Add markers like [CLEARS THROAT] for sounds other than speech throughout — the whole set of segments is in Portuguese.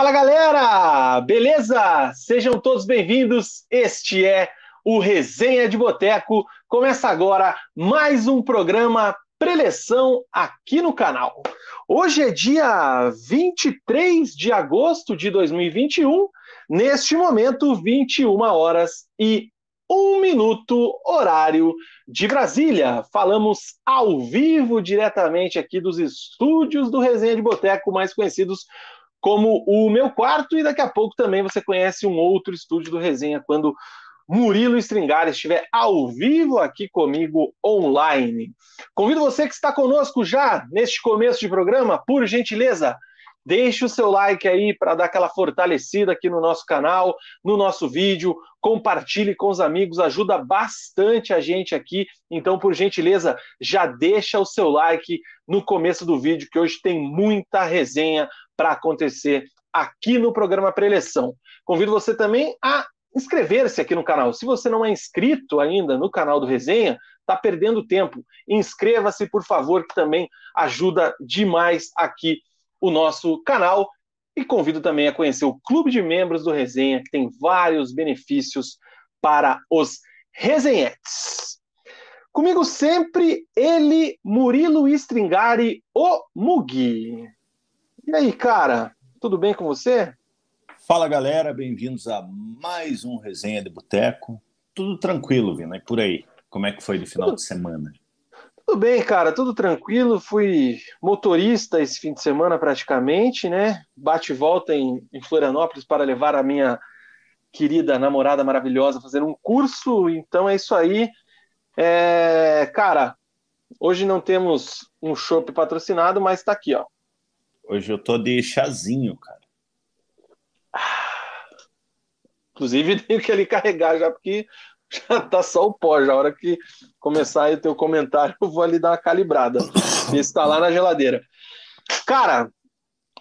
Fala galera, beleza? Sejam todos bem-vindos. Este é o Resenha de Boteco. Começa agora mais um programa preleção aqui no canal. Hoje é dia 23 de agosto de 2021. Neste momento, 21 horas e um minuto, horário de Brasília. Falamos ao vivo, diretamente aqui dos estúdios do Resenha de Boteco, mais conhecidos como o meu quarto, e daqui a pouco também você conhece um outro estúdio do Resenha, quando Murilo Stringari estiver ao vivo aqui comigo online. Convido você que está conosco já neste começo de programa, por gentileza, deixe o seu like aí para dar aquela fortalecida aqui no nosso canal, no nosso vídeo, compartilhe com os amigos, ajuda bastante a gente aqui. Então, por gentileza, já deixa o seu like no começo do vídeo, que hoje tem muita resenha para acontecer aqui no programa Preleção. Convido você também a inscrever-se aqui no canal. Se você não é inscrito ainda no canal do Resenha, está perdendo tempo. Inscreva-se, por favor, que também ajuda demais aqui o nosso canal. E convido também a conhecer o Clube de Membros do Resenha, que tem vários benefícios para os resenhetes. Comigo sempre, ele, Murilo Stringari, o Mugi. E aí, cara, tudo bem com você? Fala galera, bem-vindos a mais um Resenha de Boteco. Tudo tranquilo, Vina, e por aí? Como é que foi de final tudo, de semana? Tudo bem, cara, tudo tranquilo. Fui motorista esse fim de semana praticamente, né? Bate e volta em, em Florianópolis para levar a minha querida namorada maravilhosa a fazer um curso. Então é isso aí. É, cara, hoje não temos um chopp patrocinado, mas tá aqui, ó. Hoje eu tô de chazinho, cara. Inclusive, [LAUGHS] tenho que ali carregar já, porque já tá só o pó. Já a hora que começar aí o teu comentário, [LAUGHS] eu vou ali dar uma calibrada. Esse tá lá na geladeira. Cara,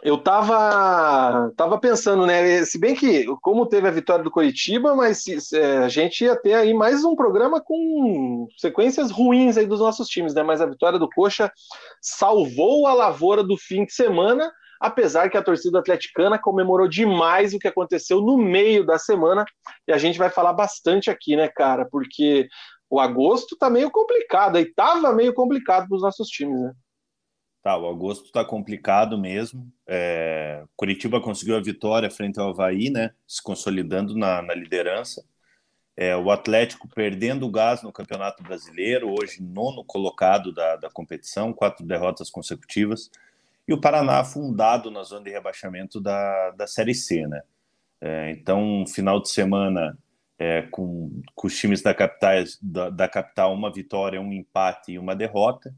eu tava, tava pensando, né? Se bem que, como teve a vitória do Coritiba, mas é, a gente ia ter aí mais um programa com sequências ruins aí dos nossos times, né? Mas a vitória do Coxa salvou a lavoura do fim de semana, apesar que a torcida atleticana comemorou demais o que aconteceu no meio da semana, e a gente vai falar bastante aqui, né, cara? Porque o agosto tá meio complicado, aí tava meio complicado para os nossos times, né? Tá, o agosto está complicado mesmo. É, Curitiba conseguiu a vitória frente ao Havaí, né? Se consolidando na, na liderança. É, o Atlético perdendo o gás no Campeonato Brasileiro, hoje nono colocado da, da competição, quatro derrotas consecutivas. E o Paraná afundado na zona de rebaixamento da, da Série C, né? É, então, final de semana é, com, com os times da da, da capital, uma vitória, um empate e uma derrota.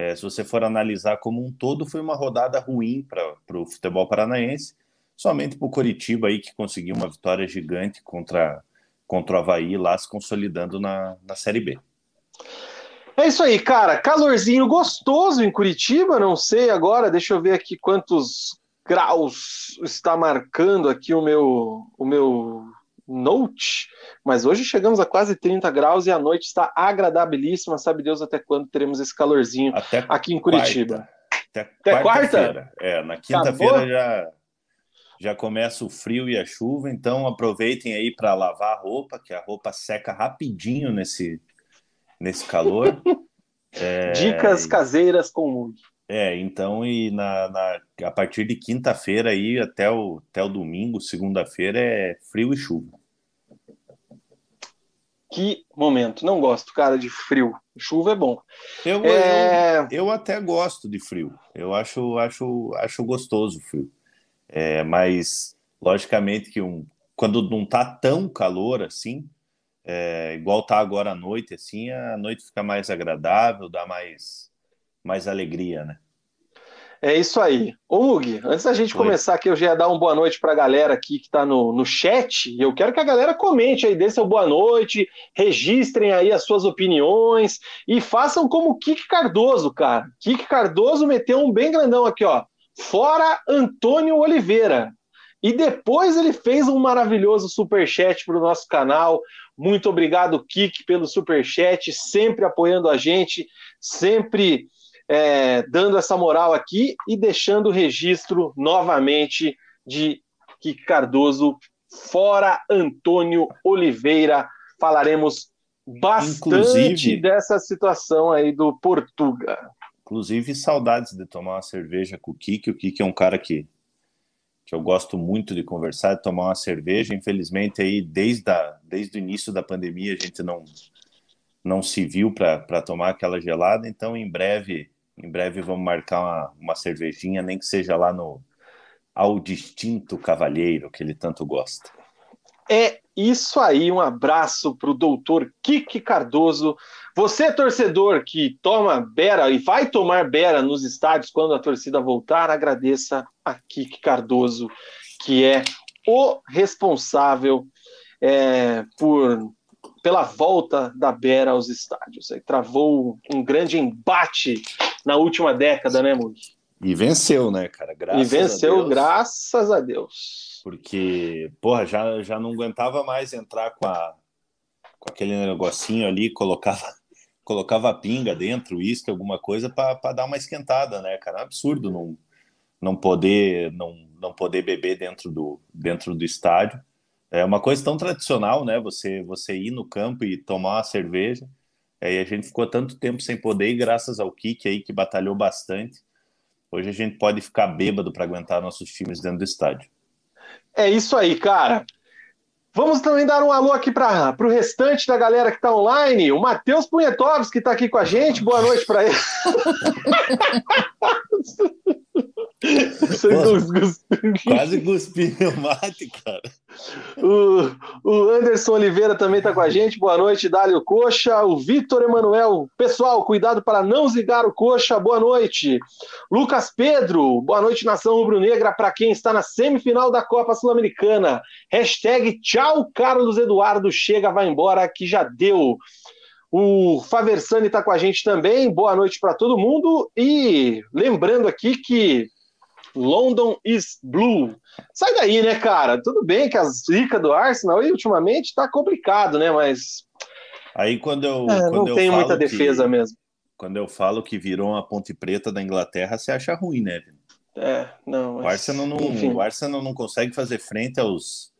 É, se você for analisar como um todo, foi uma rodada ruim para o futebol paranaense, somente para o Coritiba aí que conseguiu uma vitória gigante contra, contra o Havaí, lá se consolidando na, na Série B. É isso aí, cara. Calorzinho gostoso em Curitiba, não sei agora, deixa eu ver aqui quantos graus está marcando aqui o meu, o meu Note, mas hoje chegamos a quase 30 graus e a noite está agradabilíssima. Sabe Deus até quando teremos esse calorzinho até aqui em Curitiba. Quarta. Até, até quarta? É, na quinta-feira já, já começa o frio e a chuva, então aproveitem aí para lavar a roupa, que a roupa seca rapidinho nesse, nesse calor. [LAUGHS] é, Dicas caseiras com o É, então, e na, na a partir de quinta-feira aí até o, até o domingo, segunda-feira, é frio e chuva. Que momento. Não gosto, cara, de frio. Chuva é bom. Eu, é... eu, eu, até gosto de frio. Eu acho, acho, acho gostoso o frio. É, mas, logicamente, que um, quando não tá tão calor assim, é, igual tá agora à noite, assim, a noite fica mais agradável, dá mais, mais alegria, né? É isso aí. Ô, Mug, antes da gente Oi. começar aqui, eu já ia dar uma boa noite para a galera aqui que está no, no chat. Eu quero que a galera comente aí, dê seu boa noite, registrem aí as suas opiniões e façam como o Kiki Cardoso, cara. Kiki Cardoso meteu um bem grandão aqui, ó. Fora Antônio Oliveira. E depois ele fez um maravilhoso superchat para o nosso canal. Muito obrigado, Kiki, pelo superchat, sempre apoiando a gente, sempre é, dando essa moral aqui e deixando o registro novamente de Kiki Cardoso, fora Antônio Oliveira. Falaremos bastante inclusive, dessa situação aí do Portuga. Inclusive, saudades de tomar uma cerveja com o Kiki. O Kiki é um cara que, que eu gosto muito de conversar, de tomar uma cerveja. Infelizmente, aí, desde, a, desde o início da pandemia, a gente não, não se viu para tomar aquela gelada. Então, em breve, em breve vamos marcar uma, uma cervejinha, nem que seja lá no ao distinto cavalheiro que ele tanto gosta. É isso aí, um abraço para o doutor Kiki Cardoso. Você, torcedor que toma Bera e vai tomar Bera nos estádios quando a torcida voltar, agradeça a Kiki Cardoso, que é o responsável é, por pela volta da Bera aos estádios. Travou um grande embate na última década, né, Mug? E venceu, né, cara? Graças e venceu, a graças a Deus. Porque, porra, já, já não aguentava mais entrar com, a, com aquele negocinho ali, colocava, [LAUGHS] colocava pinga dentro, uísque, alguma coisa, para dar uma esquentada, né, cara? É um absurdo não, não, poder, não, não poder beber dentro do, dentro do estádio. É uma coisa tão tradicional, né? Você, você ir no campo e tomar uma cerveja. É, e a gente ficou tanto tempo sem poder, e graças ao Kik aí, que batalhou bastante, hoje a gente pode ficar bêbado para aguentar nossos times dentro do estádio. É isso aí, cara. Vamos também dar um alô aqui para o restante da galera que está online. O Matheus Punhetovski que está aqui com a gente. Boa noite para ele. [LAUGHS] Quase cuspi meu mate, cara. O, o Anderson Oliveira também está com a gente. Boa noite, Dálio Coxa. O Vitor Emanuel. Pessoal, cuidado para não zigar o Coxa. Boa noite. Lucas Pedro. Boa noite, Nação Rubro-Negra, para quem está na semifinal da Copa Sul-Americana. Hashtag tchau, Carlos Eduardo. Chega, vai embora, que já deu. O Faversani está com a gente também. Boa noite para todo mundo. E lembrando aqui que London is Blue. Sai daí, né, cara? Tudo bem que a zica do Arsenal aí, ultimamente está complicado, né? Mas. Aí quando eu. É, quando não eu tem muita defesa que, mesmo. Quando eu falo que virou uma ponte preta da Inglaterra, você acha ruim, né? É, não. Mas, o, Arsenal não o Arsenal não consegue fazer frente aos,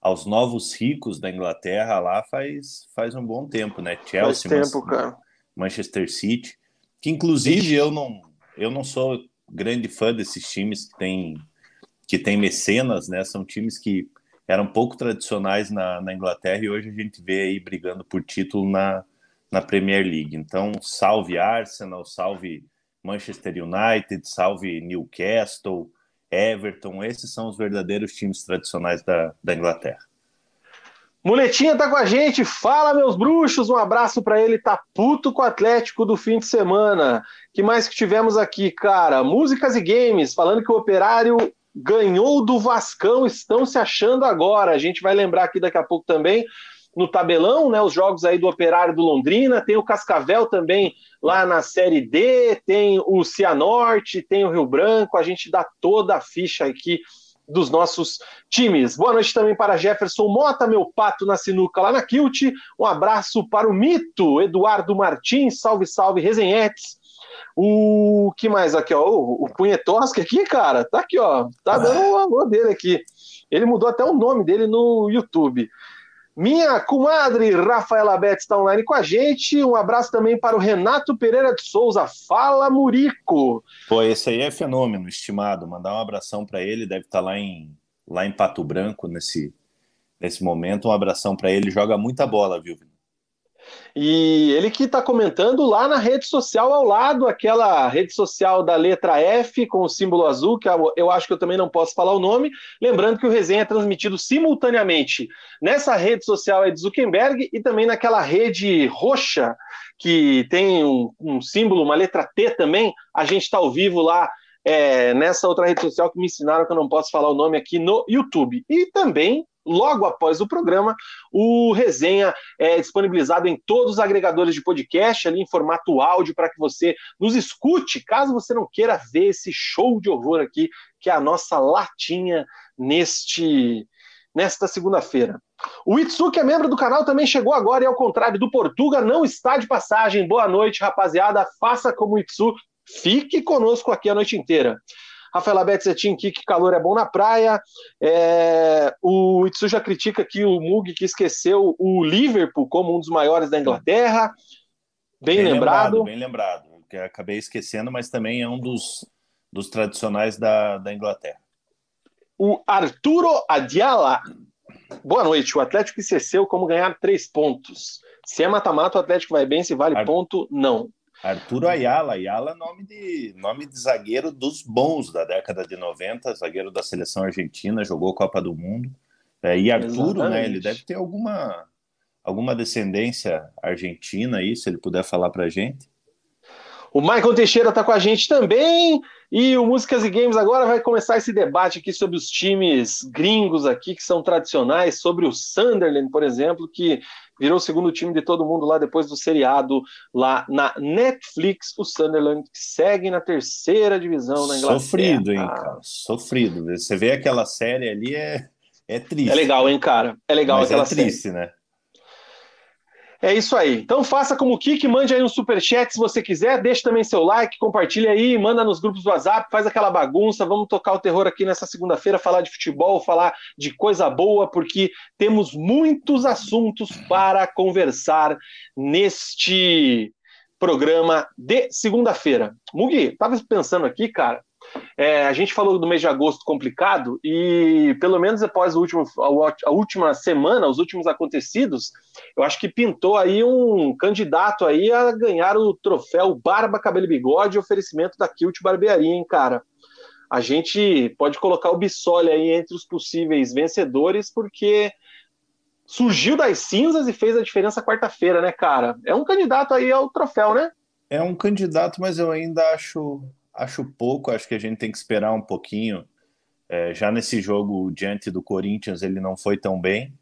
aos novos ricos da Inglaterra lá faz, faz um bom tempo, né? Chelsea, faz tempo, cara. Manchester City, que inclusive eu não, eu não sou grande fã desses times que tem, que tem mecenas, né? São times que eram pouco tradicionais na, na Inglaterra e hoje a gente vê aí brigando por título na, na Premier League. Então, salve Arsenal, salve Manchester United, salve Newcastle, Everton, esses são os verdadeiros times tradicionais da, da Inglaterra. Muletinha tá com a gente, fala meus bruxos, um abraço para ele, tá puto com o Atlético do fim de semana. Que mais que tivemos aqui, cara? Músicas e games, falando que o Operário ganhou do Vascão, estão se achando agora. A gente vai lembrar aqui daqui a pouco também no tabelão, né? Os jogos aí do Operário do Londrina, tem o Cascavel também lá na Série D, tem o Cianorte, tem o Rio Branco, a gente dá toda a ficha aqui dos nossos times. Boa noite também para Jefferson Mota, meu pato na sinuca lá na Kilt. Um abraço para o mito Eduardo Martins, salve, salve, resenhetes. O que mais aqui, ó? O, o Punhetoski aqui, cara, tá aqui, ó. Tá dando um alô dele aqui. Ele mudou até o nome dele no YouTube. Minha comadre Rafaela Betts está online com a gente. Um abraço também para o Renato Pereira de Souza. Fala, Murico. Pô, esse aí é fenômeno, estimado. Mandar um abração para ele. Deve estar tá lá em, lá em Pato Branco nesse, nesse momento. Um abração para ele. Joga muita bola, viu? E ele que está comentando lá na rede social ao lado, aquela rede social da letra F com o símbolo azul, que eu acho que eu também não posso falar o nome. Lembrando que o resenha é transmitido simultaneamente nessa rede social é de Zuckerberg e também naquela rede roxa que tem um, um símbolo, uma letra T também. A gente está ao vivo lá é, nessa outra rede social que me ensinaram que eu não posso falar o nome aqui no YouTube. E também logo após o programa, o resenha é disponibilizado em todos os agregadores de podcast, ali em formato áudio, para que você nos escute, caso você não queira ver esse show de horror aqui, que é a nossa latinha neste nesta segunda-feira. O Itsu, que é membro do canal, também chegou agora e, ao contrário do Portuga, não está de passagem. Boa noite, rapaziada. Faça como o Itsu, fique conosco aqui a noite inteira. Rafael Abete Zetin que calor é bom na praia. É, o Itsuja critica aqui o Mug que esqueceu o Liverpool como um dos maiores da Inglaterra. Bem, bem lembrado. lembrado. Bem lembrado, que acabei esquecendo, mas também é um dos, dos tradicionais da, da Inglaterra. O Arturo Adiala. Boa noite. O Atlético esqueceu como ganhar três pontos. Se é mata-mata, o Atlético vai bem. Se vale Ar... ponto, não. Arturo Ayala. Ayala nome de, nome de zagueiro dos bons da década de 90, zagueiro da seleção argentina, jogou Copa do Mundo. É, e Arturo, Exatamente. né, ele deve ter alguma, alguma descendência argentina aí, se ele puder falar pra gente. O Michael Teixeira está com a gente também. E o Músicas e Games agora vai começar esse debate aqui sobre os times gringos aqui, que são tradicionais, sobre o Sunderland, por exemplo, que virou o segundo time de todo mundo lá depois do seriado lá na Netflix, o Sunderland que segue na terceira divisão na Inglaterra. Sofrido, hein, cara? Sofrido. Você vê aquela série ali, é, é triste. É legal, hein, cara? É legal Mas aquela é triste, série. né? É isso aí. Então faça como o Kik, mande aí um superchat se você quiser, deixe também seu like, compartilhe aí, manda nos grupos do WhatsApp, faz aquela bagunça, vamos tocar o terror aqui nessa segunda-feira, falar de futebol, falar de coisa boa, porque temos muitos assuntos para conversar neste programa de segunda-feira. Mugi, tava pensando aqui, cara, é, a gente falou do mês de agosto complicado e, pelo menos após o último, a última semana, os últimos acontecidos, eu acho que pintou aí um candidato aí a ganhar o troféu Barba, Cabelo e Bigode, oferecimento da Kilt Barbearia, hein, cara? A gente pode colocar o Bissoli aí entre os possíveis vencedores, porque surgiu das cinzas e fez a diferença quarta-feira, né, cara? É um candidato aí ao troféu, né? É um candidato, mas eu ainda acho acho pouco, acho que a gente tem que esperar um pouquinho. É, já nesse jogo diante do Corinthians ele não foi tão bem.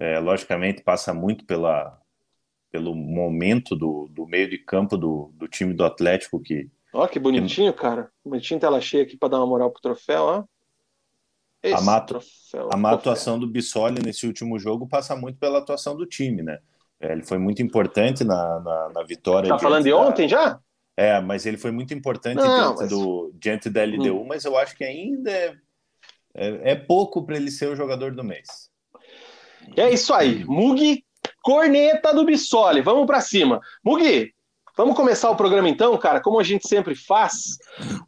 É, logicamente passa muito pela, pelo momento do, do meio de campo do, do time do Atlético que. Ó, que bonitinho, que... cara. Bonitinho tela cheia aqui para dar uma moral pro troféu, ó. Esse a má, troféu, a má atuação do Bissoli nesse último jogo passa muito pela atuação do time, né? É, ele foi muito importante na, na, na vitória. Tá falando de ontem da... já? É, mas ele foi muito importante Não, diante, mas... do, diante da LDU, hum. mas eu acho que ainda é, é, é pouco para ele ser o jogador do mês. É isso aí. Mugi, corneta do Bissoli. Vamos para cima. Mugi, Vamos começar o programa então, cara, como a gente sempre faz.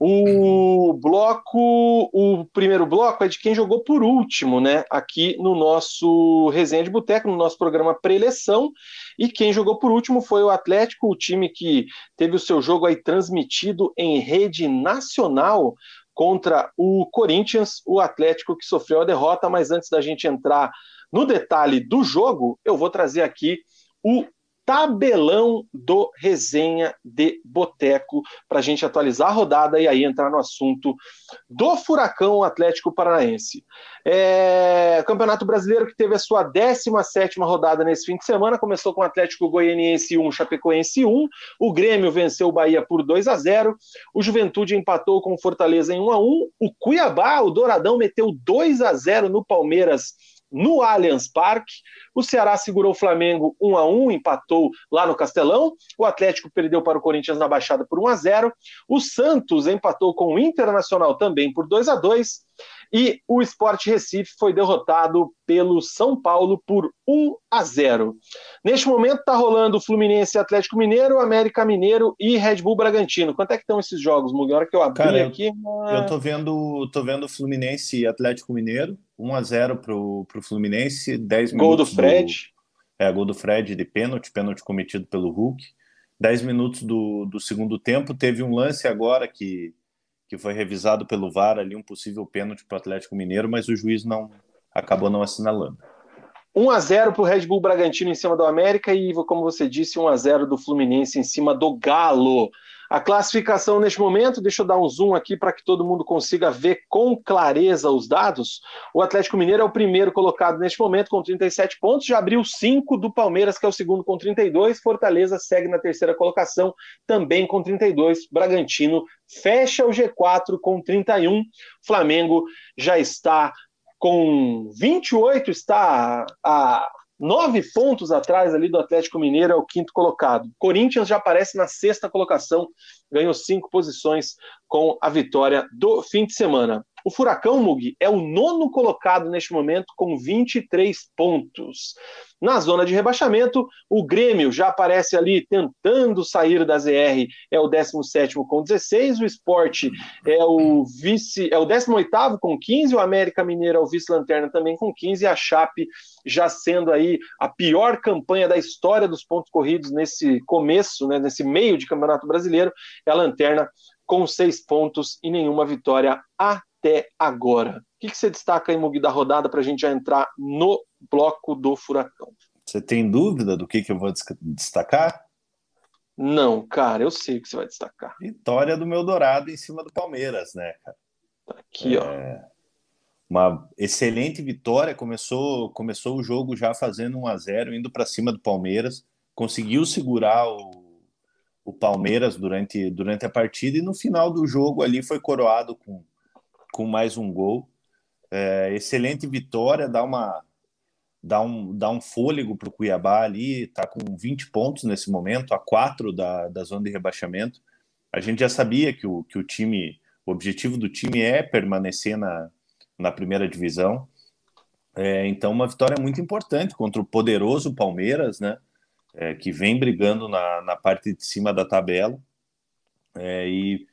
O bloco, o primeiro bloco é de quem jogou por último, né? Aqui no nosso Resenha de Boteco, no nosso programa pré-eleição. E quem jogou por último foi o Atlético, o time que teve o seu jogo aí transmitido em rede nacional contra o Corinthians, o Atlético que sofreu a derrota, mas antes da gente entrar no detalhe do jogo, eu vou trazer aqui o tabelão do Resenha de Boteco para a gente atualizar a rodada e aí entrar no assunto do Furacão Atlético Paranaense. É, Campeonato Brasileiro que teve a sua 17 rodada nesse fim de semana, começou com Atlético Goianiense 1, Chapecoense 1, o Grêmio venceu o Bahia por 2 a 0, o Juventude empatou com o Fortaleza em 1 a 1, o Cuiabá, o Douradão meteu 2 a 0 no Palmeiras no Allianz Parque. O Ceará segurou o Flamengo 1 a 1, empatou lá no Castelão. O Atlético perdeu para o Corinthians na Baixada por 1 a 0. O Santos empatou com o Internacional também por 2 a 2. E o Sport Recife foi derrotado pelo São Paulo por 1 a 0. Neste momento está rolando Fluminense Atlético Mineiro, América Mineiro e Red Bull Bragantino. Quanto é que estão esses jogos, Mugi? A hora que eu abri Cara, aqui. Eu, eu tô vendo, tô vendo Fluminense e Atlético Mineiro, 1 a 0 pro, pro Fluminense, 10 minutos. Gol do Fred. Do, é, gol do Fred de pênalti, pênalti cometido pelo Hulk. 10 minutos do, do segundo tempo, teve um lance agora que que foi revisado pelo VAR ali um possível pênalti para o Atlético Mineiro, mas o juiz não acabou não assinalando. 1 a 0 para o Red Bull Bragantino em cima do América e, como você disse, 1 a 0 do Fluminense em cima do Galo. A classificação neste momento, deixa eu dar um zoom aqui para que todo mundo consiga ver com clareza os dados. O Atlético Mineiro é o primeiro colocado neste momento com 37 pontos, já abriu 5 do Palmeiras, que é o segundo com 32. Fortaleza segue na terceira colocação, também com 32. Bragantino fecha o G4 com 31. Flamengo já está com 28, está a nove pontos atrás ali do Atlético Mineiro, é o quinto colocado. Corinthians já aparece na sexta colocação, ganhou cinco posições com a vitória do fim de semana. O Furacão, Mugi, é o nono colocado neste momento com 23 pontos. Na zona de rebaixamento, o Grêmio já aparece ali tentando sair da ZR, é o 17 com 16, o Esporte é o vice, é o 18 com 15, o América Mineiro é o vice-lanterna também com 15, e a Chape já sendo aí a pior campanha da história dos pontos corridos nesse começo, né, nesse meio de Campeonato Brasileiro, é a lanterna com seis pontos e nenhuma vitória até agora. O que, você destaca aí, Mugi, da rodada para a gente já entrar no bloco do Furacão? Você tem dúvida do que, que eu vou destacar? Não, cara, eu sei o que você vai destacar. Vitória do meu Dourado em cima do Palmeiras, né, cara? Tá aqui, é... ó. Uma excelente vitória, começou, começou o jogo já fazendo 1 a 0 indo para cima do Palmeiras, conseguiu segurar o o Palmeiras durante, durante a partida e no final do jogo ali foi coroado com, com mais um gol. É, excelente vitória, dá uma dá um, dá um fôlego para o Cuiabá ali, está com 20 pontos nesse momento, a 4 da, da zona de rebaixamento. A gente já sabia que o, que o time, o objetivo do time é permanecer na, na primeira divisão. É, então, uma vitória muito importante contra o poderoso Palmeiras, né? é, que vem brigando na, na parte de cima da tabela. É, e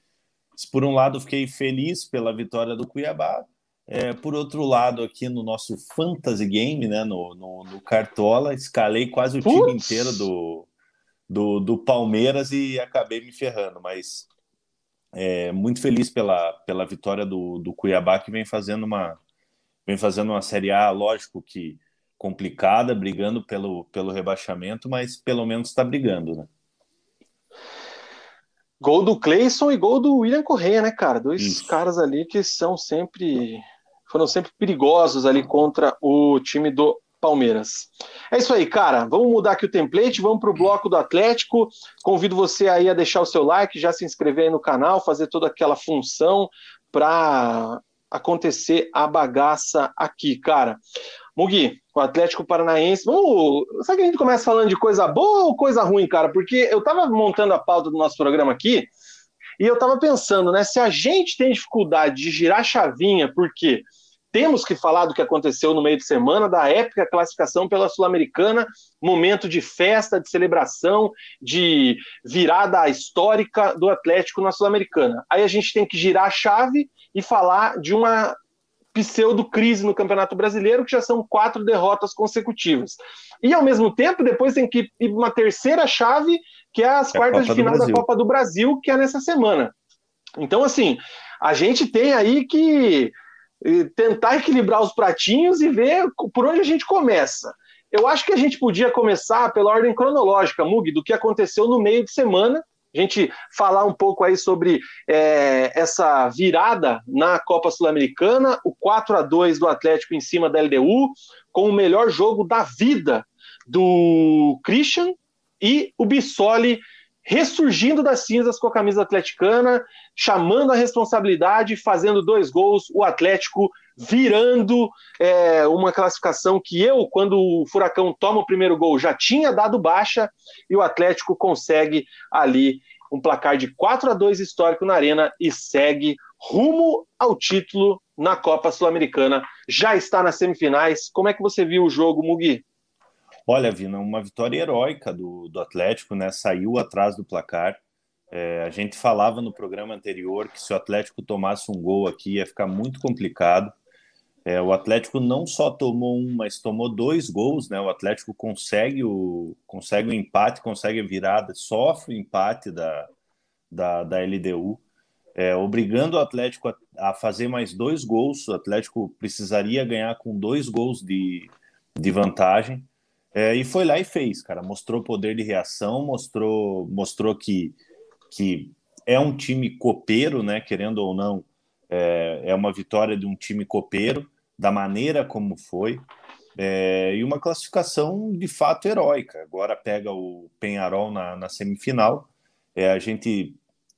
por um lado fiquei feliz pela vitória do Cuiabá, é, por outro lado aqui no nosso fantasy game, né, no, no, no Cartola, escalei quase o time inteiro do, do, do, Palmeiras e acabei me ferrando, mas é, muito feliz pela, pela vitória do, do Cuiabá que vem fazendo uma vem fazendo uma Série A, lógico que complicada, brigando pelo, pelo rebaixamento, mas pelo menos está brigando, né? Gol do Cleison e gol do William Correia, né, cara? Dois Isso. caras ali que são sempre foram sempre perigosos ali contra o time do Palmeiras. É isso aí, cara. Vamos mudar aqui o template, vamos para o bloco do Atlético. Convido você aí a deixar o seu like, já se inscrever aí no canal, fazer toda aquela função para acontecer a bagaça aqui, cara. Mugi, o Atlético Paranaense. Vamos, sabe que a gente começa falando de coisa boa ou coisa ruim, cara? Porque eu tava montando a pauta do nosso programa aqui e eu tava pensando, né? Se a gente tem dificuldade de girar a chavinha, porque temos que falar do que aconteceu no meio de semana, da épica classificação pela Sul-Americana, momento de festa, de celebração, de virada histórica do Atlético na Sul-Americana. Aí a gente tem que girar a chave e falar de uma pseudo-crise no Campeonato Brasileiro, que já são quatro derrotas consecutivas. E, ao mesmo tempo, depois tem que ir uma terceira chave, que é as é quartas de final da Copa do Brasil, que é nessa semana. Então, assim, a gente tem aí que eh, tentar equilibrar os pratinhos e ver por onde a gente começa. Eu acho que a gente podia começar pela ordem cronológica, Mug, do que aconteceu no meio de semana, a gente falar um pouco aí sobre é, essa virada na Copa Sul-Americana, o 4 a 2 do Atlético em cima da LDU, com o melhor jogo da vida do Christian e o Bissoli ressurgindo das cinzas com a camisa atleticana, chamando a responsabilidade, fazendo dois gols, o Atlético virando é, uma classificação que eu, quando o Furacão toma o primeiro gol, já tinha dado baixa, e o Atlético consegue ali um placar de 4 a 2 histórico na Arena e segue rumo ao título na Copa Sul-Americana. Já está nas semifinais. Como é que você viu o jogo, Mugi? Olha, Vina, uma vitória heróica do, do Atlético, né? Saiu atrás do placar. É, a gente falava no programa anterior que se o Atlético tomasse um gol aqui ia ficar muito complicado. É, o Atlético não só tomou um, mas tomou dois gols, né? O Atlético consegue o, consegue o empate, consegue a virada, sofre o empate da, da, da LDU, é, obrigando o Atlético a, a, fazer mais dois gols. O Atlético precisaria ganhar com dois gols de, de vantagem. É, e foi lá e fez, cara. Mostrou poder de reação, mostrou, mostrou que, que é um time copeiro, né? Querendo ou não, é, é uma vitória de um time copeiro, da maneira como foi, é, e uma classificação de fato heróica. Agora pega o Penharol na, na semifinal. É, a gente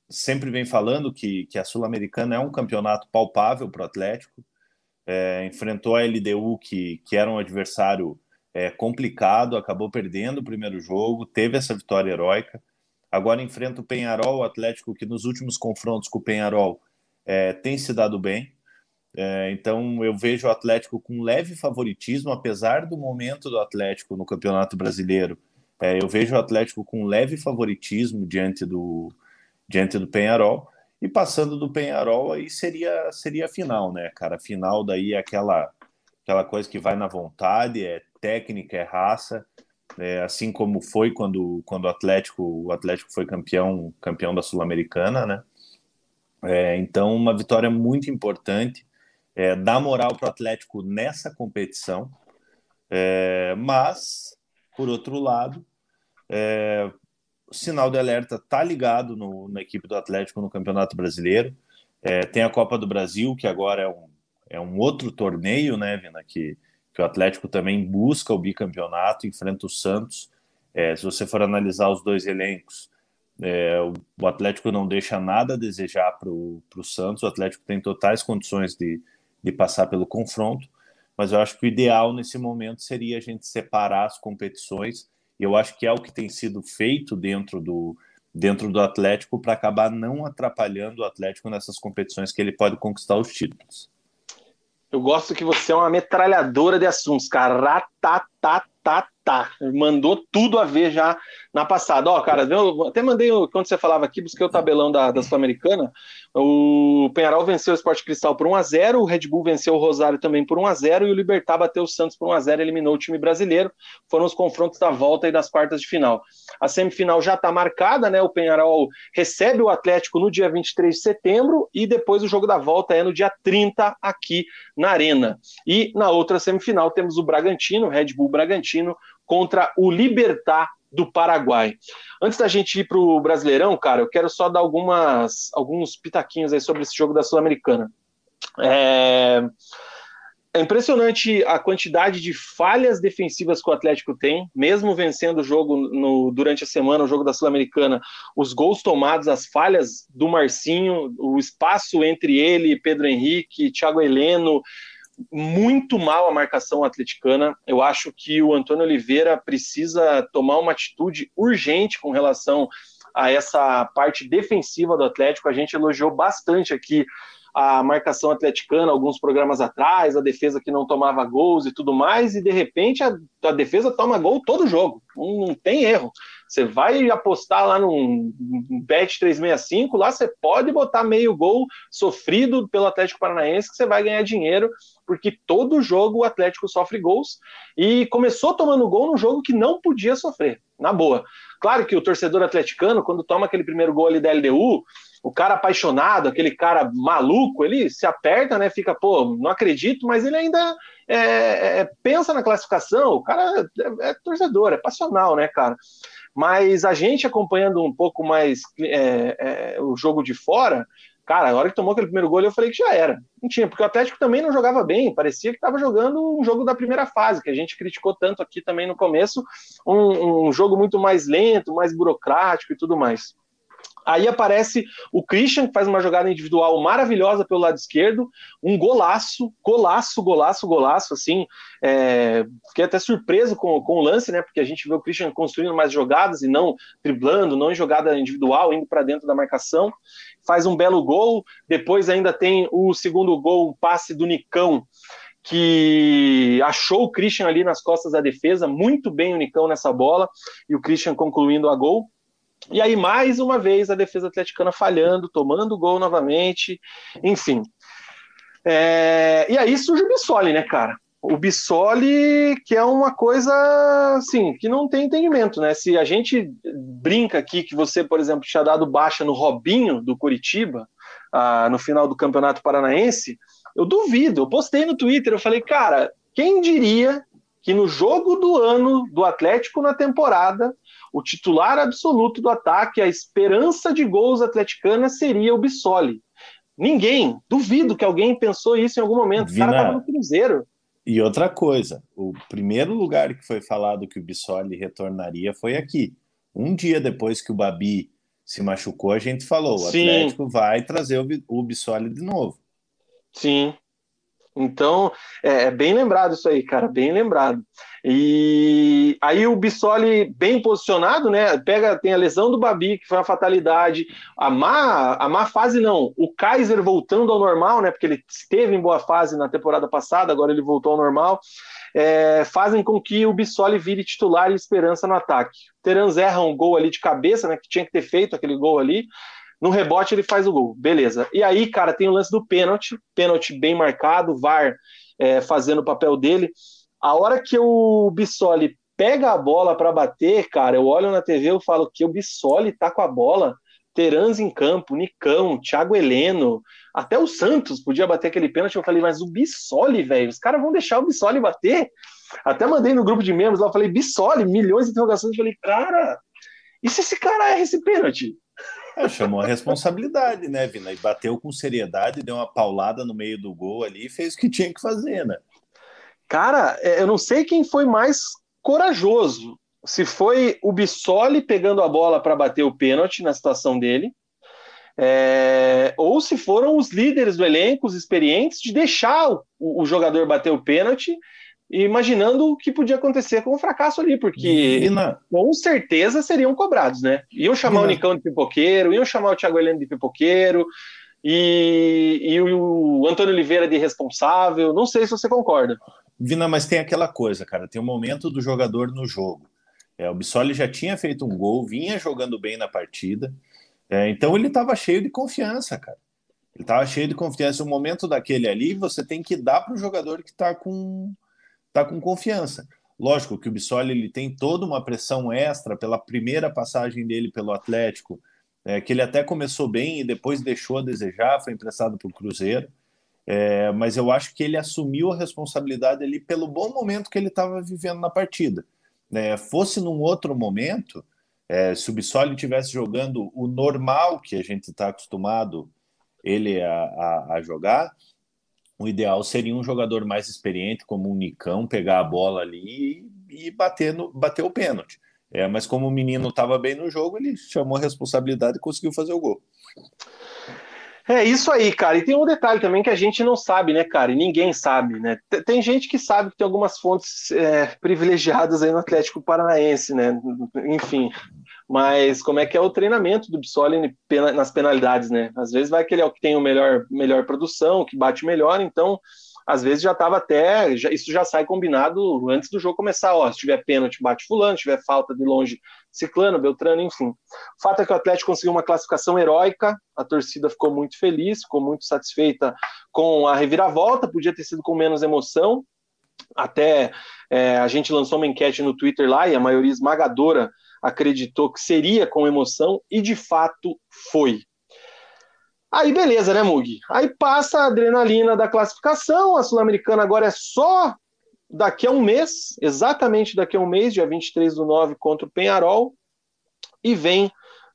sempre vem falando que, que a Sul-Americana é um campeonato palpável para o Atlético. É, enfrentou a LDU, que, que era um adversário é, complicado, acabou perdendo o primeiro jogo, teve essa vitória heróica. Agora enfrenta o Penharol, o Atlético que nos últimos confrontos com o Penharol é, tem se dado bem. É, então eu vejo o Atlético com leve favoritismo, apesar do momento do Atlético no Campeonato Brasileiro. É, eu vejo o Atlético com leve favoritismo diante do, diante do Penharol. E passando do Penharol, aí seria, seria a final, né, cara? A final daí é aquela, aquela coisa que vai na vontade, é técnica, é raça, é, assim como foi quando, quando o Atlético o Atlético foi campeão campeão da Sul-Americana, né? É, então uma vitória muito importante, é, dá moral para o Atlético nessa competição, é, mas por outro lado, é, o sinal de alerta tá ligado no, na equipe do Atlético no Campeonato Brasileiro. É, tem a Copa do Brasil que agora é um, é um outro torneio, né, Vina, que que o Atlético também busca o bicampeonato, enfrenta o Santos. É, se você for analisar os dois elencos, é, o Atlético não deixa nada a desejar para o Santos, o Atlético tem totais condições de, de passar pelo confronto, mas eu acho que o ideal nesse momento seria a gente separar as competições, eu acho que é o que tem sido feito dentro do, dentro do Atlético para acabar não atrapalhando o Atlético nessas competições que ele pode conquistar os títulos. Eu gosto que você é uma metralhadora de assuntos, cara. Tá, mandou tudo a ver já na passada. Ó, cara, eu até mandei, quando você falava aqui, busquei o tabelão da, da Sul-Americana. O Penharol venceu o Esporte Cristal por 1x0, o Red Bull venceu o Rosário também por 1x0 e o Libertar bateu o Santos por 1x0, eliminou o time brasileiro. Foram os confrontos da volta e das quartas de final. A semifinal já está marcada, né? O Penharol recebe o Atlético no dia 23 de setembro e depois o jogo da volta é no dia 30 aqui na Arena. E na outra semifinal temos o Bragantino, Red Bull Bragantino, contra o Libertar do Paraguai. Antes da gente ir para o Brasileirão, cara, eu quero só dar algumas, alguns pitaquinhos aí sobre esse jogo da Sul-Americana. É... é... impressionante a quantidade de falhas defensivas que o Atlético tem, mesmo vencendo o jogo no, durante a semana, o jogo da Sul-Americana, os gols tomados, as falhas do Marcinho, o espaço entre ele, Pedro Henrique, Thiago Heleno, muito mal a marcação atleticana. Eu acho que o Antônio Oliveira precisa tomar uma atitude urgente com relação a essa parte defensiva do Atlético. A gente elogiou bastante aqui a marcação atleticana alguns programas atrás, a defesa que não tomava gols e tudo mais, e de repente a, a defesa toma gol todo jogo, não, não, tem erro. Você vai apostar lá num, Bet 365, lá você pode botar meio gol sofrido pelo Atlético Paranaense que você vai ganhar dinheiro, porque todo jogo o Atlético sofre gols e começou tomando gol num jogo que não podia sofrer, na boa. Claro que o torcedor atleticano, quando toma aquele primeiro gol ali da LDU, o cara apaixonado, aquele cara maluco, ele se aperta, né? Fica, pô, não acredito, mas ele ainda é, é, pensa na classificação. O cara é, é, torcedor, é passional, né, cara? Mas a gente acompanhando um pouco mais é, é, o jogo de fora, cara, a hora que tomou aquele primeiro gol, eu falei que já era. Não tinha, porque o Atlético também não jogava bem, parecia que estava jogando um jogo da primeira fase, que a gente criticou tanto aqui também no começo, um, um jogo muito mais lento, mais burocrático e tudo mais. Aí aparece o Christian, que faz uma jogada individual maravilhosa pelo lado esquerdo, um golaço, golaço, golaço, golaço, assim. É, fiquei até surpreso com, com o lance, né? Porque a gente vê o Christian construindo mais jogadas e não driblando, não em jogada individual, indo para dentro da marcação. Faz um belo gol. Depois ainda tem o segundo gol, um passe do Nicão que achou o Christian ali nas costas da defesa, muito bem o Nicão nessa bola, e o Christian concluindo a gol. E aí, mais uma vez, a defesa atleticana falhando, tomando gol novamente, enfim. É... E aí surge o Bissoli, né, cara? O Bissoli, que é uma coisa, assim, que não tem entendimento, né? Se a gente brinca aqui que você, por exemplo, tinha dado baixa no Robinho do Curitiba, ah, no final do Campeonato Paranaense, eu duvido. Eu postei no Twitter, eu falei, cara, quem diria que no jogo do ano do Atlético na temporada o titular absoluto do ataque, a esperança de gols atleticana seria o Bissoli. Ninguém, duvido que alguém pensou isso em algum momento. Vina, o cara estava no Cruzeiro. E outra coisa, o primeiro lugar que foi falado que o Bissoli retornaria foi aqui. Um dia depois que o Babi se machucou, a gente falou: o Sim. Atlético vai trazer o, o Bissoli de novo. Sim. Então, é, é, bem lembrado isso aí, cara, bem lembrado. E aí o Bissoli bem posicionado, né? Pega, tem a lesão do Babi, que foi uma fatalidade. A má, a má fase não, o Kaiser voltando ao normal, né? Porque ele esteve em boa fase na temporada passada, agora ele voltou ao normal. É, fazem com que o Bissoli vire titular e esperança no ataque. O Terans erra um gol ali de cabeça, né? Que tinha que ter feito aquele gol ali. No rebote ele faz o gol, beleza. E aí, cara, tem o lance do pênalti, pênalti bem marcado, VAR é, fazendo o papel dele. A hora que o Bissoli pega a bola para bater, cara, eu olho na TV e falo que o Bissoli tá com a bola, Terans em campo, Nicão, Thiago Heleno, até o Santos podia bater aquele pênalti. Eu falei, mas o Bissoli, velho, os caras vão deixar o Bissoli bater? Até mandei no grupo de membros lá, eu falei, Bissoli, milhões de interrogações. Eu falei, cara, e se esse cara erra esse pênalti? É, chamou a responsabilidade, né, Vina? E bateu com seriedade, deu uma paulada no meio do gol ali e fez o que tinha que fazer, né? Cara, é, eu não sei quem foi mais corajoso. Se foi o Bissoli pegando a bola para bater o pênalti na situação dele, é, ou se foram os líderes do elenco, os experientes, de deixar o, o jogador bater o pênalti imaginando o que podia acontecer com o fracasso ali, porque com certeza seriam cobrados, né? Iam chamar o Nicão de pipoqueiro, iam chamar o Thiago Heleno de pipoqueiro, e, e o Antônio Oliveira de responsável. Não sei se você concorda. Vina, mas tem aquela coisa, cara, tem o um momento do jogador no jogo. É, o Bissoli já tinha feito um gol, vinha jogando bem na partida, é, então ele estava cheio de confiança, cara. Ele estava cheio de confiança. O momento daquele ali, você tem que dar para o jogador que está com está com confiança. Lógico que o Bissoli ele tem toda uma pressão extra pela primeira passagem dele pelo Atlético, é, que ele até começou bem e depois deixou a desejar, foi emprestado para o Cruzeiro. É, mas eu acho que ele assumiu a responsabilidade ali pelo bom momento que ele estava vivendo na partida. É, fosse num outro momento, é, se o Bissoli estivesse jogando o normal que a gente está acostumado ele a, a, a jogar, o ideal seria um jogador mais experiente, como o Nicão, pegar a bola ali e, bater, no, bater o pênalti. É, mas como o menino estava bem no jogo, ele chamou a responsabilidade e conseguiu fazer o gol. É isso aí, cara. E tem um detalhe também que a gente não sabe, né, cara? E ninguém sabe, né? Tem gente que sabe que tem algumas fontes é, privilegiadas aí no Atlético Paranaense, né? Enfim, mas como é que é o treinamento do Bissoli nas penalidades, né? Às vezes vai que ele é o que tem o melhor, melhor produção, que bate melhor, então às vezes já estava até, já, isso já sai combinado antes do jogo começar, ó, se tiver pênalti bate fulano, se tiver falta de longe ciclano, beltrano, enfim. O fato é que o Atlético conseguiu uma classificação heróica, a torcida ficou muito feliz, ficou muito satisfeita com a reviravolta, podia ter sido com menos emoção, até é, a gente lançou uma enquete no Twitter lá e a maioria esmagadora acreditou que seria com emoção e de fato foi. Aí beleza, né, Mug? Aí passa a adrenalina da classificação, a Sul-Americana agora é só daqui a um mês, exatamente daqui a um mês, dia 23 do 9 contra o Penharol, e vem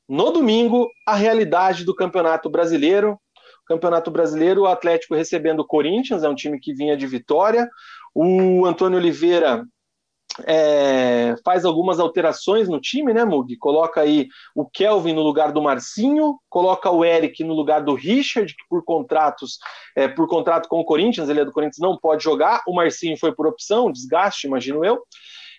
no domingo a realidade do Campeonato Brasileiro. Campeonato Brasileiro, o Atlético recebendo o Corinthians, é um time que vinha de vitória. O Antônio Oliveira é, faz algumas alterações no time, né, Mug? Coloca aí o Kelvin no lugar do Marcinho, coloca o Eric no lugar do Richard, que por contratos, é, por contrato com o Corinthians, ele é do Corinthians, não pode jogar. O Marcinho foi por opção, desgaste, imagino eu.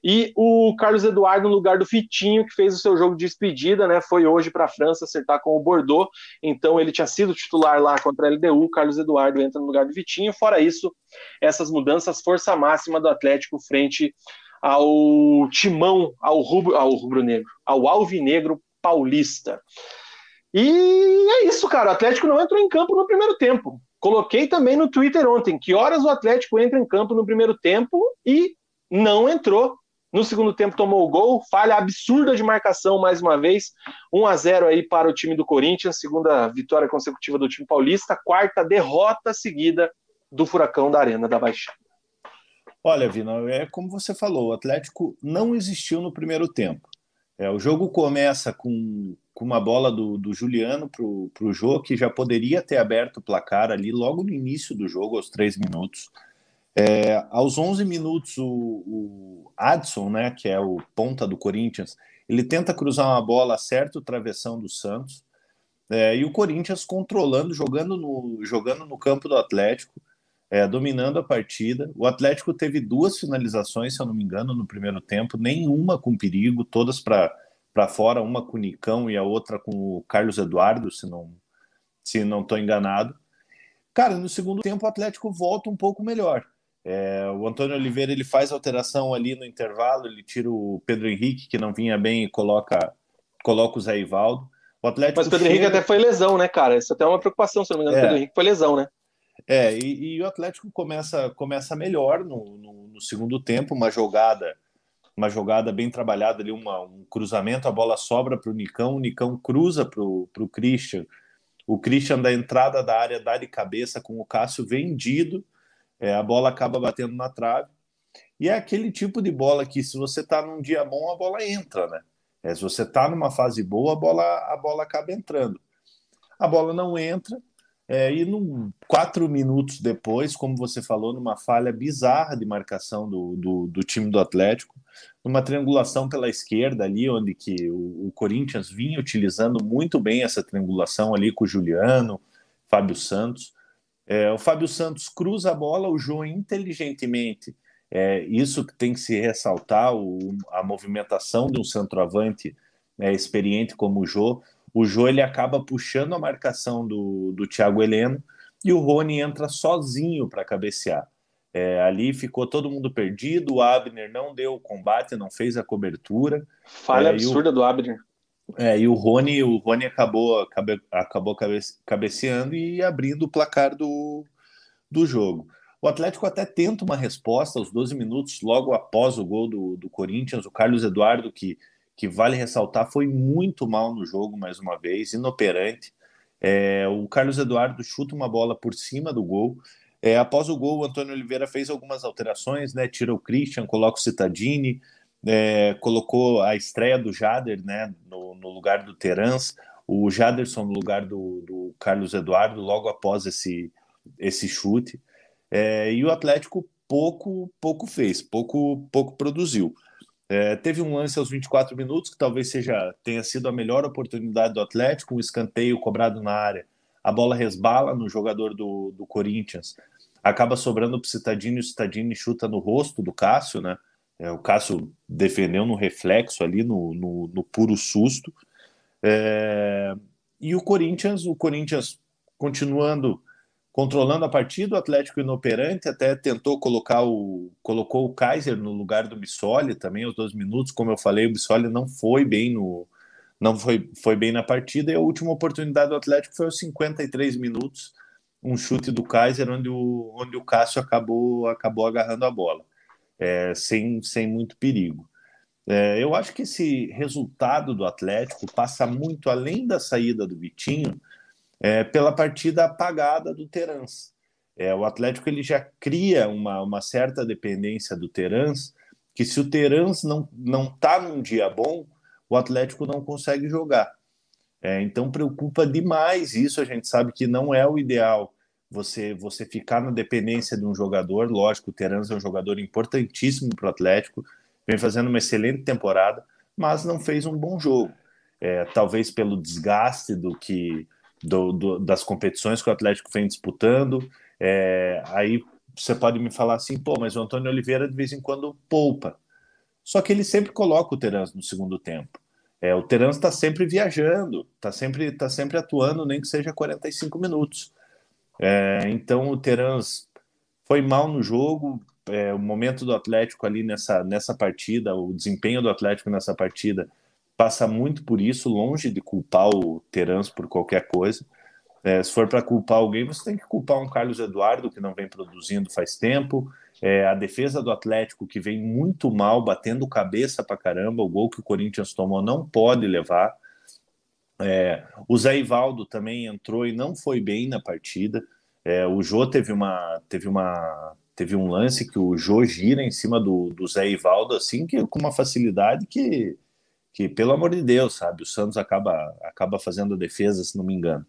E o Carlos Eduardo no lugar do Fitinho, que fez o seu jogo de despedida, né? Foi hoje para a França acertar com o Bordeaux. Então ele tinha sido titular lá contra a LDU. Carlos Eduardo entra no lugar do Vitinho. Fora isso, essas mudanças, força máxima do Atlético frente ao timão, ao rubro, ao rubro-negro, ao alvinegro paulista. E é isso, cara. O Atlético não entrou em campo no primeiro tempo. Coloquei também no Twitter ontem que horas o Atlético entra em campo no primeiro tempo e não entrou. No segundo tempo tomou o gol, falha absurda de marcação mais uma vez, 1 a 0 aí para o time do Corinthians, segunda vitória consecutiva do time paulista, quarta derrota seguida do Furacão da Arena da Baixada. Olha, Vina, é como você falou, o Atlético não existiu no primeiro tempo. É, o jogo começa com, com uma bola do, do Juliano para o Jô, que já poderia ter aberto o placar ali logo no início do jogo, aos três minutos. É, aos 11 minutos, o, o Adson, né, que é o ponta do Corinthians, ele tenta cruzar uma bola certo o travessão do Santos, é, e o Corinthians controlando, jogando no, jogando no campo do Atlético, é, dominando a partida. O Atlético teve duas finalizações, se eu não me engano, no primeiro tempo, nenhuma com perigo, todas para fora, uma com o Nicão e a outra com o Carlos Eduardo, se não se não estou enganado. Cara, no segundo tempo o Atlético volta um pouco melhor. É, o Antônio Oliveira ele faz alteração ali no intervalo, ele tira o Pedro Henrique, que não vinha bem, e coloca, coloca o Zé Ivaldo. O Atlético Mas o Pedro chega... Henrique até foi lesão, né, cara? Isso até é uma preocupação, se não me engano. É. O Pedro Henrique foi lesão, né? É, e, e, o Atlético começa, começa melhor no, no, no, segundo tempo, uma jogada uma jogada bem trabalhada ali, uma, um cruzamento, a bola sobra para o Nicão, o Nicão cruza para o Christian, o Christian da entrada da área dá de cabeça com o Cássio vendido, é, a bola acaba batendo na trave. E é aquele tipo de bola que, se você está num dia bom, a bola entra, né? É, se você está numa fase boa, a bola, a bola acaba entrando. A bola não entra, é, e num, quatro minutos depois, como você falou, numa falha bizarra de marcação do, do, do time do Atlético, numa triangulação pela esquerda ali, onde que o, o, Corinthians vinha utilizando muito bem essa triangulação ali com o Juliano, Fábio Santos. É, o Fábio Santos cruza a bola, o João inteligentemente, é, isso que tem que se ressaltar, o, a movimentação de um centroavante é, experiente como o Jô. O Jô ele acaba puxando a marcação do, do Thiago Heleno e o Rony entra sozinho para cabecear. É, ali ficou todo mundo perdido, o Abner não deu o combate, não fez a cobertura. Falha é, absurda o, do Abner. É, e o Rony, o Rony acabou, cabe, acabou cabeceando e abrindo o placar do, do jogo. O Atlético até tenta uma resposta aos 12 minutos, logo após o gol do, do Corinthians. O Carlos Eduardo, que, que vale ressaltar, foi muito mal no jogo mais uma vez, inoperante. É, o Carlos Eduardo chuta uma bola por cima do gol é, após o gol, o Antônio Oliveira fez algumas alterações, né? Tirou o Christian, coloca o Citadini, é, colocou a estreia do Jader, né? No, no lugar do Terans, o Jaderson no lugar do, do, Carlos Eduardo, logo após esse, esse chute. É, e o Atlético pouco pouco fez, pouco pouco produziu. É, teve um lance aos 24 minutos que talvez seja tenha sido a melhor oportunidade do Atlético, um escanteio cobrado na área. A bola resbala no jogador do, do Corinthians acaba sobrando para o Citadini, o Citadini chuta no rosto do Cássio, né? É, o Cássio defendeu no reflexo ali, no, no, no puro susto. É, e o Corinthians, o Corinthians continuando controlando a partida, o Atlético inoperante, até tentou colocar o colocou o Kaiser no lugar do Bissoli também aos dois minutos, como eu falei, o Bissoli não foi bem no não foi, foi bem na partida e a última oportunidade do Atlético foi aos 53 minutos um chute do Kaiser onde o, onde o Cássio acabou, acabou agarrando a bola, é, sem, sem muito perigo. É, eu acho que esse resultado do Atlético passa muito além da saída do Vitinho é, pela partida apagada do Terans. É, o Atlético ele já cria uma, uma certa dependência do Terans, que se o Terans não não está num dia bom, o Atlético não consegue jogar. É, então preocupa demais isso. A gente sabe que não é o ideal você você ficar na dependência de um jogador. Lógico, o Terans é um jogador importantíssimo para o Atlético, vem fazendo uma excelente temporada, mas não fez um bom jogo. É, talvez pelo desgaste do que do, do, das competições que o Atlético vem disputando. É, aí você pode me falar assim, pô, mas o Antônio Oliveira de vez em quando poupa. Só que ele sempre coloca o Terans no segundo tempo. É, o Terence está sempre viajando, está sempre, tá sempre atuando, nem que seja 45 minutos. É, então o Terence foi mal no jogo, é, o momento do Atlético ali nessa, nessa partida, o desempenho do Atlético nessa partida passa muito por isso, longe de culpar o Terence por qualquer coisa. É, se for para culpar alguém, você tem que culpar um Carlos Eduardo que não vem produzindo faz tempo, é, a defesa do Atlético, que vem muito mal, batendo cabeça para caramba, o gol que o Corinthians tomou não pode levar. É, o Zé Ivaldo também entrou e não foi bem na partida. É, o Jô teve uma, teve uma, teve um lance que o Jô gira em cima do, do Zé Ivaldo assim que com uma facilidade que, que pelo amor de Deus, sabe, o Santos acaba, acaba fazendo a defesa, se não me engano.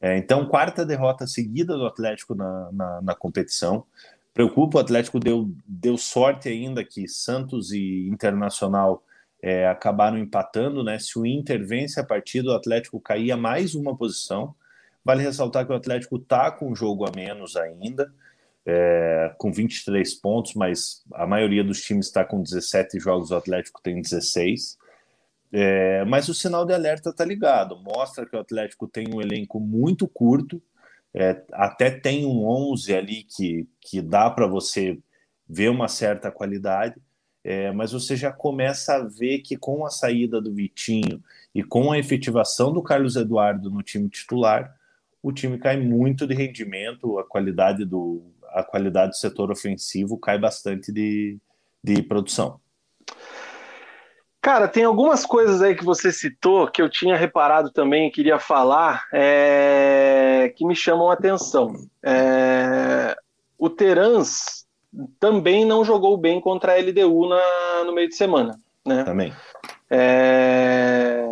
É, então, quarta derrota seguida do Atlético na, na, na competição. Preocupa, o Atlético deu, deu sorte ainda que Santos e Internacional é, acabaram empatando, né? Se o Inter vence a partida, o Atlético caía mais uma posição. Vale ressaltar que o Atlético está com um jogo a menos ainda. é, com 23 pontos, mas a maioria dos times está com 17 jogos, o Atlético tem 16. É, mas o sinal de alerta está ligado, mostra que o Atlético tem um elenco muito curto, é, até tem um 11 ali que, que dá para você ver uma certa qualidade, é, mas você já começa a ver que com a saída do Vitinho e com a efetivação do Carlos Eduardo no time titular, o time cai muito de rendimento, a qualidade do, a qualidade do setor ofensivo cai bastante de, de produção. Cara, tem algumas coisas aí que você citou que eu tinha reparado também e queria falar é, que me chamam a atenção. É, o Terans também não jogou bem contra a LDU na, no meio de semana. Né? Também. É,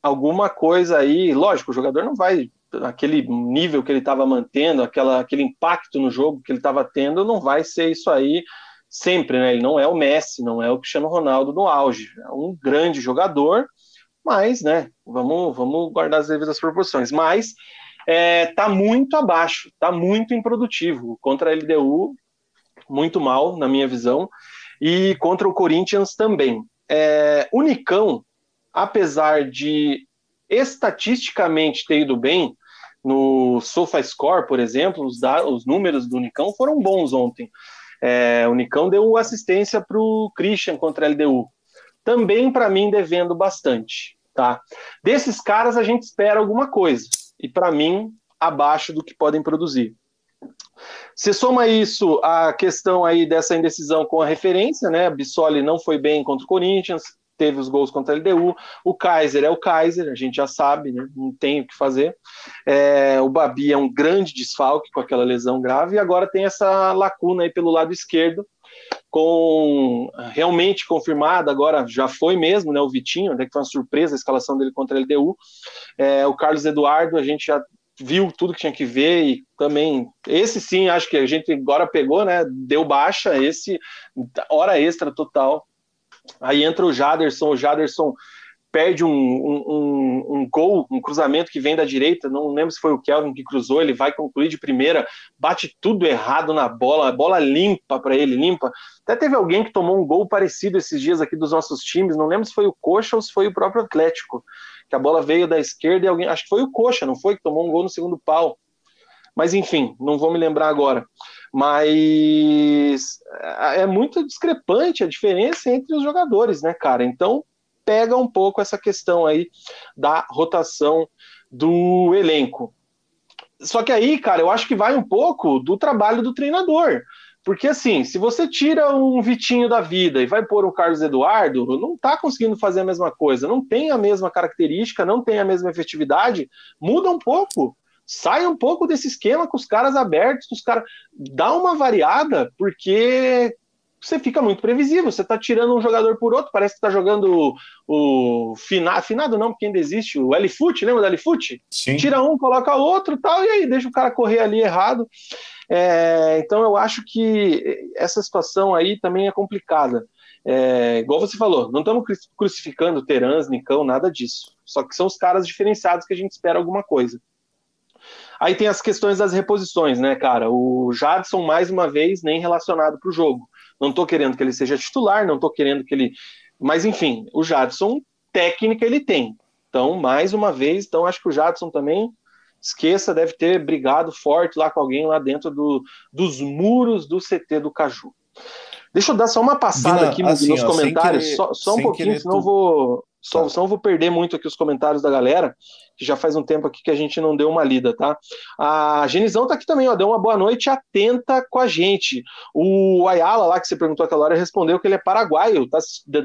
alguma coisa aí, lógico, o jogador não vai aquele nível que ele estava mantendo, aquela, aquele impacto no jogo que ele estava tendo, não vai ser isso aí sempre, né? Ele não é o Messi, não é o Cristiano Ronaldo no auge. É um grande jogador, mas, né? Vamos, vamos guardar as devidas proporções. Mas é, tá muito abaixo, tá muito improdutivo. Contra a LDU, muito mal, na minha visão, e contra o Corinthians também. É, o Nicão, apesar de estatisticamente ter ido bem, no SofaScore, por exemplo, os, os números do Nicão foram bons ontem. É, o Nicão deu assistência para o Christian contra a LDU. Também, para mim, devendo bastante. Tá? Desses caras, a gente espera alguma coisa. E, para mim, abaixo do que podem produzir. Você soma isso à questão aí dessa indecisão com a referência, né? Bissoli não foi bem contra o Corinthians, teve os gols contra a LDU. O Kaiser é o Kaiser, a gente já sabe, né? não tem o que fazer. É, o Babi é um grande desfalque com aquela lesão grave, e agora tem essa lacuna aí pelo lado esquerdo, com realmente confirmada, agora já foi mesmo, né? O Vitinho, até que foi uma surpresa a escalação dele contra a LDU. É, o Carlos Eduardo, a gente já viu tudo que tinha que ver e também esse sim acho que a gente agora pegou né deu baixa esse hora extra total Aí entra o Jaderson, o Jaderson perde um, um, um, um, gol, um cruzamento que vem da direita, não lembro se foi o Kelvin que cruzou, ele vai concluir de primeira, bate tudo errado na bola, a bola limpa para ele, limpa. Até teve alguém que tomou um gol parecido esses dias aqui dos nossos times, não lembro se foi o Coxa ou se foi o próprio Atlético, que a bola veio da esquerda e alguém, acho que foi o Coxa, não foi, que tomou um gol no segundo pau. Mas enfim, não vou me lembrar agora. Mas é, é muito discrepante a diferença entre os jogadores, né, cara? Então pega um pouco essa questão aí da rotação do elenco. Só que aí, cara, eu acho que vai um pouco do trabalho do treinador. Porque assim, se você tira um Vitinho da vida e vai pôr um Carlos Eduardo, não está conseguindo fazer a mesma coisa, não tem a mesma característica, não tem a mesma efetividade, muda um pouco. Sai um pouco desse esquema com os caras abertos, os caras. Dá uma variada, porque você fica muito previsível. Você tá tirando um jogador por outro, parece que tá jogando o, o fina, finado, não, porque ainda existe o L-Foot, lembra do L-Foot? Tira um, coloca outro tal, e aí deixa o cara correr ali errado. É, então eu acho que essa situação aí também é complicada. É, igual você falou, não estamos crucificando Terans, Nicão, nada disso. Só que são os caras diferenciados que a gente espera alguma coisa. Aí tem as questões das reposições, né, cara? O Jadson, mais uma vez, nem relacionado para o jogo. Não estou querendo que ele seja titular, não estou querendo que ele. Mas, enfim, o Jadson, técnica ele tem. Então, mais uma vez, então acho que o Jadson também, esqueça, deve ter brigado forte lá com alguém lá dentro do, dos muros do CT do Caju. Deixa eu dar só uma passada Vina, aqui assim, nos ó, comentários, querer, só, só um pouquinho, senão tu... vou, só, tá. senão vou perder muito aqui os comentários da galera, que já faz um tempo aqui que a gente não deu uma lida, tá? A Genizão tá aqui também, ó, deu uma boa noite atenta com a gente. O Ayala lá, que você perguntou aquela hora, respondeu que ele é paraguaio, tá,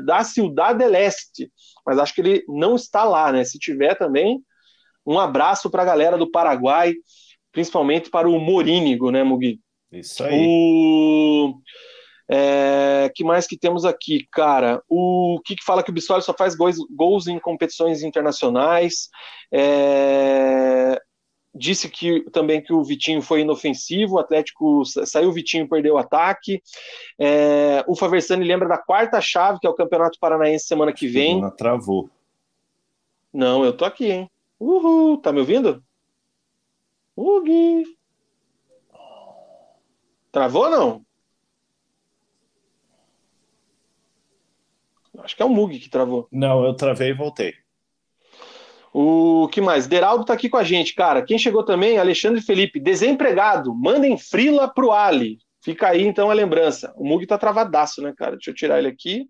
da Ciudad del Este, mas acho que ele não está lá, né? Se tiver também, um abraço para a galera do Paraguai, principalmente para o Morínigo, né, Mugi? Isso aí. O... É, que mais que temos aqui, cara? O que, fala que o Bissoli só faz gols, gols em competições internacionais. É, disse que também que o Vitinho foi inofensivo, o Atlético saiu o Vitinho, perdeu o ataque. É, o Faversani lembra da quarta chave, que é o Campeonato Paranaense semana que vem. Travou. Não, eu tô aqui, hein? Uhul, tá me ouvindo? Ugi. Travou ou não? Acho que é o Mug que travou. Não, eu travei e voltei. O que mais? Deraldo tá aqui com a gente, cara. Quem chegou também? Alexandre Felipe, desempregado. Mandem frila pro Ali. Fica aí então a lembrança. O Mug tá travadaço, né, cara? Deixa eu tirar ele aqui,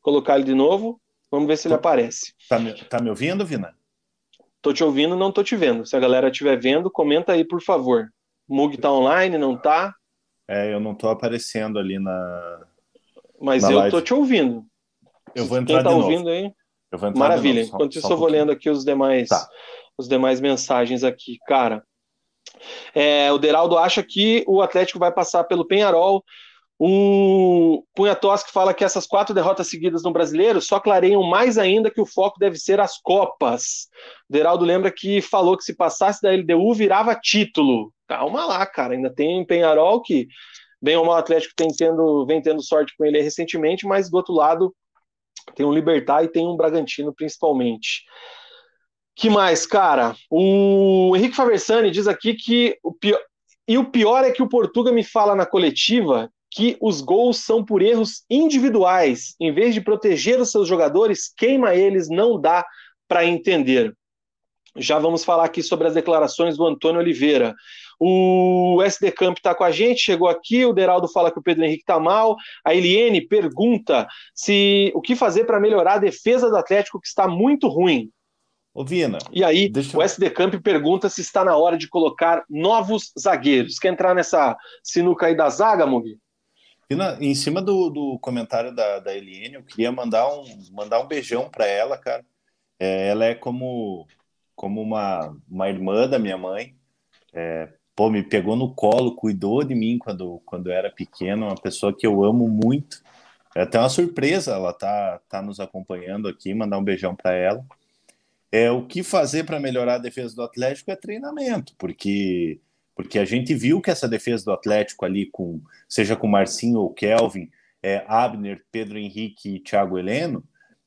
colocar ele de novo. Vamos ver se ele aparece. Tá me, tá me ouvindo, Vina? Tô te ouvindo, não tô te vendo. Se a galera estiver vendo, comenta aí, por favor. O Mug tá online, não tá? É, eu não tô aparecendo ali na. Mas na eu live. tô te ouvindo. Eu vou entrar Quem tá de ouvindo novo. aí? Maravilha. Enquanto isso, um eu vou lendo aqui os demais, tá. os demais mensagens aqui. Cara, é, o Deraldo acha que o Atlético vai passar pelo Penharol. O Punha Tosca fala que essas quatro derrotas seguidas no brasileiro só clareiam mais ainda que o foco deve ser as Copas. O Deraldo lembra que falou que se passasse da LDU virava título. Calma lá, cara. Ainda tem Penharol que, bem ou mal, o Atlético tem tendo, vem tendo sorte com ele recentemente, mas do outro lado tem um Libertar e tem um Bragantino principalmente. Que mais, cara? O Henrique Faversani diz aqui que o pior. E o pior é que o Portuga me fala na coletiva que os gols são por erros individuais. Em vez de proteger os seus jogadores, queima eles, não dá para entender. Já vamos falar aqui sobre as declarações do Antônio Oliveira. O SD Camp está com a gente, chegou aqui. O Deraldo fala que o Pedro Henrique está mal. A Eliene pergunta se o que fazer para melhorar a defesa do Atlético, que está muito ruim. Ô, Vina. E aí, o SD Camp pergunta se está na hora de colocar novos zagueiros. Quer entrar nessa sinuca aí da zaga, Mugi? Vina, em cima do, do comentário da, da Eliane, eu queria mandar um, mandar um beijão para ela, cara. É, ela é como, como uma, uma irmã da minha mãe. É, pô, me pegou no colo, cuidou de mim quando, quando eu era pequeno, uma pessoa que eu amo muito. É até uma surpresa, ela tá, tá nos acompanhando aqui, mandar um beijão para ela. É, o que fazer para melhorar a defesa do Atlético é treinamento, porque porque a gente viu que essa defesa do Atlético ali, com seja com Marcinho ou Kelvin, é, Abner, Pedro Henrique e Thiago Heleno,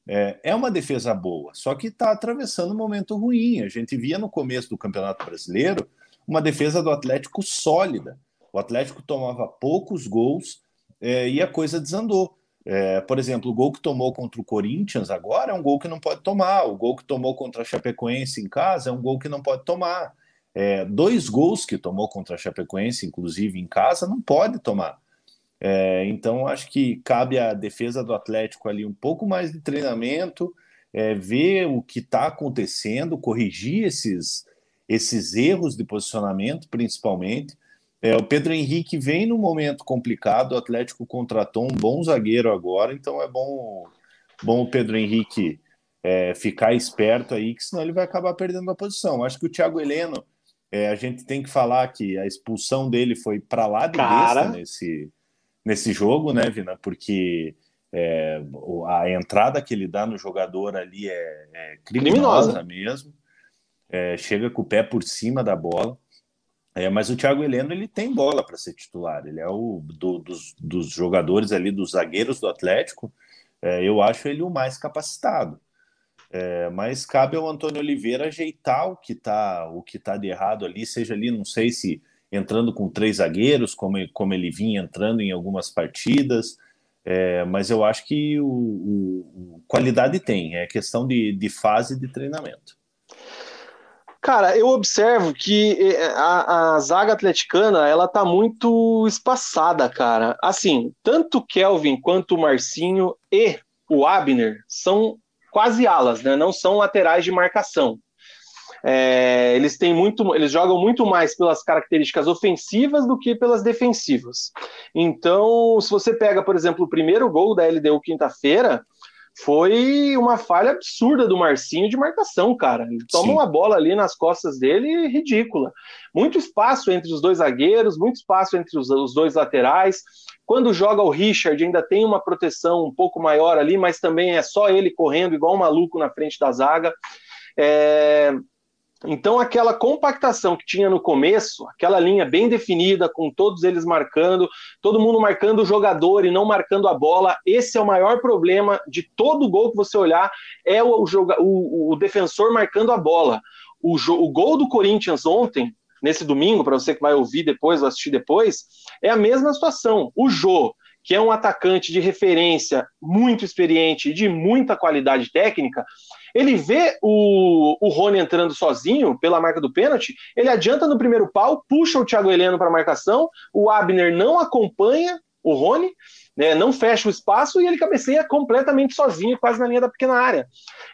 é, é uma defesa boa, só que está atravessando um momento ruim. A gente via no começo do Campeonato Brasileiro uma defesa do Atlético sólida. O Atlético tomava poucos gols é, e a coisa desandou. É, por exemplo, o gol que tomou contra o Corinthians agora é um gol que não pode tomar. O gol que tomou contra a Chapecoense em casa é um gol que não pode tomar. É, dois gols que tomou contra a Chapecoense, inclusive em casa, não pode tomar. É, então, acho que cabe à defesa do Atlético ali um pouco mais de treinamento, é, ver o que está acontecendo, corrigir esses, esses erros de posicionamento, principalmente, é, o Pedro Henrique vem num momento complicado, o Atlético contratou um bom zagueiro agora, então é bom, bom o Pedro Henrique é, ficar esperto aí, que senão ele vai acabar perdendo a posição. Acho que o Thiago Heleno, é, a gente tem que falar que a expulsão dele foi para lá de Cara... nesse, nesse jogo, né, Vina? Porque é, a entrada que ele dá no jogador ali é, é criminosa, criminosa, mesmo. É, chega com o pé por cima da bola. É, mas o Thiago Heleno ele tem bola para ser titular. Ele é o do, dos, dos, jogadores ali, dos zagueiros do Atlético. É, eu acho ele o mais capacitado. É, mas cabe ao Antônio Oliveira ajeitar o que está o que tá de errado ali, seja ali, não sei se entrando com três zagueiros, como, como ele vinha entrando em algumas partidas. É, mas eu acho que o, o, qualidade tem, é questão de, de fase de treinamento. Cara, eu observo que eh, a, a, zaga atleticana ela tá muito espaçada, cara. Assim, tanto o Kelvin quanto o Marcinho e o Abner são quase alas, né? Não são laterais de marcação. É, eles têm muito, eles jogam muito mais pelas características ofensivas do que pelas defensivas. Então, se você pega, por exemplo, o primeiro gol da LDU quinta-feira, foi uma falha absurda do Marcinho de marcação, cara. Ele toma Sim. uma bola ali nas costas dele ridícula. Muito espaço entre os dois zagueiros, muito espaço entre os, os dois laterais. Quando joga o Richard, ainda tem uma proteção um pouco maior ali, mas também é só ele correndo igual um maluco na frente da zaga. É, então, aquela compactação que tinha no começo, aquela linha bem definida, com todos eles marcando, todo mundo marcando o jogador e não marcando a bola, esse é o maior problema de todo gol que você olhar, é o, o, o defensor marcando a bola. O, o gol do Corinthians ontem nesse domingo, para você que vai ouvir depois ou assistir depois, é a mesma situação. O Jô, que é um atacante de referência muito experiente e de muita qualidade técnica, ele vê o, o Rony entrando sozinho pela marca do pênalti, ele adianta no primeiro pau, puxa o Thiago Heleno para a marcação, o Abner não acompanha o Rony, né, não fecha o espaço e ele cabeceia completamente sozinho, quase na linha da pequena área.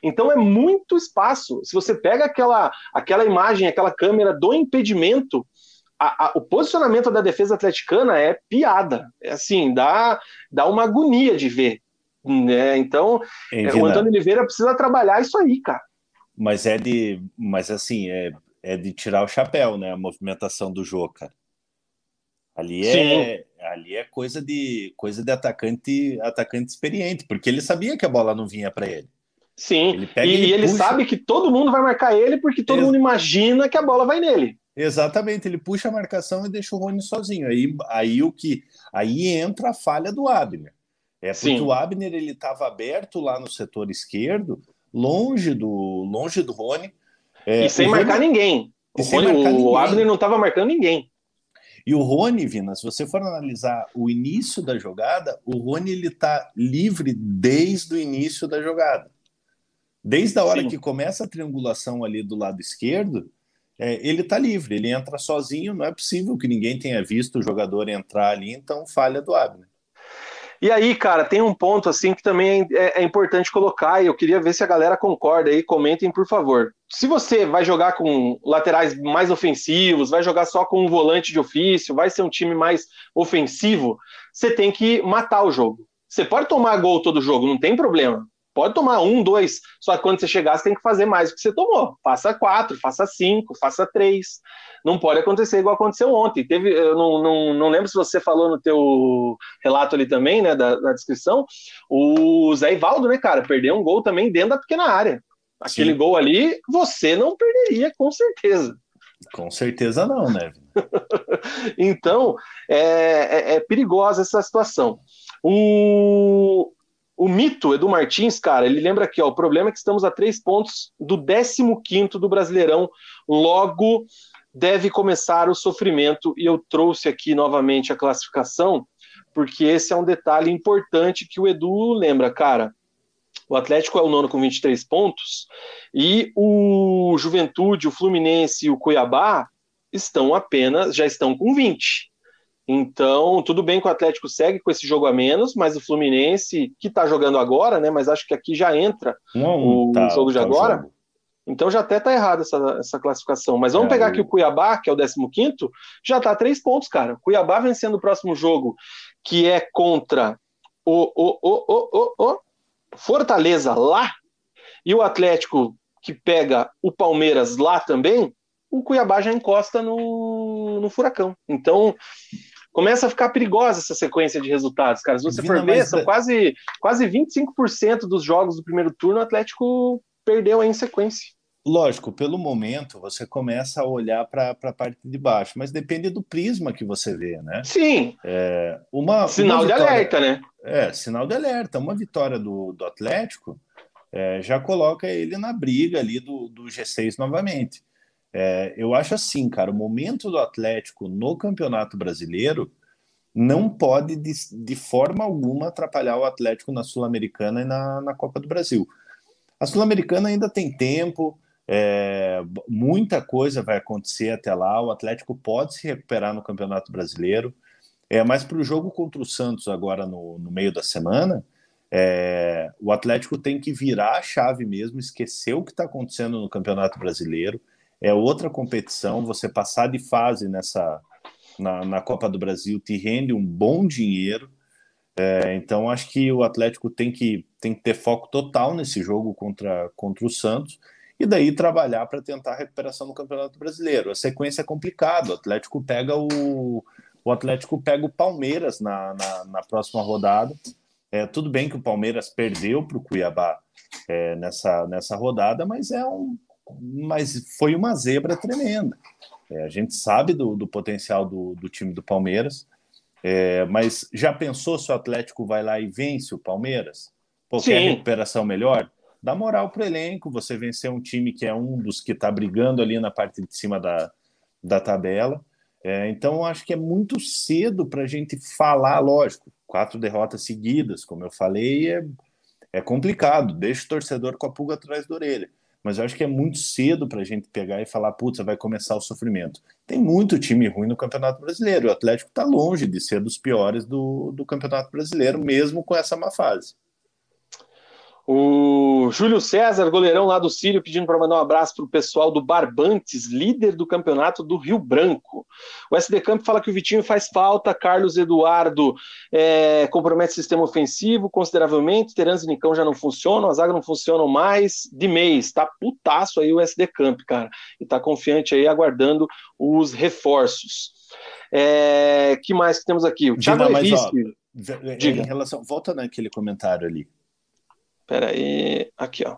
Então é muito espaço. Se você pega aquela, aquela imagem, aquela câmera do impedimento, a, a, o posicionamento da defesa atleticana é piada. É assim, dá, dá uma agonia de ver. Né? Então, é, o Antônio Oliveira precisa trabalhar isso aí, cara. Mas é de. Mas assim, é, é de tirar o chapéu, né? A movimentação do jogo, cara. Ali é, ali é coisa de coisa de atacante atacante experiente, porque ele sabia que a bola não vinha para ele. Sim, ele pega, e ele, ele sabe que todo mundo vai marcar ele porque todo Ex mundo imagina que a bola vai nele. Exatamente, ele puxa a marcação e deixa o Rony sozinho. Aí, aí o que aí entra a falha do Abner. É porque Sim. o Abner ele estava aberto lá no setor esquerdo, longe do longe do Rony. É, e sem marcar Rony, ninguém. O, Rony, o ninguém. Abner não estava marcando ninguém. E o Rony, Vina, se você for analisar o início da jogada, o Rony ele está livre desde o início da jogada. Desde a hora Sim. que começa a triangulação ali do lado esquerdo, é, ele está livre, ele entra sozinho, não é possível que ninguém tenha visto o jogador entrar ali, então falha do Abner. E aí, cara, tem um ponto assim que também é, é, importante colocar, e eu queria ver se a galera concorda aí, comentem, por favor. Se você vai jogar com laterais mais ofensivos, vai jogar só com um volante de ofício, vai ser um time mais ofensivo, você tem que matar o jogo. Você pode tomar gol todo jogo, não tem problema. Pode tomar um, dois, só que quando você chegar, você tem que fazer mais do que você tomou. Faça quatro, faça cinco, faça três. Não pode acontecer igual aconteceu ontem. Teve, eu não, não, não lembro se você falou no teu relato ali também, né, da, da descrição, o Zé Ivaldo, né, cara, perdeu um gol também dentro da pequena área. Aquele Sim. gol ali, você não perderia, com certeza. Com certeza não, né? [LAUGHS] então, é, é, é perigosa essa situação. O, o mito Edu Martins, cara, ele lembra aqui, ó, o problema é que estamos a três pontos do 15 do Brasileirão, logo deve começar o sofrimento, e eu trouxe aqui novamente a classificação, porque esse é um detalhe importante que o Edu lembra, cara. O Atlético é o nono com 23 pontos, e o Juventude, o Fluminense e o Cuiabá estão apenas, já estão com 20. Então, tudo bem que o Atlético segue com esse jogo a menos, mas o Fluminense, que está jogando agora, né? Mas acho que aqui já entra Não, o tá, jogo de tá agora. Jogo. Então já até está errada essa, essa classificação. Mas vamos é, pegar aqui o Cuiabá, que é o 15, já está três pontos, cara. Cuiabá vencendo o próximo jogo, que é contra o, o, o, o, o, o Fortaleza lá, e o Atlético que pega o Palmeiras lá também, o Cuiabá já encosta no, no furacão. Então, começa a ficar perigosa essa sequência de resultados, cara. Se você for ver, são quase, quase 25% dos jogos do primeiro turno o Atlético perdeu em sequência. Lógico, pelo momento você começa a olhar para a parte de baixo, mas depende do prisma que você vê, né? Sim. É, uma, sinal uma vitória, de alerta, né? É, sinal de alerta. Uma vitória do, do Atlético é, já coloca ele na briga ali do, do G6 novamente. É, eu acho assim, cara, o momento do Atlético no Campeonato Brasileiro não pode, de, de forma alguma, atrapalhar o Atlético na Sul-Americana e na, na Copa do Brasil. A Sul-Americana ainda tem tempo, é, muita coisa vai acontecer até lá. O Atlético pode se recuperar no Campeonato Brasileiro, é, mas para o jogo contra o Santos, agora no, no meio da semana, é, o Atlético tem que virar a chave mesmo, esquecer o que está acontecendo no Campeonato Brasileiro é outra competição. Você passar de fase nessa na, na Copa do Brasil te rende um bom dinheiro. É, então acho que o Atlético tem que, tem que ter foco total nesse jogo contra, contra o Santos e daí trabalhar para tentar a recuperação no Campeonato Brasileiro. A sequência é complicada. O Atlético pega o, o Atlético pega o Palmeiras na, na, na próxima rodada. É, tudo bem que o Palmeiras perdeu para o Cuiabá é, nessa, nessa rodada, mas é um, mas foi uma zebra tremenda. É, a gente sabe do, do potencial do, do, time do Palmeiras, é, mas já pensou se o Atlético vai lá e vence o Palmeiras? Pô, quer recuperação melhor? Dá moral para o elenco, você vencer um time que é um dos que está brigando ali na parte de cima da, da tabela. É, então, acho que é muito cedo para a gente falar, lógico, quatro derrotas seguidas, como eu falei, é, é complicado, deixa o torcedor com a pulga atrás da orelha. Mas eu acho que é muito cedo para a gente pegar e falar, putz, vai começar o sofrimento. Tem muito time ruim no Campeonato Brasileiro. O Atlético está longe de ser dos piores do, do Campeonato Brasileiro, mesmo com essa má fase. O Júlio César, goleirão lá do Sírio, pedindo para mandar um abraço para o pessoal do Barbantes, líder do campeonato do Rio Branco. O SD Camp fala que o Vitinho faz falta, Carlos Eduardo é, compromete o sistema ofensivo consideravelmente, Terans e Nicão já não funcionam, a zaga não funciona mais de mês. Tá putaço aí o SD Camp, cara, e tá confiante aí, aguardando os reforços. É, que mais que temos aqui? O Thiago Levisque. Em relação, volta naquele comentário ali. Espera aí, aqui, ó.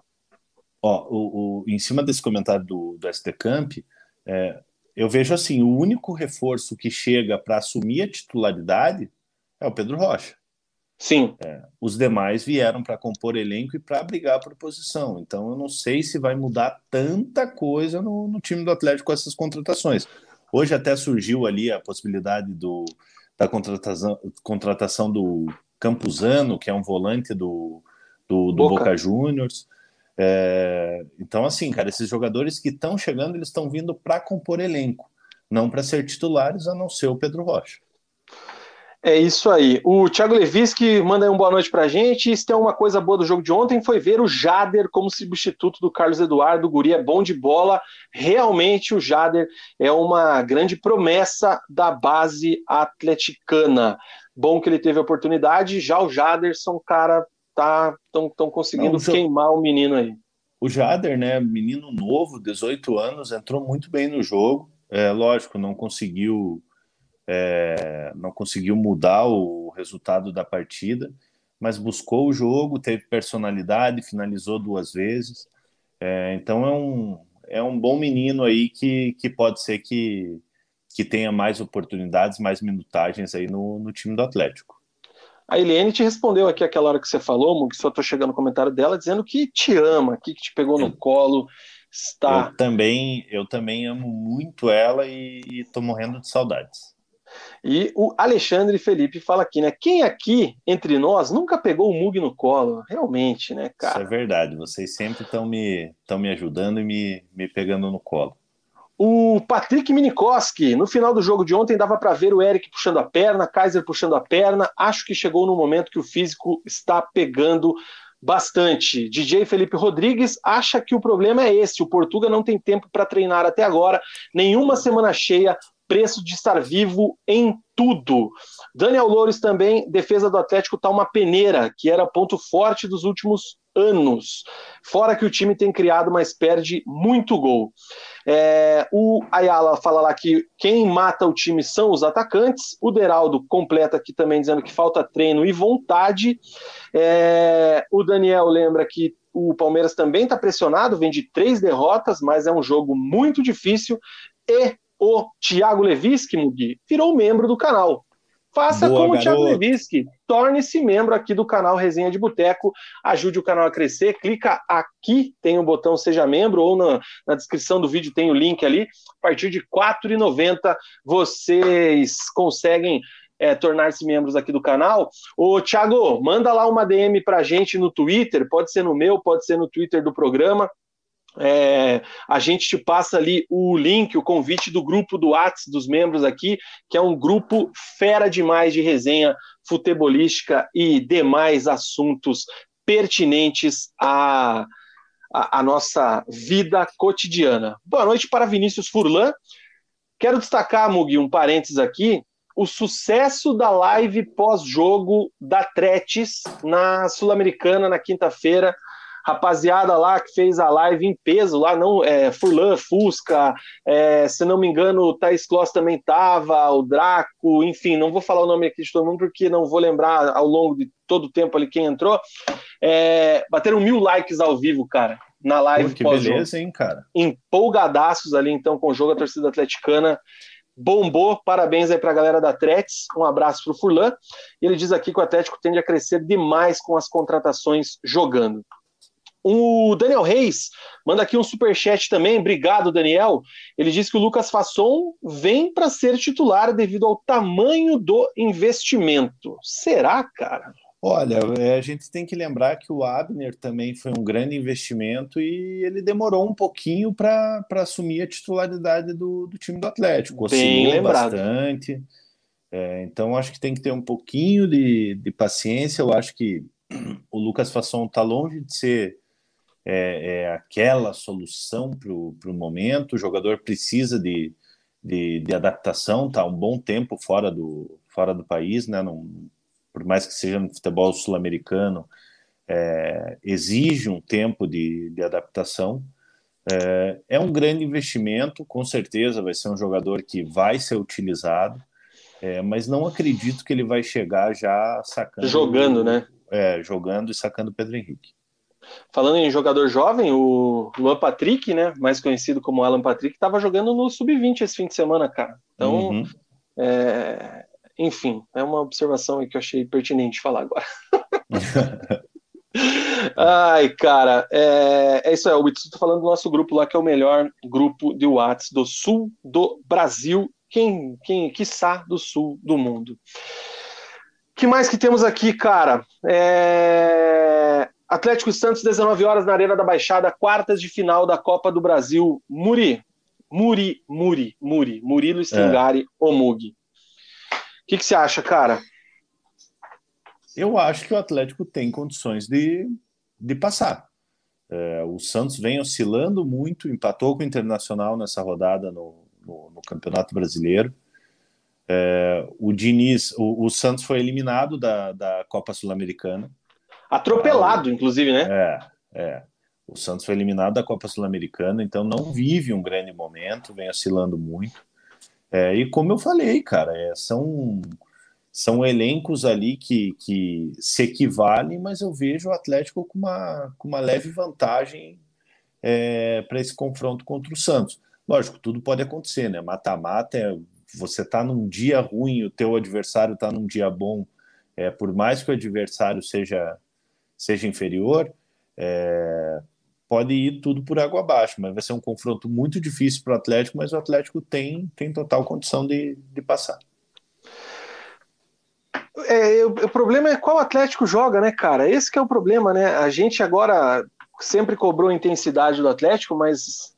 Ó, o, o, em cima desse comentário do, do SD Camp, é, eu vejo assim, o único reforço que chega para assumir a titularidade é o Pedro Rocha. Sim. É, os demais vieram para compor elenco e para brigar por posição. Então eu não sei se vai mudar tanta coisa no, no, time do Atlético com essas contratações. Hoje até surgiu ali a possibilidade do, da contratação, contratação do Campuzano, que é um volante do, do, do Boca, Boca Juniors. É, então, assim, cara, esses jogadores que estão chegando, eles estão vindo para compor elenco, não para ser titulares, a não ser o Pedro Rocha. É isso aí. O Thiago Leviski manda aí uma boa noite pra gente. E se tem uma coisa boa do jogo de ontem foi ver o Jader como substituto do Carlos Eduardo. O Guri é bom de bola. Realmente o Jader é uma grande promessa da base atleticana. Bom que ele teve a oportunidade. Já o Jaderson, cara, tá estão conseguindo Não, queimar o menino aí. O Jader, né, menino novo, 18 anos, entrou muito bem no jogo. É, lógico, não conseguiu é, não conseguiu mudar o resultado da partida, mas buscou o jogo, teve personalidade, finalizou duas vezes. É, então é um, é um bom menino aí que, que pode ser que, que tenha mais oportunidades, mais minutagens aí no, no time do Atlético. A Eliane te respondeu aqui aquela hora que você falou, que só estou chegando no comentário dela, dizendo que te ama, que te pegou no colo, está... Eu também, eu também amo muito ela e estou morrendo de saudades. E o Alexandre Felipe fala aqui, né? Quem aqui, entre nós, nunca pegou o Mug no colo? Realmente, né, cara? Isso é verdade, vocês sempre estão me, me ajudando e me, me pegando no colo. O Patrick Minikoski, no final do jogo de ontem, dava para ver o Eric puxando a perna, Kaiser puxando a perna. Acho que chegou no momento que o físico está pegando bastante. DJ Felipe Rodrigues acha que o problema é esse: o Portuga não tem tempo para treinar até agora, nenhuma semana cheia, preço de estar vivo em tudo. Daniel Loures também, defesa do Atlético tá uma peneira, que era ponto forte dos últimos anos. Fora que o time tem criado, mas perde muito gol. É, o Ayala fala lá que quem mata o time são os atacantes. O Deraldo completa aqui também dizendo que falta treino e vontade. É, o Daniel lembra que o Palmeiras também está pressionado, vem de três derrotas, mas é um jogo muito difícil. E o Thiago Leviski, Mugi, virou membro do canal. Faça Boa, como o Thiago Leviski, torne-se membro aqui do canal Resenha de Boteco, ajude o canal a crescer, clica aqui, tem o botão Seja Membro, ou na, na descrição do vídeo tem o link ali, a partir de R$ 4,90 vocês conseguem é, tornar-se membros aqui do canal. Ô, Thiago, manda lá uma DM pra gente no Twitter, pode ser no meu, pode ser no Twitter do programa, é, a gente te passa ali o link, o convite do grupo do Whats dos membros aqui, que é um grupo fera demais de resenha futebolística e demais assuntos pertinentes à, à, à nossa vida cotidiana. Boa noite para Vinícius Furlan. Quero destacar, Mugi, um parênteses aqui, o sucesso da live pós-jogo da Tretes na Sul-Americana na quinta-feira rapaziada lá que fez a live em peso lá, não, é, Furlan, Fusca, é, se não me engano, o Thais Kloss também tava, o Draco, enfim, não vou falar o nome aqui de todo mundo porque não vou lembrar ao longo de todo o tempo ali quem entrou. É, bateram mil likes ao vivo, cara, na live. Pô, que beleza, hein, cara? Empolgadaços ali, então, com o jogo da torcida atleticana bombou. Parabéns aí para a galera da Tretes. Um abraço para o Furlan. Ele diz aqui que o Atlético tende a crescer demais com as contratações jogando. O Daniel Reis manda aqui um super chat também. Obrigado, Daniel. Ele diz que o Lucas Fasson vem para ser titular devido ao tamanho do investimento. Será, cara? Olha, é, a gente tem que lembrar que o Abner também foi um grande investimento e ele demorou um pouquinho para assumir a titularidade do, do time do Atlético. Bem lembrado. bastante. É, então, acho que tem que ter um pouquinho de, de paciência. Eu acho que [CLEARS THROAT] o Lucas Fasson está longe de ser é, é aquela solução para o momento. O jogador precisa de, de, de adaptação, está um bom tempo fora do, fora do país, né? Não, por mais que seja no futebol sul-americano, é, exige um tempo de, de adaptação. É, é, um grande investimento, com certeza vai ser um jogador que vai ser utilizado, é, mas não acredito que ele vai chegar já sacando. Jogando, né? É, jogando e sacando o Pedro Henrique. Falando em jogador jovem, o Luan Patrick, né, mais conhecido como Alan Patrick, estava jogando no Sub-20 esse fim de semana, cara. Então, uhum. é, enfim, é uma observação que eu achei pertinente falar agora. [LAUGHS] Ai, cara, é, é, isso aí. O Itsu tá falando do nosso grupo lá, que é o melhor grupo de Whats do sul do Brasil, quem, quem, quiçá, do sul do mundo. que mais que temos aqui, cara? É... Atlético Santos, 19 horas na Arena da Baixada, quartas de final da Copa do Brasil. Muri, Muri, Muri, Muri, Murilo Stringari, é. Omug. O que, que você acha, cara? Eu acho que o Atlético tem condições de, de passar. É, o Santos vem oscilando muito, empatou com o Internacional nessa rodada no, no, no Campeonato Brasileiro. É, o Diniz, o, o, Santos foi eliminado da, da Copa Sul-Americana. Atropelado, inclusive, né? É, é. O Santos foi eliminado da Copa Sul-Americana, então não vive um grande momento, vem oscilando muito. É, e como eu falei, cara, é, são, são elencos ali que, que se equivalem, mas eu vejo o Atlético com uma, com uma leve vantagem é, para esse confronto contra o Santos. Lógico, tudo pode acontecer, né? Mata-mata é você tá num dia ruim, o teu adversário tá num dia bom. É, por mais que o adversário seja, seja inferior, é, pode ir tudo por água abaixo, mas vai ser um confronto muito difícil para o Atlético, mas o Atlético tem, tem total condição de, de passar. É, o, o, problema é qual Atlético joga, né, cara? Esse que é o problema, né? A gente agora sempre cobrou a intensidade do Atlético, mas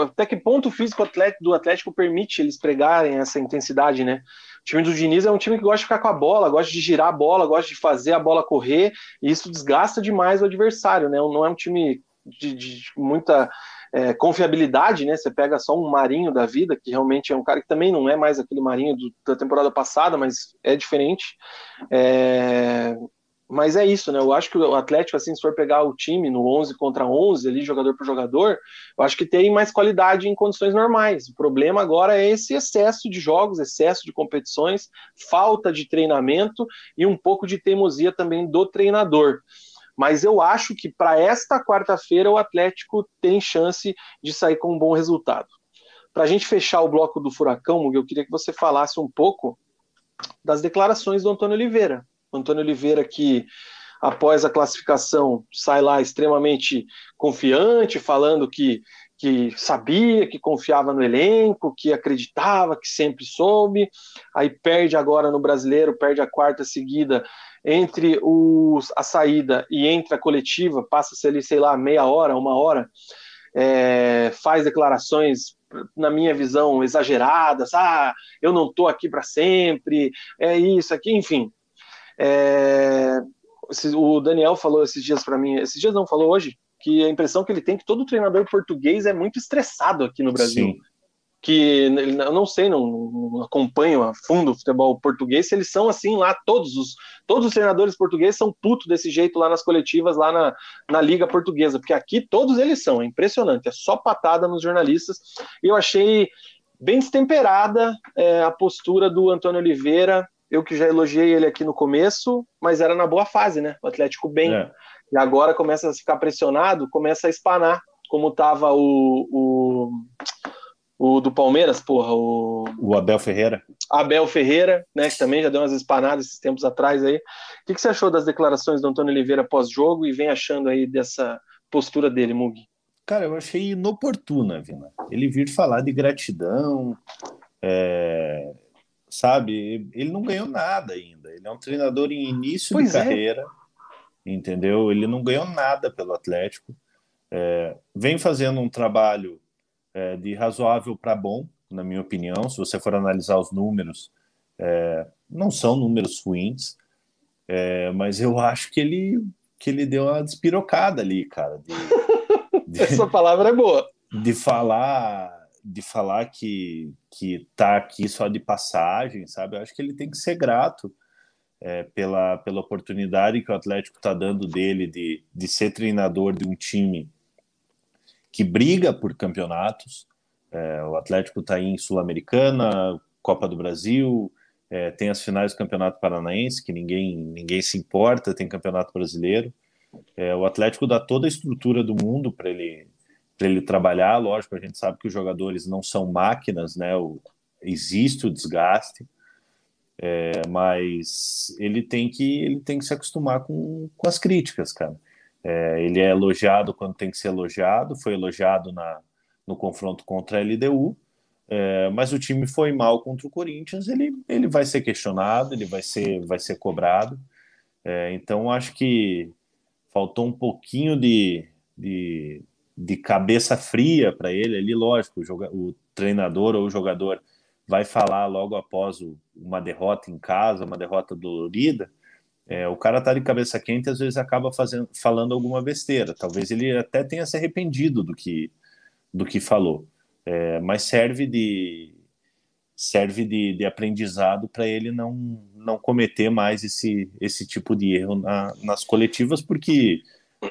até que ponto o físico do Atlético permite eles pregarem essa intensidade, né? O time do Diniz é um time que gosta de ficar com a bola, gosta de girar a bola, gosta de fazer a bola correr, e isso desgasta demais o adversário, né? Não é um time de, de muita é, confiabilidade, né? Você pega só um Marinho da vida, que realmente é um cara que também não é mais aquele Marinho do, da temporada passada, mas é diferente. É, mas é isso, né? Eu acho que o Atlético, assim, se for pegar o time no 11 contra 11, ali, jogador por jogador, eu acho que tem mais qualidade em condições normais. O problema agora é esse excesso de jogos, excesso de competições, falta de treinamento e um pouco de teimosia também do treinador. Mas eu acho que para esta quarta-feira o Atlético tem chance de sair com um bom resultado. Para a gente fechar o bloco do Furacão, eu queria que você falasse um pouco das declarações do Antônio Oliveira. Antônio Oliveira que após a classificação sai lá extremamente confiante, falando que, que sabia, que confiava no elenco, que acreditava, que sempre soube, aí perde agora no brasileiro, perde a quarta seguida entre os, a saída e entre a coletiva, passa-se ali, sei lá, meia hora, uma hora, é, faz declarações, na minha visão, exageradas, ah, eu não estou aqui para sempre, é isso aqui, enfim. É, o Daniel falou esses dias para mim, esses dias não, falou hoje, que a impressão que ele tem é que todo treinador português é muito estressado aqui no Brasil. Sim que eu não sei, não, não, acompanho a fundo o futebol português, se eles são assim lá, todos os, todos os treinadores portugueses são putos desse jeito lá nas coletivas, lá na, na Liga Portuguesa, porque aqui todos eles são, é impressionante, é só patada nos jornalistas, e eu achei bem destemperada é, a postura do Antônio Oliveira, eu que já elogiei ele aqui no começo, mas era na boa fase, né, o Atlético bem, é. e agora começa a ficar pressionado, começa a espanar, como estava o, o o do Palmeiras, porra, o. O Abel Ferreira. Abel Ferreira, né, que também já deu umas espanadas esses tempos atrás aí. O que, que você achou das declarações do Antônio Oliveira pós-jogo e vem achando aí dessa postura dele, Mugi? Cara, eu achei inoportuna, Vina. Ele vir falar de gratidão, é, sabe? Ele não ganhou nada ainda. Ele é um treinador em início pois de é. carreira, entendeu? Ele não ganhou nada pelo Atlético. É, vem fazendo um trabalho é, de razoável para bom, na minha opinião. Se você for analisar os números, é, não são números ruins, é, mas eu acho que ele que ele deu uma despirocada ali, cara. De, [LAUGHS] de, Essa palavra é boa. De falar de falar que que tá aqui só de passagem, sabe? Eu acho que ele tem que ser grato é, pela, pela oportunidade que o Atlético está dando dele de, de ser treinador de um time que briga por campeonatos. É, o Atlético está em Sul-Americana, Copa do Brasil, é, tem as finais do Campeonato Paranaense, que ninguém, ninguém se importa, tem Campeonato Brasileiro. É, o Atlético dá toda a estrutura do mundo para ele, ele trabalhar. Lógico, a gente sabe que os jogadores não são máquinas, né? O, existe o desgaste, é, mas ele tem que ele tem que se acostumar com, com as críticas, cara. É, ele é elogiado quando tem que ser elogiado, foi elogiado na, no confronto contra a LDU, é, mas o time foi mal contra o Corinthians, ele, ele vai ser questionado, ele vai ser, vai ser cobrado. É, então, acho que faltou um pouquinho de, de, de cabeça fria para ele ali, lógico, o, joga, o, treinador ou o jogador vai falar logo após o, uma derrota em casa, uma derrota dolorida, é, o cara tá de cabeça quente às vezes acaba fazendo, falando alguma besteira. Talvez ele até tenha se arrependido do que, do que falou é, mas serve de serve de, de aprendizado para ele não não cometer mais esse esse tipo de erro na, nas coletivas porque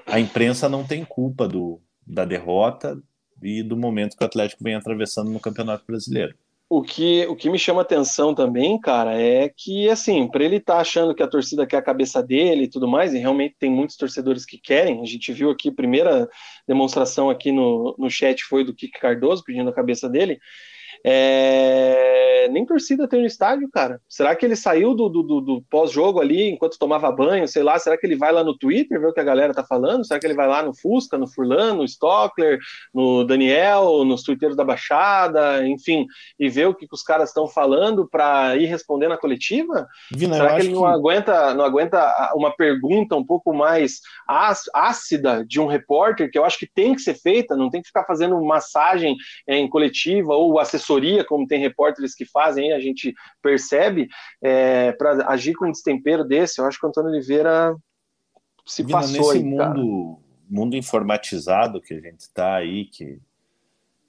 a imprensa não tem culpa do, da derrota e do momento que o Atlético vem atravessando no Campeonato Brasileiro. O que, o que me chama atenção também, cara, é que, assim, para ele estar tá achando que a torcida quer a cabeça dele e tudo mais, e realmente tem muitos torcedores que querem, a gente viu aqui, primeira demonstração aqui no, no chat foi do Kike Cardoso pedindo a cabeça dele, é... Nem torcida tem no estádio, cara. Será que ele saiu do, do, do pós-jogo ali enquanto tomava banho? Sei lá. Será que ele vai lá no Twitter ver o que a galera tá falando? Será que ele vai lá no Fusca, no Furlan, no Stockler, no Daniel, nos twitteiros da Baixada, enfim, e ver o que, que os caras estão falando para ir responder na coletiva? Será que ele não, que... Aguenta, não aguenta uma pergunta um pouco mais ácida de um repórter, que eu acho que tem que ser feita, não tem que ficar fazendo massagem em coletiva ou assessor assessoria, como tem repórteres que fazem, a gente percebe, é, para agir com um destempero desse, eu acho que o Antônio Oliveira se Vina, passou nesse aí, mundo, mundo informatizado que a gente está aí, que,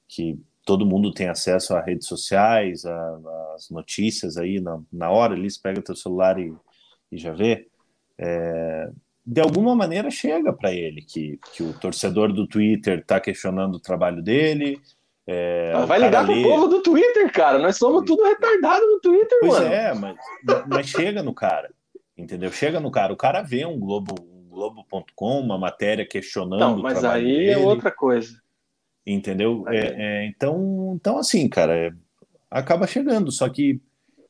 que todo mundo tem acesso a redes sociais, as notícias aí na, na hora, ali você pega teu celular e, e já vê. É, de alguma maneira chega para ele que, que o torcedor do Twitter está questionando o trabalho dele, é, ah, vai ligar pro povo do Twitter, cara. Nós somos tudo retardado no Twitter, pois mano. Pois é, mas, mas chega no cara. Entendeu? Chega no cara. O cara vê um Globo, um Globo.com, uma matéria questionando. Não, mas aí é dele, é outra coisa. Entendeu? É, é, então, então, assim, cara, é, acaba chegando. Só que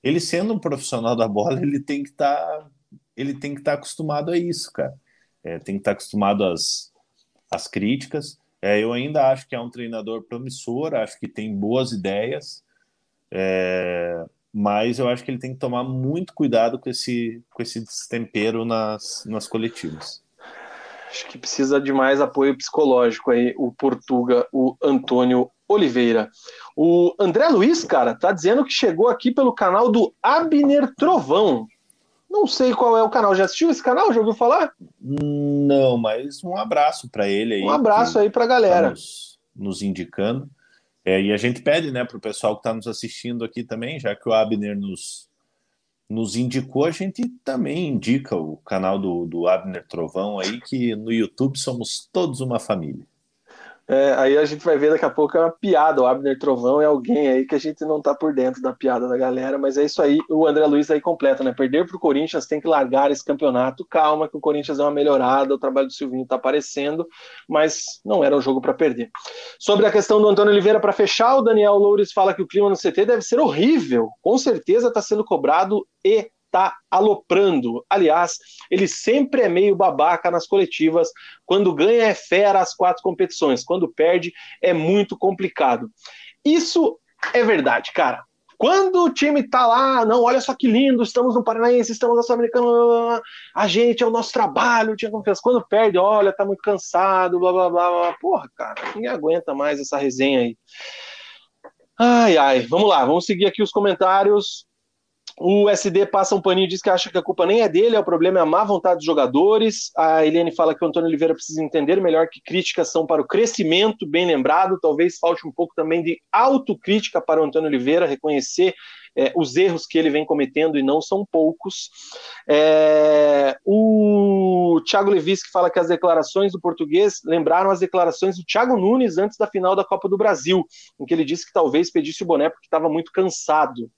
ele sendo um profissional da bola, ele tem que estar. Tá, ele tem que estar tá acostumado a isso, cara. É, tem que estar tá acostumado às, às críticas. É, eu ainda acho que é um treinador promissor, acho que tem boas ideias, é, mas eu acho que ele tem que tomar muito cuidado com esse, com esse destempero nas, nas coletivas. Acho que precisa de mais apoio psicológico aí, o Portuga, o Antônio Oliveira. O André Luiz, cara, tá dizendo que chegou aqui pelo canal do Abner Trovão. Não sei qual é o canal. Já assistiu esse canal? Já ouviu falar? Não, mas um abraço para ele aí. Um abraço aí para a galera. Tá nos, nos, indicando. É, e a gente pede né, para o pessoal que está nos assistindo aqui também, já que o Abner nos, nos indicou, a gente também indica o canal do, do Abner Trovão aí, que no YouTube somos todos uma família. É, aí a gente vai ver daqui a pouco é uma piada. O Abner Trovão é alguém aí que a gente não tá por dentro da piada da galera, mas é isso aí. O André Luiz aí completa, né? Perder pro Corinthians tem que largar esse campeonato. Calma, que o Corinthians é uma melhorada, o trabalho do Silvinho tá aparecendo, mas não era um jogo para perder. Sobre a questão do Antônio Oliveira, para fechar, o Daniel Loures fala que o clima no CT deve ser horrível. Com certeza tá sendo cobrado e tá aloprando. Aliás, ele sempre é meio babaca nas coletivas. Quando ganha é fera as quatro competições, quando perde é muito complicado. Isso é verdade, cara. Quando o time tá lá, não, olha só que lindo, estamos no Paranaense, estamos na Sul-Americana, a gente é o nosso trabalho, tinha confiança. Quando perde, olha, tá muito cansado, blá blá blá blá. Porra, cara, ninguém aguenta mais essa resenha aí. Ai, ai, vamos lá, vamos seguir aqui os comentários. O SD passa um paninho e diz que acha que a culpa nem é dele, é o problema é a má vontade dos jogadores. A Eliane fala que o Antônio Oliveira precisa entender melhor que críticas são para o crescimento, bem lembrado. Talvez falte um pouco também de autocrítica para o Antônio Oliveira, reconhecer é, os erros que ele vem cometendo, e não são poucos. É, o Thiago Levis que fala que as declarações do português lembraram as declarações do Thiago Nunes antes da final da Copa do Brasil, em que ele disse que talvez pedisse o boné porque estava muito cansado.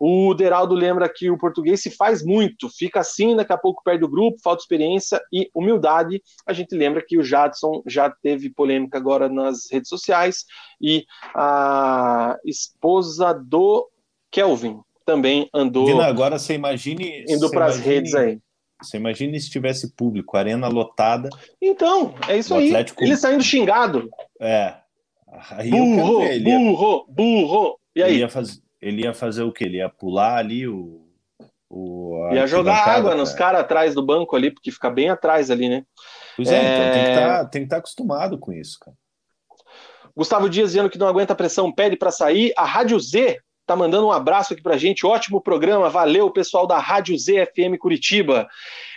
O Deraldo lembra que o português se faz muito, fica assim, daqui a pouco perde o grupo, falta experiência e humildade. A gente lembra que o Jadson já teve polêmica agora nas redes sociais e a esposa do Kelvin também andou. Vina, agora você imagine. Indo para as redes aí. Você imagina se tivesse público, arena lotada. Então, é isso aí. Atlético... Ele saindo xingado. É. Aí burro, ele ia... burro, burro. E aí? Ele ia, faz... ele ia fazer o quê? Ele ia pular ali o. o ia jogar água nos caras atrás do banco ali, porque fica bem atrás ali, né? Pois é, é... então tem que tá, estar tá acostumado com isso, cara. Gustavo Dias dizendo que não aguenta a pressão, pede para sair. A Rádio Z tá mandando um abraço aqui pra gente. Ótimo programa, valeu, pessoal da Rádio ZFM Curitiba.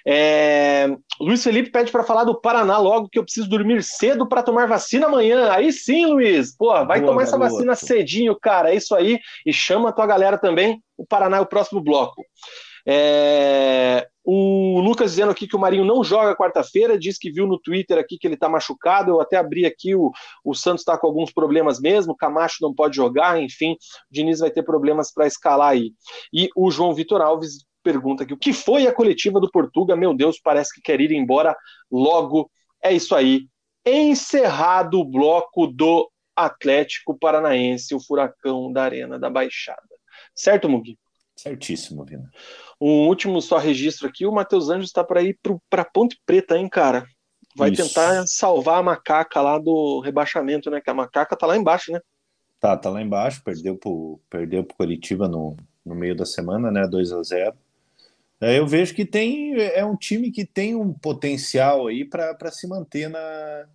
É... Luiz Felipe pede para falar do Paraná logo que eu preciso dormir cedo para tomar vacina amanhã. Aí sim, Luiz. Pô, vai Boa, tomar essa vacina cedinho, cara. É isso aí. E chama a tua galera também. O Paraná é o próximo bloco. É... O Lucas dizendo aqui que o Marinho não joga quarta-feira, diz que viu no Twitter aqui que ele está machucado. Eu até abri aqui, o, o Santos está com alguns problemas mesmo, Camacho não pode jogar, enfim, o Diniz vai ter problemas para escalar aí. E o João Vitor Alves pergunta aqui: o que foi a coletiva do Portuga? Meu Deus, parece que quer ir embora logo. É isso aí. Encerrado o bloco do Atlético Paranaense, o furacão da Arena da Baixada. Certo, Mugi? Certíssimo, Vina. Um último só registro aqui: o Matheus Anjos está para ir para Ponte Preta, hein, cara? Vai Isso. tentar salvar a macaca lá do rebaixamento, né? Que a macaca tá lá embaixo, né? Tá, tá lá embaixo, perdeu pro, perdeu pro Curitiba no, no meio da semana, né? 2 a 0 é, Eu vejo que tem é um time que tem um potencial aí para se manter na,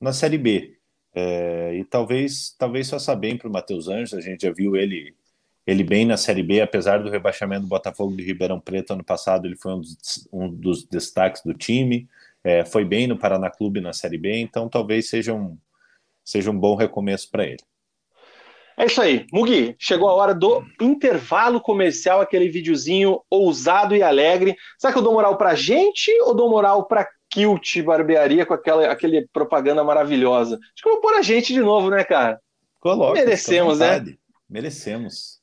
na Série B. É, e talvez talvez faça bem para o Matheus Anjos, a gente já viu ele ele bem na Série B, apesar do rebaixamento do Botafogo de Ribeirão Preto ano passado, ele foi um dos, um dos destaques do time, é, foi bem no Paraná Clube na Série B, então talvez seja um, seja um bom recomeço para ele. É isso aí. Mugi, chegou a hora do intervalo comercial, aquele videozinho ousado e alegre. Será que eu dou moral pra gente ou dou moral pra Kilt Barbearia com aquela aquele propaganda maravilhosa? Acho que eu vou pôr a gente de novo, né, cara? Coloca, Merecemos, né? Merecemos.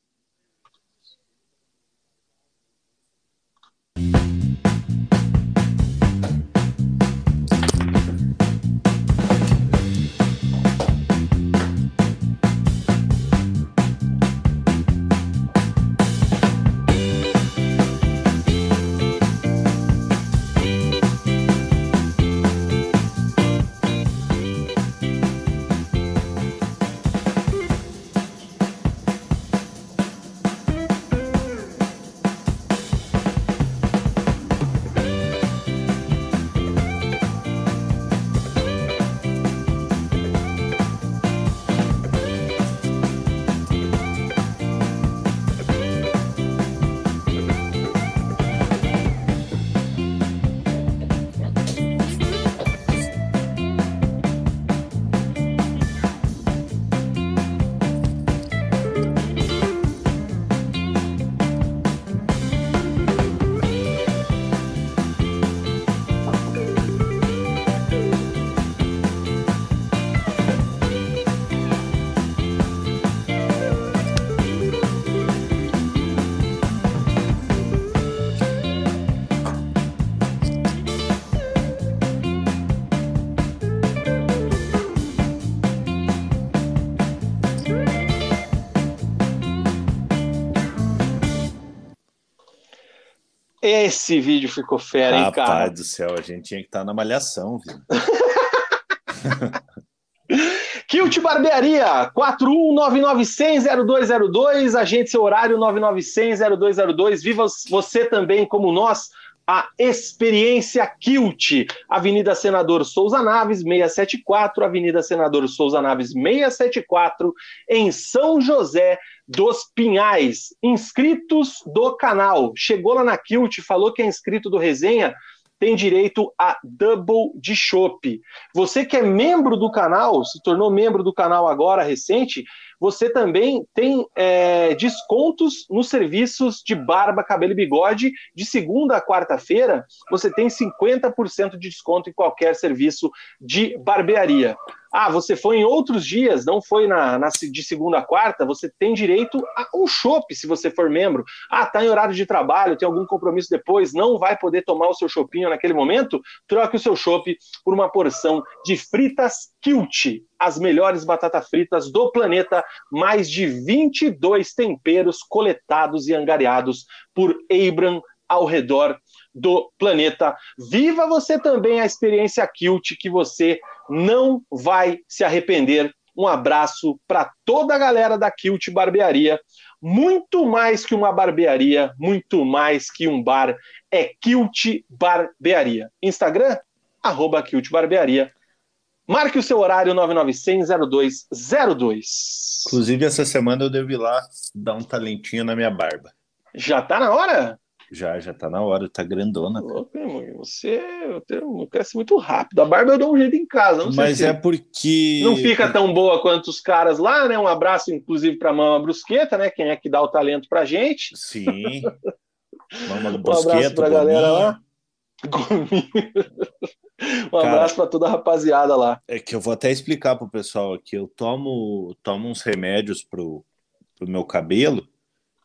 Esse vídeo ficou fera, hein, cara? Rapaz do céu, a gente tinha que estar tá na malhação, viu? [LAUGHS] Kilt Barbearia, 41991000202, agente seu horário 99000202. Viva você também como nós a experiência Kilt, Avenida Senador Souza Naves 674, Avenida Senador Souza Naves 674, em São José dos Pinhais. Inscritos do canal. Chegou lá na Kilt, falou que é inscrito do Resenha, tem direito a double de chopp. Você que é membro do canal, se tornou membro do canal agora recente, você também tem é, descontos nos serviços de barba, cabelo e bigode. De segunda a quarta-feira, você tem 50% de desconto em qualquer serviço de barbearia. Ah, você foi em outros dias, não foi na, na, de segunda a quarta, você tem direito a um chopp se você for membro. Ah, tá em horário de trabalho, tem algum compromisso depois, não vai poder tomar o seu chopinho naquele momento? Troque o seu chopp por uma porção de fritas Kilt, as melhores batatas fritas do planeta, mais de 22 temperos coletados e angariados por Abram ao redor do planeta. Viva você também a experiência Kilt que você não vai se arrepender. Um abraço para toda a galera da Kilt Barbearia. Muito mais que uma barbearia, muito mais que um bar, é Kilt Barbearia. Instagram, arroba Kilt Barbearia. Marque o seu horário 9900-0202. Inclusive, essa semana eu devo ir lá dar um talentinho na minha barba. Já tá na hora? Já, já tá na hora, tá grandona. Louco, você cresce muito rápido. A barba eu dou um jeito em casa. Mas é porque. Não fica tão boa quanto os caras lá, né? Um abraço, inclusive, pra Mama Brusqueta, né? Quem é que dá o talento pra gente. Sim. [LAUGHS] Mama Brusqueta. um abraço pra galera lá. [LAUGHS] Um Cara, abraço para toda a rapaziada lá. É que eu vou até explicar pro pessoal aqui. Eu tomo, tomo uns remédios pro, pro meu cabelo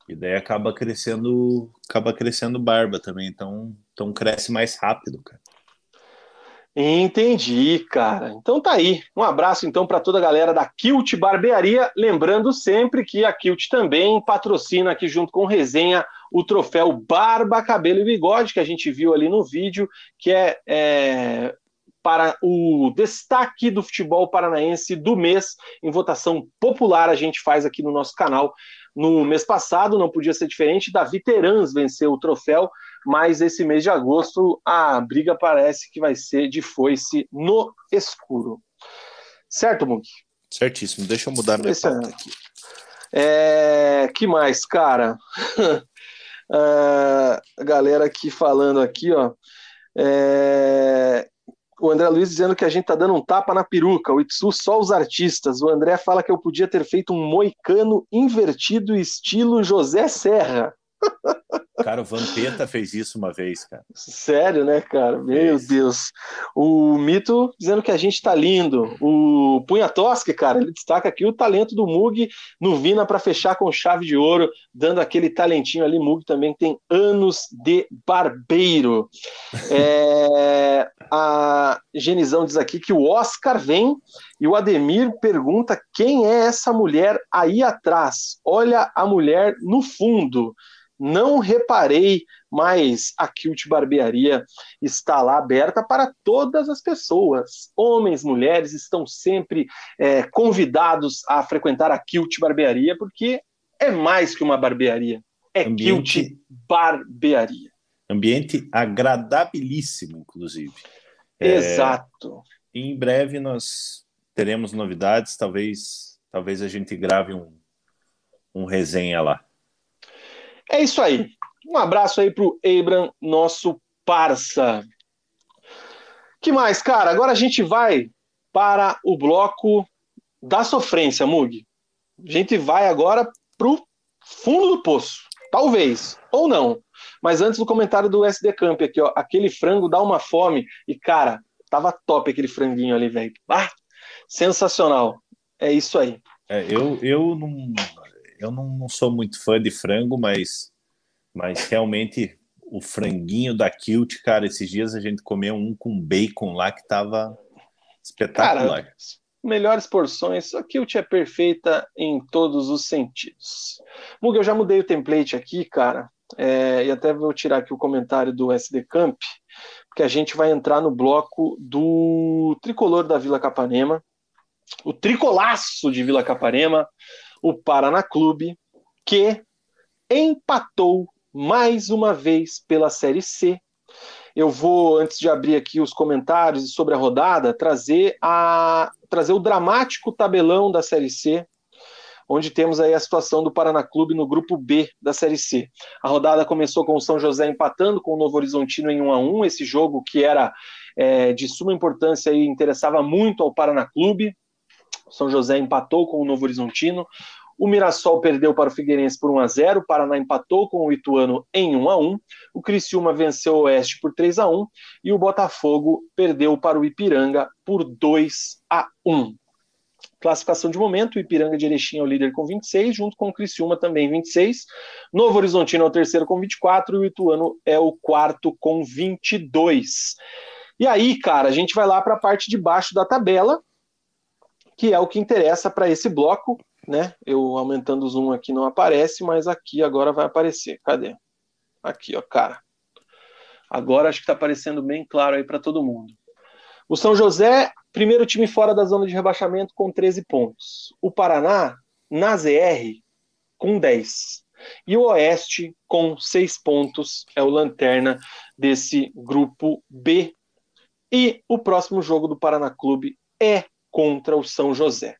e daí acaba crescendo, acaba crescendo barba também, então, então cresce mais rápido, cara. Entendi, cara. Então tá aí. Um abraço então para toda a galera da Kilt Barbearia, lembrando sempre que a Kilt também patrocina aqui junto com Resenha o troféu Barba, Cabelo e Bigode que a gente viu ali no vídeo, que é, é para o destaque do futebol paranaense do mês em votação popular a gente faz aqui no nosso canal. No mês passado não podia ser diferente, Davi Terans venceu o troféu, mas esse mês de agosto a briga parece que vai ser de foice no escuro. Certo, Munk? Certíssimo. Deixa eu mudar minha Esse pauta aqui. É... Que mais, cara? uh, [LAUGHS] a galera aqui falando aqui, ó. É... O André Luiz dizendo que a gente tá dando um tapa na peruca. O Itsu só os artistas. O André fala que eu podia ter feito um moicano invertido estilo José Serra. Cara, o Vampeta fez isso uma vez, cara. Sério, né, cara? Meu Deus. O Mito dizendo que a gente tá lindo. O Punha Tosque, cara, ele destaca aqui o talento do Mug no Vina para fechar com chave de ouro, dando aquele talentinho ali. Mug também tem anos de barbeiro. [LAUGHS] É... a Genizão diz aqui que o Oscar vem e o Ademir pergunta quem é essa mulher aí atrás. Olha a mulher no fundo não reparei, mas a Kilt Barbearia está lá aberta para todas as pessoas. Homens, mulheres estão sempre é, convidados a frequentar a Kilt Barbearia, porque é mais que uma barbearia, é Ambiente... Kilt Barbearia. Ambiente agradabilíssimo, inclusive. É, Exato. É, em breve nós teremos novidades, talvez, talvez a gente grave um, um resenha lá. É isso aí. Um abraço aí pro Abram, nosso parça. Que mais, cara? Agora a gente vai para o bloco da sofrência, Mug. A gente vai agora pro fundo do poço. Talvez, ou não. Mas antes do comentário do SD Camp aqui, ó. Aquele frango dá uma fome. E, cara, tava top aquele franguinho ali, velho. Ah, sensacional. É isso aí. É, eu, eu não eu não, sou muito fã de frango, mas, mas realmente o franguinho da Kilt, cara, esses dias a gente comeu um com bacon lá que tava espetacular. Cara, melhores porções, a Kilt é perfeita em todos os sentidos. Muga, eu já mudei o template aqui, cara, é, e até vou tirar aqui o comentário do SD Camp, porque a gente vai entrar no bloco do tricolor da Vila Capanema, o tricolaço de Vila Capanema, o Paraná Clube, que empatou mais uma vez pela Série C. Eu vou, antes de abrir aqui os comentários sobre a rodada, trazer, a, trazer o dramático tabelão da Série C, onde temos aí a situação do Paraná Clube no grupo B da Série C. A rodada começou com o São José empatando com o Novo Horizontino em 1 a 1 esse jogo que era é, de suma importância e interessava muito ao Paraná Clube. São José empatou com o Novo Horizontino. O Mirassol perdeu para o Figueirense por 1 a 0, o Paraná empatou com o Ituano em 1 a 1, o Criciúma venceu o Oeste por 3 a 1 e o Botafogo perdeu para o Ipiranga por 2 a 1. Classificação de momento, o Ipiranga de Erechim é o líder com 26, junto com o Criciúma também 26. Novo Horizontino é o terceiro com 24 e o Ituano é o quarto com 22. E aí, cara, a gente vai lá para a parte de baixo da tabela, que é o que interessa para esse bloco né? Eu aumentando o zoom aqui não aparece, mas aqui agora vai aparecer. Cadê? Aqui, ó, cara. Agora acho que está aparecendo bem claro aí para todo mundo. O São José, primeiro time fora da zona de rebaixamento com 13 pontos. O Paraná, na ZR, com 10. E o Oeste, com 6 pontos, é o lanterna desse grupo B. E o próximo jogo do Paraná Clube é contra o São José.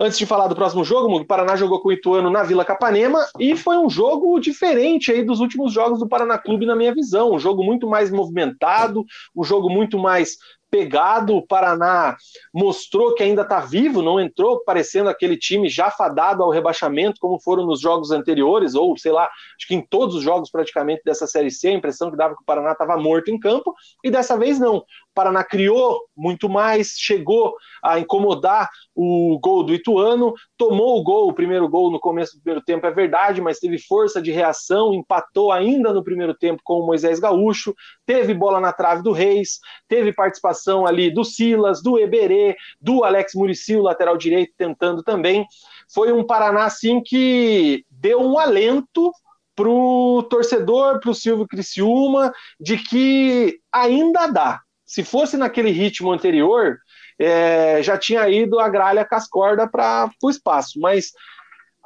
Antes de falar do próximo jogo, o Paraná jogou com o Ituano na Vila Capanema e foi um jogo diferente aí dos últimos jogos do Paraná Clube, na minha visão. Um jogo muito mais movimentado, um jogo muito mais pegado. O Paraná mostrou que ainda está vivo, não entrou parecendo aquele time já fadado ao rebaixamento, como foram nos jogos anteriores, ou sei lá, acho que em todos os jogos praticamente dessa Série C, a impressão que dava que o Paraná estava morto em campo, e dessa vez não. Paraná criou muito mais, chegou a incomodar o gol do Ituano, tomou o gol, o primeiro gol no começo do primeiro tempo, é verdade, mas teve força de reação, empatou ainda no primeiro tempo com o Moisés Gaúcho, teve bola na trave do Reis, teve participação ali do Silas, do Eberê, do Alex Murici, o lateral direito, tentando também. Foi um Paraná assim que deu um alento para o torcedor, para o Silvio Criciúma, de que ainda dá, se fosse naquele ritmo anterior, é, já tinha ido a gralha cascorda para o espaço, mas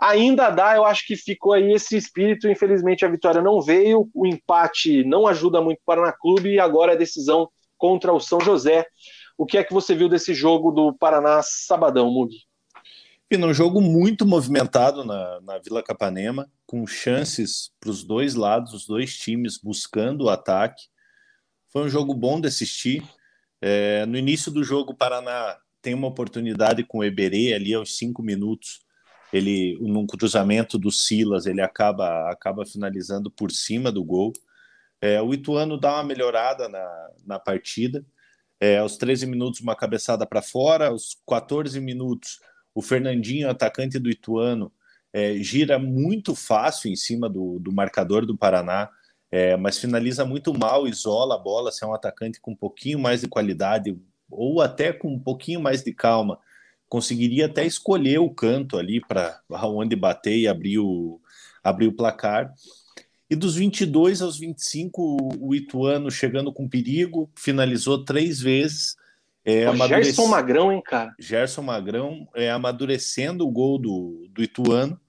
ainda dá, eu acho que ficou aí esse espírito, infelizmente a vitória não veio, o empate não ajuda muito para o Paraná Clube e agora a decisão contra o São José. O que é que você viu desse jogo do Paraná sabadão, Mugi? E num jogo muito movimentado na, na Vila Capanema, com chances para os dois lados, os dois times buscando o ataque. Foi um jogo bom de assistir. É, no início do jogo, o Paraná tem uma oportunidade com o Eberê ali aos cinco minutos. Ele, num cruzamento do Silas, ele acaba, acaba finalizando por cima do gol. É, o Ituano dá uma melhorada na, na partida. É, aos 13 minutos, uma cabeçada para fora. Aos 14 minutos, o Fernandinho, atacante do Ituano, é, gira muito fácil em cima do, do marcador do Paraná é, mas finaliza muito mal, isola a bola. Se é um atacante com um pouquinho mais de qualidade ou até com um pouquinho mais de calma, conseguiria até escolher o canto ali para [LAUGHS] onde bater e abrir o, abrir o placar. E dos 22 aos 25, o Ituano chegando com perigo, finalizou três vezes. É, amadurec... Gerson Magrão, hein, cara? Gerson Magrão é, amadurecendo o gol do, do Ituano.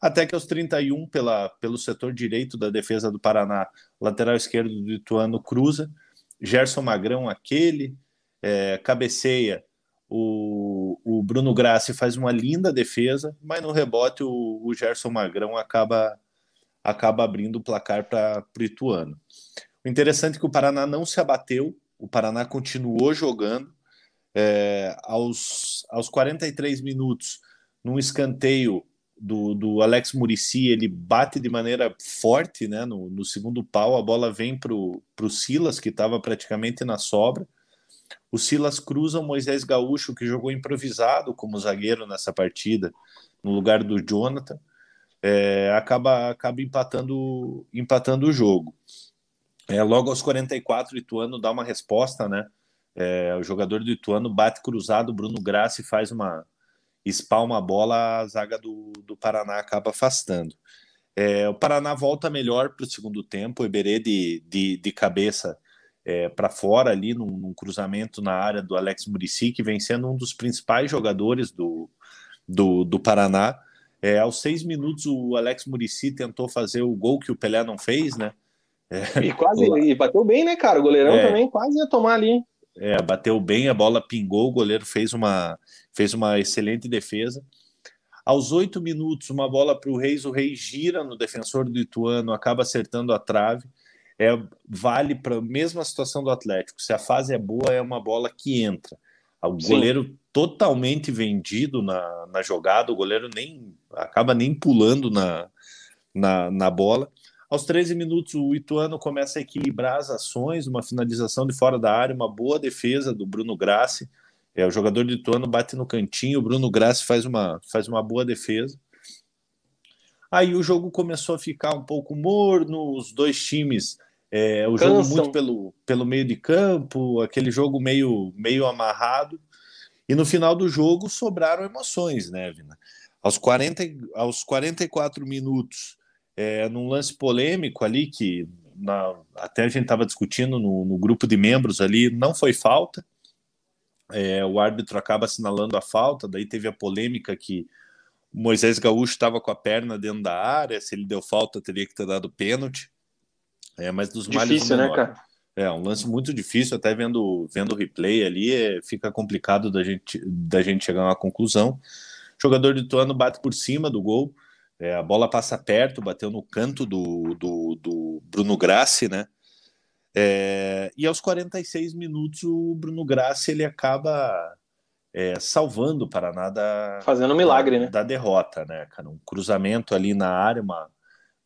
Até que aos 31, pela, pelo setor direito da defesa do Paraná, lateral esquerdo do Ituano cruza, Gerson Magrão, aquele, é, cabeceia, o, o Bruno Grassi faz uma linda defesa, mas no rebote o, o Gerson Magrão acaba, acaba abrindo o placar para o Ituano. O interessante é que o Paraná não se abateu, o Paraná continuou jogando. É, aos, aos 43 minutos, num escanteio, do, do Alex Murici, ele bate de maneira forte né, no, no segundo pau, a bola vem para o Silas, que estava praticamente na sobra. O Silas cruza o Moisés Gaúcho, que jogou improvisado como zagueiro nessa partida, no lugar do Jonathan, é, acaba, acaba empatando, empatando o jogo. É, logo aos 44, o Ituano dá uma resposta, né? É, o jogador do Ituano bate cruzado, Bruno Grassi faz uma, espalma a bola, a zaga do, do Paraná acaba afastando. É, o Paraná volta melhor para o segundo tempo, o Eberê de, de, de cabeça é, para fora ali, num, num, cruzamento na área do Alex Murici, que vem sendo um dos principais jogadores do, do, do Paraná. É, aos seis minutos, o Alex Murici tentou fazer o gol que o Pelé não fez, né? É, e quase [LAUGHS] e bateu bem, né, cara? O goleirão é. também quase ia tomar ali. É, bateu bem, a bola pingou, o goleiro fez uma, fez uma excelente defesa. Aos oito minutos, uma bola para o Reis, o Reis gira no defensor do Ituano, acaba acertando a trave. É, vale para a mesma situação do Atlético. Se a fase é boa, é uma bola que entra. O Sim. goleiro totalmente vendido na, na jogada, o goleiro nem acaba nem pulando na, na, na bola. Aos 13 minutos, o Ituano começa a equilibrar as ações, uma finalização de fora da área, uma boa defesa do Bruno Grassi. É, o jogador do Ituano bate no cantinho, o Bruno Grassi faz uma, faz uma boa defesa. Aí o jogo começou a ficar um pouco morno, os dois times, é, o Cansam. jogo muito pelo, pelo meio de campo, aquele jogo meio, meio amarrado. E no final do jogo sobraram emoções, né, Vina? Aos, 40, aos 44 minutos, é, num lance polêmico ali, que na, até a gente estava discutindo no, no, grupo de membros ali, não foi falta. É, o árbitro acaba assinalando a falta, daí teve a polêmica que Moisés Gaúcho estava com a perna dentro da área, se ele deu falta, teria que ter dado pênalti. É, mas dos difícil, males. Difícil, né, cara? É, um lance muito difícil, até vendo, vendo o replay ali, é, fica complicado da gente, da gente chegar a uma conclusão. O jogador de Tuano bate por cima do gol, é, a bola passa perto, bateu no canto do, do, do Bruno Grassi, né? É, e aos 46 minutos o Bruno Grassi ele acaba é, salvando o Paraná da, fazendo um milagre, da, né? da derrota, né, cara? Um cruzamento ali na área, uma,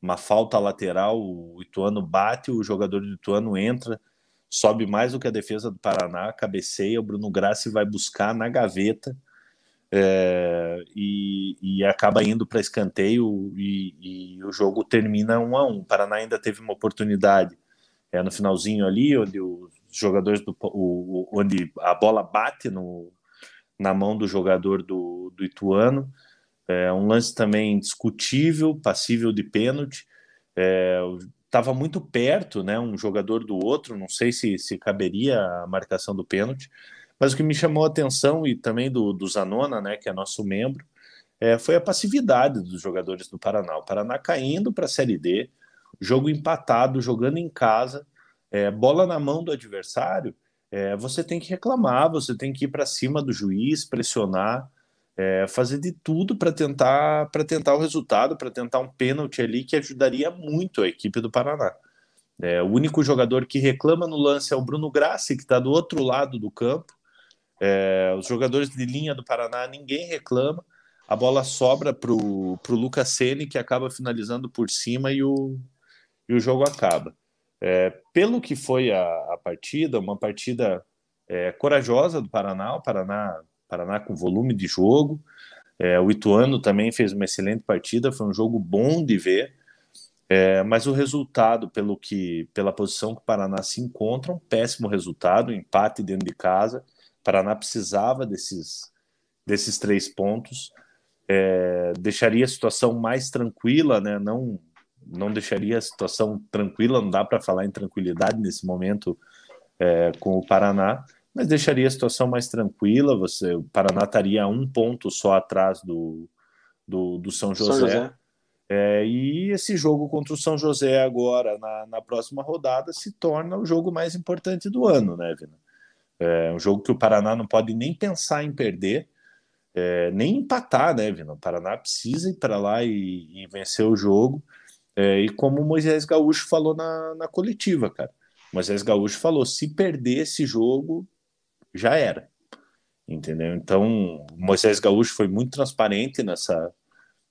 uma falta lateral, o Ituano bate, o jogador do Ituano entra, sobe mais do que a defesa do Paraná, cabeceia, o Bruno Grassi vai buscar na gaveta é, e, e, acaba indo para escanteio e, e, o jogo termina um a um. O Paraná ainda teve uma oportunidade é, no finalzinho ali, onde os jogadores do o, onde a bola bate no, na mão do jogador do, do Ituano. É, um lance também discutível, passível de pênalti. Estava é, muito perto, né? Um jogador do outro, não sei se, se caberia a marcação do pênalti. Mas o que me chamou a atenção, e também do, do Zanona, né, que é nosso membro, é, foi a passividade dos jogadores do Paraná. O Paraná caindo para a Série D, jogo empatado, jogando em casa, é, bola na mão do adversário, é, você tem que reclamar, você tem que ir para cima do juiz, pressionar, é, fazer de tudo para tentar para tentar o resultado, para tentar um pênalti ali que ajudaria muito a equipe do Paraná. É, o único jogador que reclama no lance é o Bruno Grassi, que está do outro lado do campo. É, os jogadores de linha do Paraná, ninguém reclama. A bola sobra para o Lucas Sene, que acaba finalizando por cima e o, e o jogo acaba. É, pelo que foi a, a partida, uma partida é, corajosa do Paraná, o Paraná, Paraná com volume de jogo. É, o Ituano também fez uma excelente partida, foi um jogo bom de ver. É, mas o resultado, pelo que, pela posição que o Paraná se encontra, um péssimo resultado, um empate dentro de casa. Paraná precisava desses, desses três pontos, é, deixaria a situação mais tranquila, né? não, não deixaria a situação tranquila, não dá para falar em tranquilidade nesse momento é, com o Paraná, mas deixaria a situação mais tranquila. Você, o Paraná estaria um ponto só atrás do, do, do São José. São José. É, e esse jogo contra o São José agora, na, na próxima rodada, se torna o jogo mais importante do ano, né, Vina? É um jogo que o Paraná não pode nem pensar em perder, é, nem empatar, né, Vina? O Paraná precisa ir para lá e, e, vencer o jogo. É, e como o Moisés Gaúcho falou na, na coletiva, cara. Moisés Gaúcho falou: se perder esse jogo, já era. Entendeu? Então, Moisés Gaúcho foi muito transparente nessa,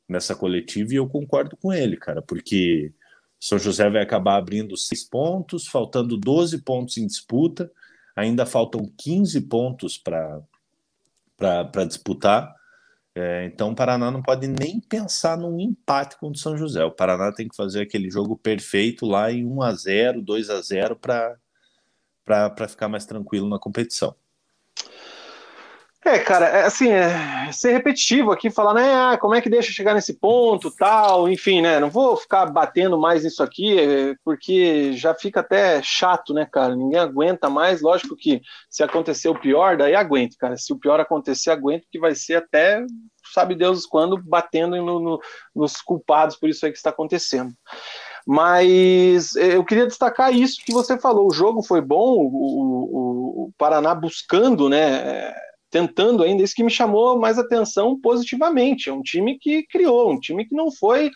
nessa coletiva e eu concordo com ele, cara, porque São José vai acabar abrindo seis pontos, faltando 12 pontos em disputa ainda faltam 15 pontos para disputar. É, então o Paraná não pode nem pensar num empate contra o São José. O Paraná tem que fazer aquele jogo perfeito lá em 1 a 0 2 a 0 para ficar mais tranquilo na competição. É, cara, é, assim, é, ser repetitivo aqui, falar, né, ah, como é que deixa chegar nesse ponto, tal, enfim, né, não vou ficar batendo mais nisso aqui, é, porque já fica até chato, né, cara, ninguém aguenta mais, lógico que se acontecer o pior, daí aguento, cara, se o pior acontecer, aguento, que vai ser até, sabe Deus quando, batendo no, no, nos culpados por isso aí que está acontecendo. Mas é, eu queria destacar isso que você falou. O jogo foi bom, o, o, o Paraná buscando, né? Tentando ainda, isso que me chamou mais atenção positivamente. É um time que criou, um time que não foi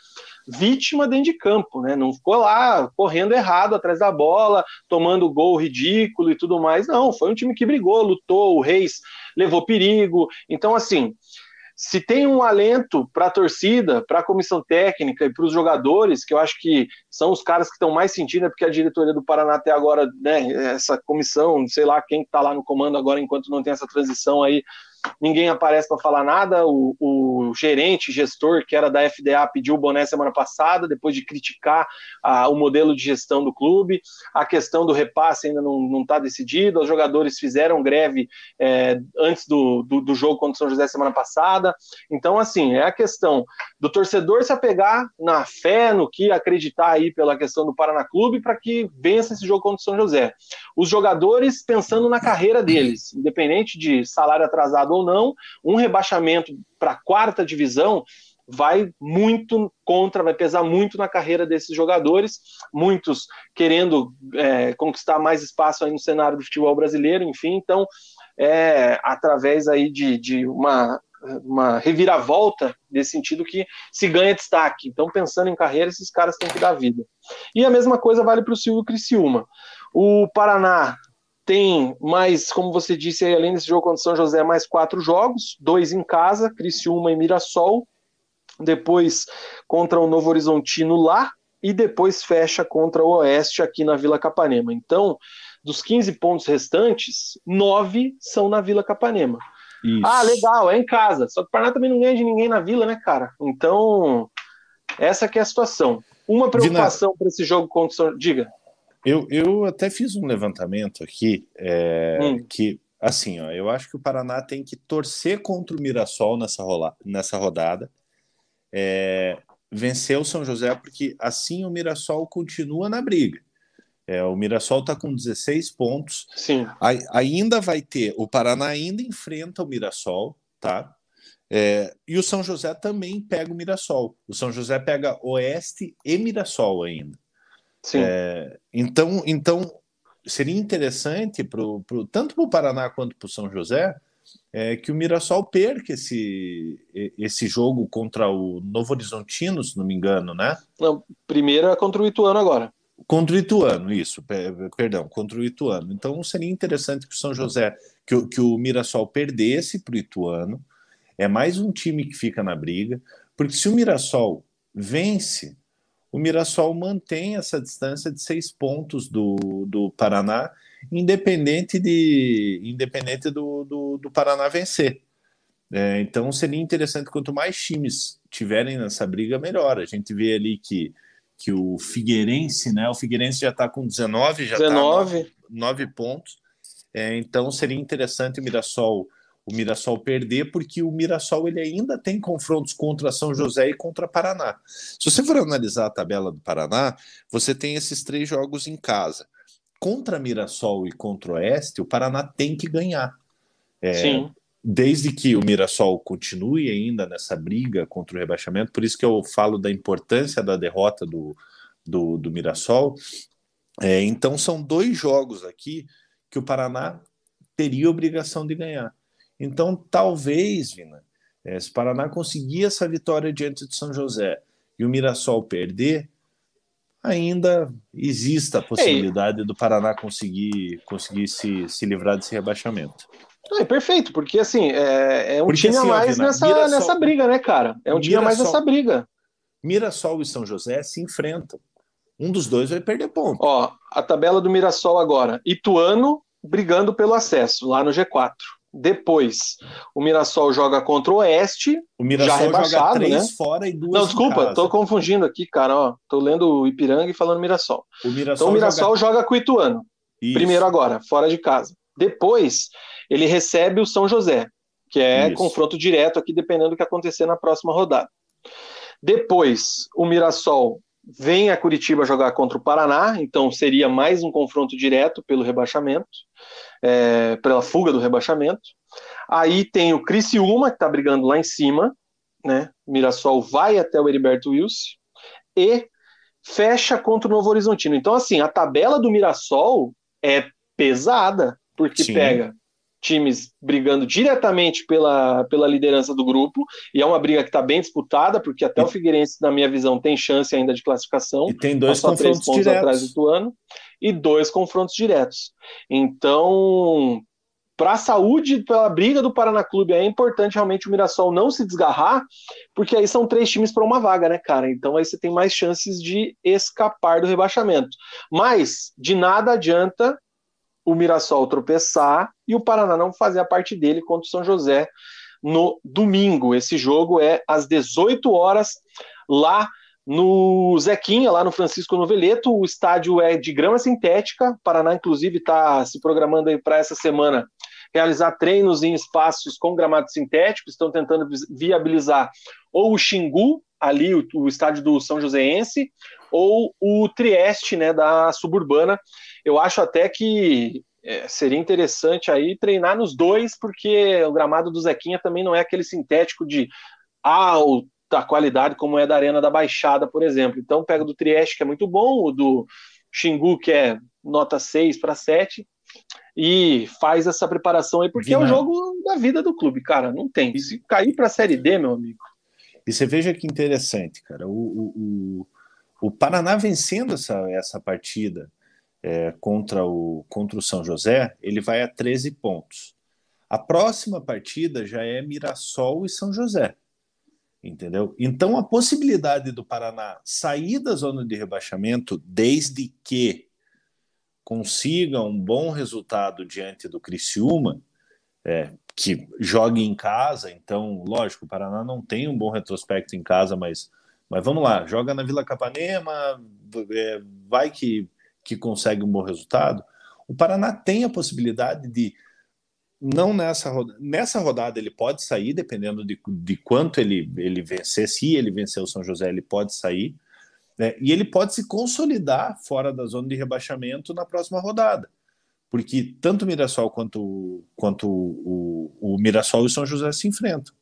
vítima dentro de campo, né? Não ficou lá correndo errado atrás da bola, tomando gol ridículo e tudo mais. Não, foi um time que brigou, lutou, o Reis levou perigo. Então, assim, se tem um alento para a torcida, para a comissão técnica e para os jogadores, que eu acho que são os caras que estão mais sentindo, é porque a diretoria do Paraná até agora, né, essa comissão, sei lá quem está lá no comando agora, enquanto não tem essa transição aí, ninguém aparece para falar nada. O, o, gerente, gestor, que era da FDA, pediu o boné semana passada, depois de criticar ah, o modelo de gestão do clube. A questão do repasse ainda não está decidido. Os jogadores fizeram greve é, antes do, do, do, jogo contra o São José semana passada. Então, assim, é a questão do torcedor se apegar na fé, no que acreditar aí pela questão do Paraná Clube para que vença esse jogo contra o São José. Os jogadores pensando na carreira deles, independente de salário atrasado ou não, um rebaixamento para a quarta divisão vai muito contra, vai pesar muito na carreira desses jogadores, muitos querendo é, conquistar mais espaço aí no cenário do futebol brasileiro, enfim, então é através aí de, de uma, uma reviravolta nesse sentido que se ganha destaque. Então, pensando em carreira, esses caras têm que dar vida. E a mesma coisa vale para o Silvio Criciúma. O Paraná tem mais, como você disse, aí, além desse jogo contra o São José, mais quatro jogos, dois em casa, Criciúma e Mirassol, depois contra o Novo Horizontino lá, e depois fecha contra o Oeste aqui na Vila Capanema. Então, dos 15 pontos restantes, nove são na Vila Capanema. Isso. Ah, legal, é em casa. Só que o Paraná também não ganha de ninguém na Vila, né, cara? Então, essa que é a situação. Uma preocupação para esse jogo contra o São... Diga. Eu, eu até fiz um levantamento aqui é, hum. que, assim, ó, eu acho que o Paraná tem que torcer contra o Mirassol nessa, rola, nessa rodada, é, vencer o São José, porque assim o Mirassol continua na briga. É, o Mirassol está com 16 pontos. Sim. A, ainda vai ter. O Paraná ainda enfrenta o Mirassol, tá? É, e o São José também pega o Mirassol. O São José pega Oeste e Mirassol ainda. Sim. É, então, então, seria interessante pro, pro, tanto para o Paraná quanto para o São José é, que o Mirassol perca esse, esse jogo contra o Novo Horizontino, se não me engano, né? Não, primeiro é contra o Ituano agora. Contra o Ituano, isso, perdão, contra o Ituano. Então seria interessante que o São José, que, que o Mirassol perdesse para o Ituano. É mais um time que fica na briga, porque se o Mirassol vence, o Mirassol mantém essa distância de seis pontos do, do Paraná, independente, de, independente do, do, do Paraná vencer. É, então seria interessante, quanto mais times tiverem nessa briga, melhor. A gente vê ali que, que o Figueirense, né? O Figueirense já está com 19, já está 9, 9 pontos. É, então seria interessante o Mirassol o Mirassol perder, porque o Mirassol ele ainda tem confrontos contra São José e contra Paraná. Se você for analisar a tabela do Paraná, você tem esses três jogos em casa. Contra Mirassol e contra o Oeste, o Paraná tem que ganhar. É, Sim. Desde que o Mirassol continue ainda nessa briga contra o rebaixamento, por isso que eu falo da importância da derrota do, do, do Mirassol. É, então, são dois jogos aqui que o Paraná teria obrigação de ganhar. Então, talvez, Vina, é, se o Paraná conseguir essa vitória diante de São José e o Mirassol perder, ainda exista a possibilidade Ei. do Paraná conseguir, conseguir se, se livrar desse rebaixamento. É perfeito, porque assim, é, é um porque, time assim, a mais Vina, nessa, Mirassol, nessa briga, né, cara? É um time a mais nessa briga. Mirassol e São José se enfrentam. Um dos dois vai perder ponto. Ó, a tabela do Mirassol agora. Ituano brigando pelo acesso lá no G4. Depois, o Mirassol joga contra o Oeste. O Mirassol já rebaixado, joga três né? fora e duas Não, desculpa, tô confundindo aqui, cara. Ó, tô lendo o Ipiranga e falando Mirassol. O Mirassol então o Mirassol joga, joga com o Ituano. Isso. Primeiro agora, fora de casa. Depois, ele recebe o São José. que é Isso. confronto direto aqui, dependendo do que acontecer na próxima rodada. Depois, o Mirassol vem a Curitiba jogar contra o Paraná, então seria mais um confronto direto pelo rebaixamento, é, pela fuga do rebaixamento. Aí tem o Criciúma, que está brigando lá em cima, né? O Mirassol vai até o Heriberto Wilson e fecha contra o Novo Horizontino. Então, assim, a tabela do Mirassol é pesada, porque Sim. pega times brigando diretamente pela, pela liderança do grupo, e é uma briga que está bem disputada, porque até o Figueirense, na minha visão, tem chance ainda de classificação. E tem dois tá confrontos três pontos diretos. atrás do ano, e dois confrontos diretos. Então, para a saúde, pela briga do Paraná Clube, é importante realmente o Mirassol não se desgarrar, porque aí são três times para uma vaga, né, cara? Então aí você tem mais chances de escapar do rebaixamento. Mas de nada adianta o Mirassol tropeçar e o Paraná não fazer a parte dele contra o São José no domingo. Esse jogo é às 18 horas lá no Zequinha, lá no Francisco Noveleto. O estádio é de grama sintética. O Paraná, inclusive, está se programando aí para essa semana realizar treinos em espaços com gramado sintético. Estão tentando viabilizar ou o Xingu, ali o, o estádio do São Joséense, ou o Trieste, né, da suburbana. Eu acho até que é, seria interessante aí treinar nos dois, porque o gramado do Zequinha também não é aquele sintético de alta qualidade como é da Arena da Baixada, por exemplo. Então pega do Trieste, que é muito bom, o do Xingu, que é nota 6 para 7, e faz essa preparação aí, porque é o jogo da vida do clube, cara. Não tem. Se cair para a Série D, meu amigo. E você veja que interessante, cara. O, o, o, o Paraná vencendo essa, essa partida é, contra, o, contra o São José, ele vai a 13 pontos. A próxima partida já é Mirassol e São José. Entendeu? Então a possibilidade do Paraná sair da zona de rebaixamento, desde que consiga um bom resultado diante do Criciúma, é, que jogue em casa, então, lógico, o Paraná não tem um bom retrospecto em casa, mas, mas vamos lá, joga na Vila Capanema, é, vai que que consegue um bom resultado, o Paraná tem a possibilidade de não nessa rodada, nessa rodada ele pode sair, dependendo de, de quanto ele, ele vencer, se ele vencer o São José, ele pode sair, né? e ele pode se consolidar fora da zona de rebaixamento na próxima rodada, porque tanto o Mirassol quanto, quanto o, o, o Mirassol e o São José se enfrentam.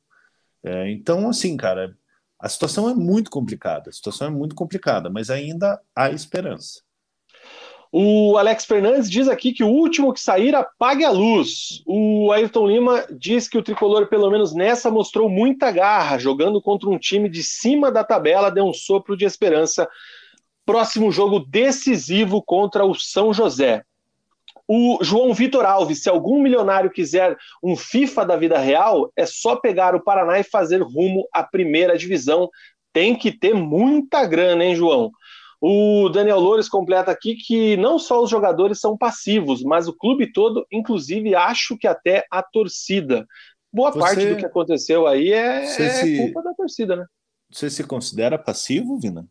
É, então, assim, cara, a situação é muito complicada, a situação é muito complicada, mas ainda há esperança. O Alex Fernandes diz aqui que o último que sair apague a luz. O Ayrton Lima diz que o tricolor, pelo menos nessa, mostrou muita garra, jogando contra um time de cima da tabela, deu um sopro de esperança. Próximo jogo decisivo contra o São José. O João Vitor Alves, se algum milionário quiser um FIFA da vida real, é só pegar o Paraná e fazer rumo à primeira divisão. Tem que ter muita grana, hein, João? O Daniel Loures completa aqui que não só os jogadores são passivos, mas o clube todo, inclusive acho que até a torcida. Boa Você... parte do que aconteceu aí é, é se... culpa da torcida, né? Você se considera passivo, Vina?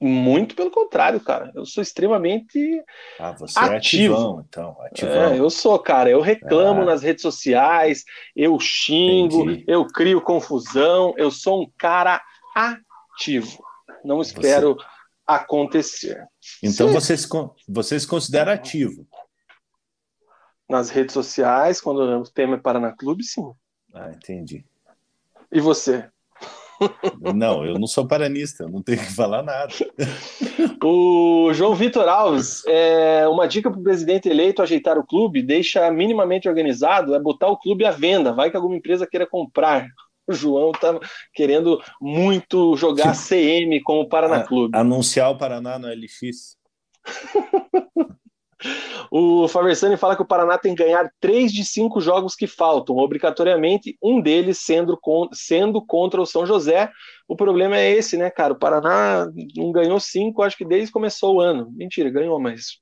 Muito pelo contrário, cara. Eu sou extremamente ah, você é ativo. é ativão, então. Ativão. É, eu sou, cara. Eu reclamo ah. nas redes sociais, eu xingo, Entendi. eu crio confusão. Eu sou um cara ativo. Não espero você... acontecer. Então você, se, você se considera ativo? Nas redes sociais, quando o tema é Paraná Clube, sim. Ah, entendi. E você? Não, eu não sou paranista, eu não tenho que falar nada. [LAUGHS] O João Vitor Alves, é, uma dica para o presidente eleito ajeitar o clube, deixa minimamente organizado, é botar o clube à venda. Vai que alguma empresa queira comprar. O João tá querendo muito jogar CM com o Paraná Clube. Anunciar o Paraná no LX. [LAUGHS] o Faversani fala que o Paraná tem que ganhar três de cinco jogos que faltam, obrigatoriamente, um deles sendo, sendo contra o São José. O problema é esse, né, cara? O Paraná não ganhou cinco, acho que desde que começou o ano. Mentira, ganhou, mas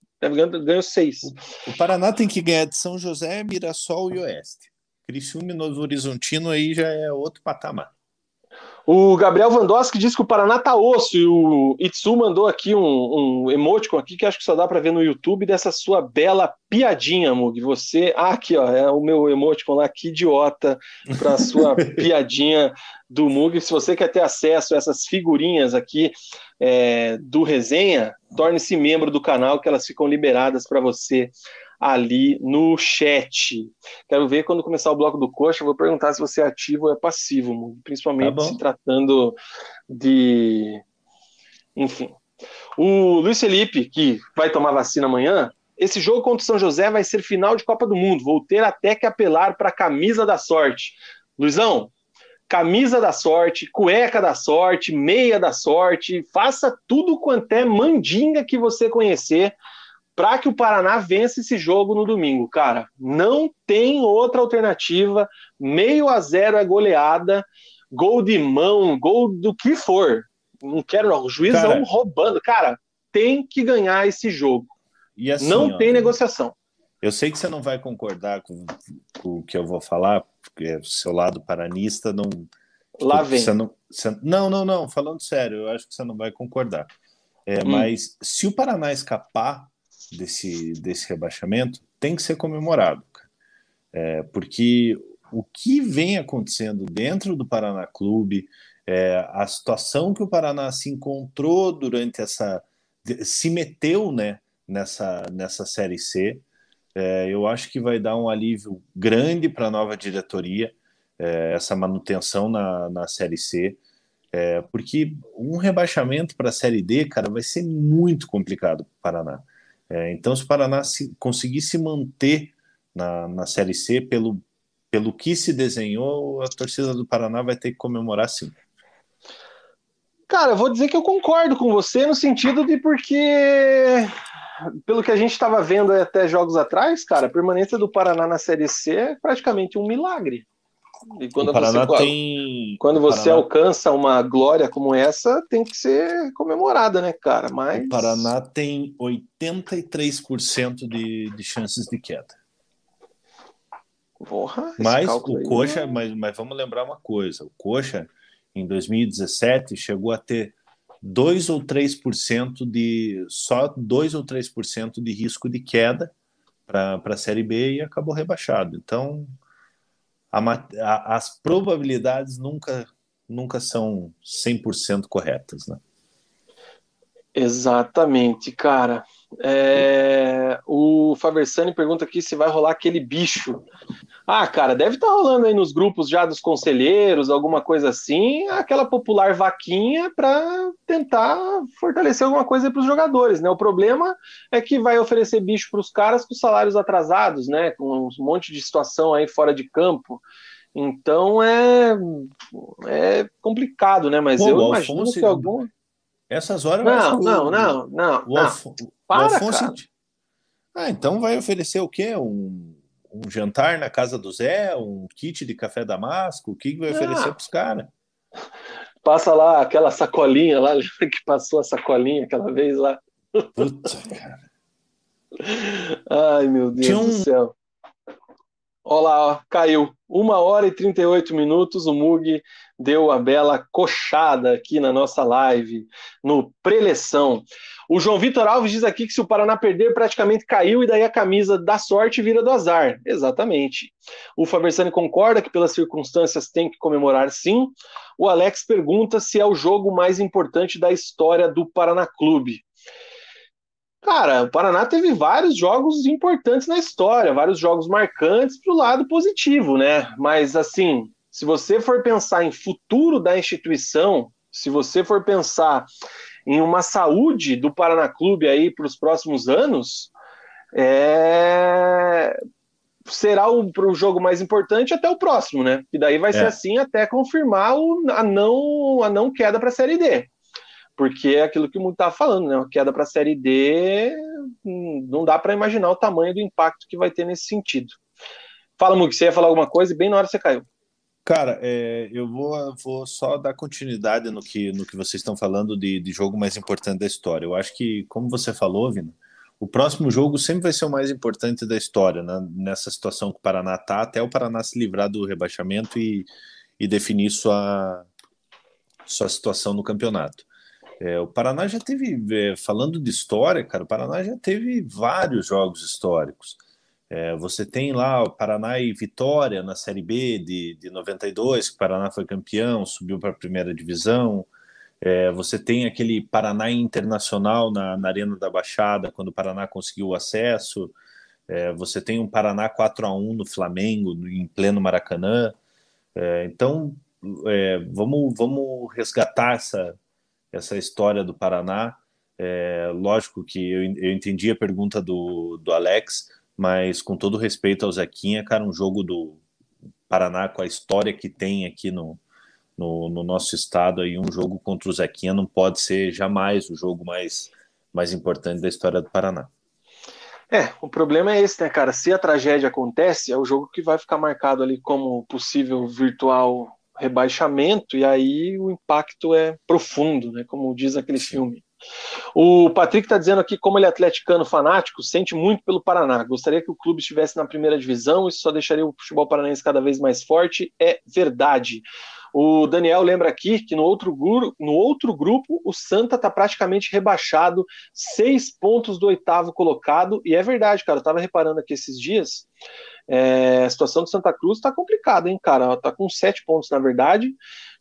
ganhou seis. O Paraná tem que ganhar de São José, Mirassol e Oeste. Criciúma e Novo Horizontino aí já é outro patamar. O Gabriel Vandoski disse que o Paraná tá osso e o Itsu mandou aqui um, um emoticon aqui que acho que só dá para ver no YouTube dessa sua bela piadinha, Mug. Você, ah, aqui ó, é o meu emoticon lá, que idiota para sua [LAUGHS] piadinha do Mug. Se você quer ter acesso a essas figurinhas aqui é, do resenha, torne-se membro do canal que elas ficam liberadas para você ali no chat. Quero ver quando começar o bloco do coxa, vou perguntar se você é ativo ou é passivo, principalmente tá se tratando de. Enfim. O Luiz Felipe, que vai tomar vacina amanhã, esse jogo contra o São José vai ser final de Copa do Mundo. Vou ter até que apelar para a camisa da sorte. Luizão, camisa da sorte, cueca da sorte, meia da sorte, faça tudo quanto é mandinga que você conhecer para que o Paraná vença esse jogo no domingo, cara. Não tem outra alternativa. Meio a zero é goleada, gol de mão, gol do que for. Não quero, não. O juizão cara, roubando. Cara, tem que ganhar esse jogo. Assim, não ó, tem negociação. Eu sei que você não vai concordar com, com o que eu vou falar, porque o seu lado paranista não. Lá vem. Você não, você, não, não, não. Falando sério, eu acho que você não vai concordar. É, hum. Mas se o Paraná escapar desse, desse rebaixamento tem que ser comemorado, é, porque o que vem acontecendo dentro do Paraná Clube, é, a situação que o Paraná se encontrou durante essa. se meteu né, nessa, nessa Série C, é, eu acho que vai dar um alívio grande para a nova diretoria, é, essa manutenção na, na Série C. É, porque um rebaixamento para a Série D, cara, vai ser muito complicado para o Paraná. É, então, se o Paraná se, conseguir se manter na, na Série C, pelo, pelo que se desenhou, a torcida do Paraná vai ter que comemorar sim. Cara, eu vou dizer que eu concordo com você no sentido de porque, pelo que a gente estava vendo até jogos atrás, cara, a permanência do Paraná na Série C é praticamente um milagre. E quando você, tem... quando você Paraná... alcança uma glória como essa, tem que ser comemorada, né, cara? Mas... O Paraná tem 83% de, de chances de queda. Porra, mas o Coxa, né? mas, mas vamos lembrar uma coisa: o Coxa, em 2017, chegou a ter 2 ou 3% de. só 2 ou 3% de risco de queda para a Série B e acabou rebaixado. Então, a, a, as probabilidades nunca, nunca são 100% corretas, né? Exatamente, cara. É, o Faversani pergunta aqui se vai rolar aquele bicho. Ah, cara, deve estar tá rolando aí nos grupos já dos conselheiros, alguma coisa assim, aquela popular vaquinha para tentar fortalecer alguma coisa para os jogadores, né? O problema é que vai oferecer bicho para os caras com salários atrasados, né? Com um monte de situação aí fora de campo. Então é, é complicado, né? Mas Pô, eu imagino Alfonso, que algum. Essas horas. Não, não, não, não, o, Alfo... Para, o Afonso. Cara. Ah, então vai oferecer o quê? Um, um jantar na casa do Zé, um kit de café damasco? O que vai oferecer para os caras? Passa lá aquela sacolinha lá, [LAUGHS] que passou a sacolinha aquela vez lá. Puta, cara. [LAUGHS] Ai, meu Deus um... do céu. Olha lá, ó, caiu. Uma hora e 38 minutos, o Mug deu a bela coxada aqui na nossa live, no preleção. O João Vitor Alves diz aqui que se o Paraná perder, praticamente caiu e daí a camisa da sorte vira do azar. Exatamente. O Fabersani concorda que pelas circunstâncias tem que comemorar sim. O Alex pergunta se é o jogo mais importante da história do Paraná Clube. Cara, o Paraná teve vários jogos importantes na história, vários jogos marcantes para o lado positivo, né? Mas, assim, se você for pensar em futuro da instituição, se você for pensar em uma saúde do Paraná Clube aí para os próximos anos, é... será o, o, jogo mais importante até o próximo, né? E daí vai é. ser assim até confirmar o, a, não, a não queda para a Série D. Porque é aquilo que o mundo estava falando, né? Uma queda para a Série D, hum, não dá para imaginar o tamanho do impacto que vai ter nesse sentido. Fala, Mug, você ia falar alguma coisa e bem na hora você caiu. Cara, é, eu vou, vou só dar continuidade no que, no que vocês estão falando de, de jogo mais importante da história. Eu acho que, como você falou, Vina, o próximo jogo sempre vai ser o mais importante da história, né? nessa situação que o Paraná está, até o Paraná se livrar do rebaixamento e, e definir sua, sua situação no campeonato. É, o Paraná já teve, é, falando de história, cara, o Paraná já teve vários jogos históricos. É, você tem lá o Paraná e Vitória na Série B de, de 92, que o Paraná foi campeão, subiu para a primeira divisão. É, você tem aquele Paraná Internacional na, na, Arena da Baixada, quando o Paraná conseguiu o acesso. É, você tem um Paraná 4 a 1 no Flamengo, em pleno Maracanã. Então, vamos, vamos resgatar essa, essa história do Paraná. Lógico que eu, eu entendi a pergunta do, do Alex, mas com todo respeito ao Zequinha, cara, um jogo do Paraná com a história que tem aqui no, no, no, nosso estado, aí um jogo contra o Zequinha não pode ser jamais o jogo mais, mais importante da história do Paraná. É, o problema é esse, né, cara? Se a tragédia acontece, é o jogo que vai ficar marcado ali como possível virtual rebaixamento, e aí o impacto é profundo, né? Como diz aquele filme. O Patrick está dizendo aqui, como ele é atleticano fanático, sente muito pelo Paraná. Gostaria que o clube estivesse na primeira divisão, isso só deixaria o futebol paranaense cada vez mais forte. É verdade. O Daniel lembra aqui que no outro, no outro grupo o Santa está praticamente rebaixado, seis pontos do oitavo colocado, e é verdade, cara. Eu estava reparando aqui esses dias. É, a situação do Santa Cruz está complicada, hein, cara? Está com sete pontos, na verdade,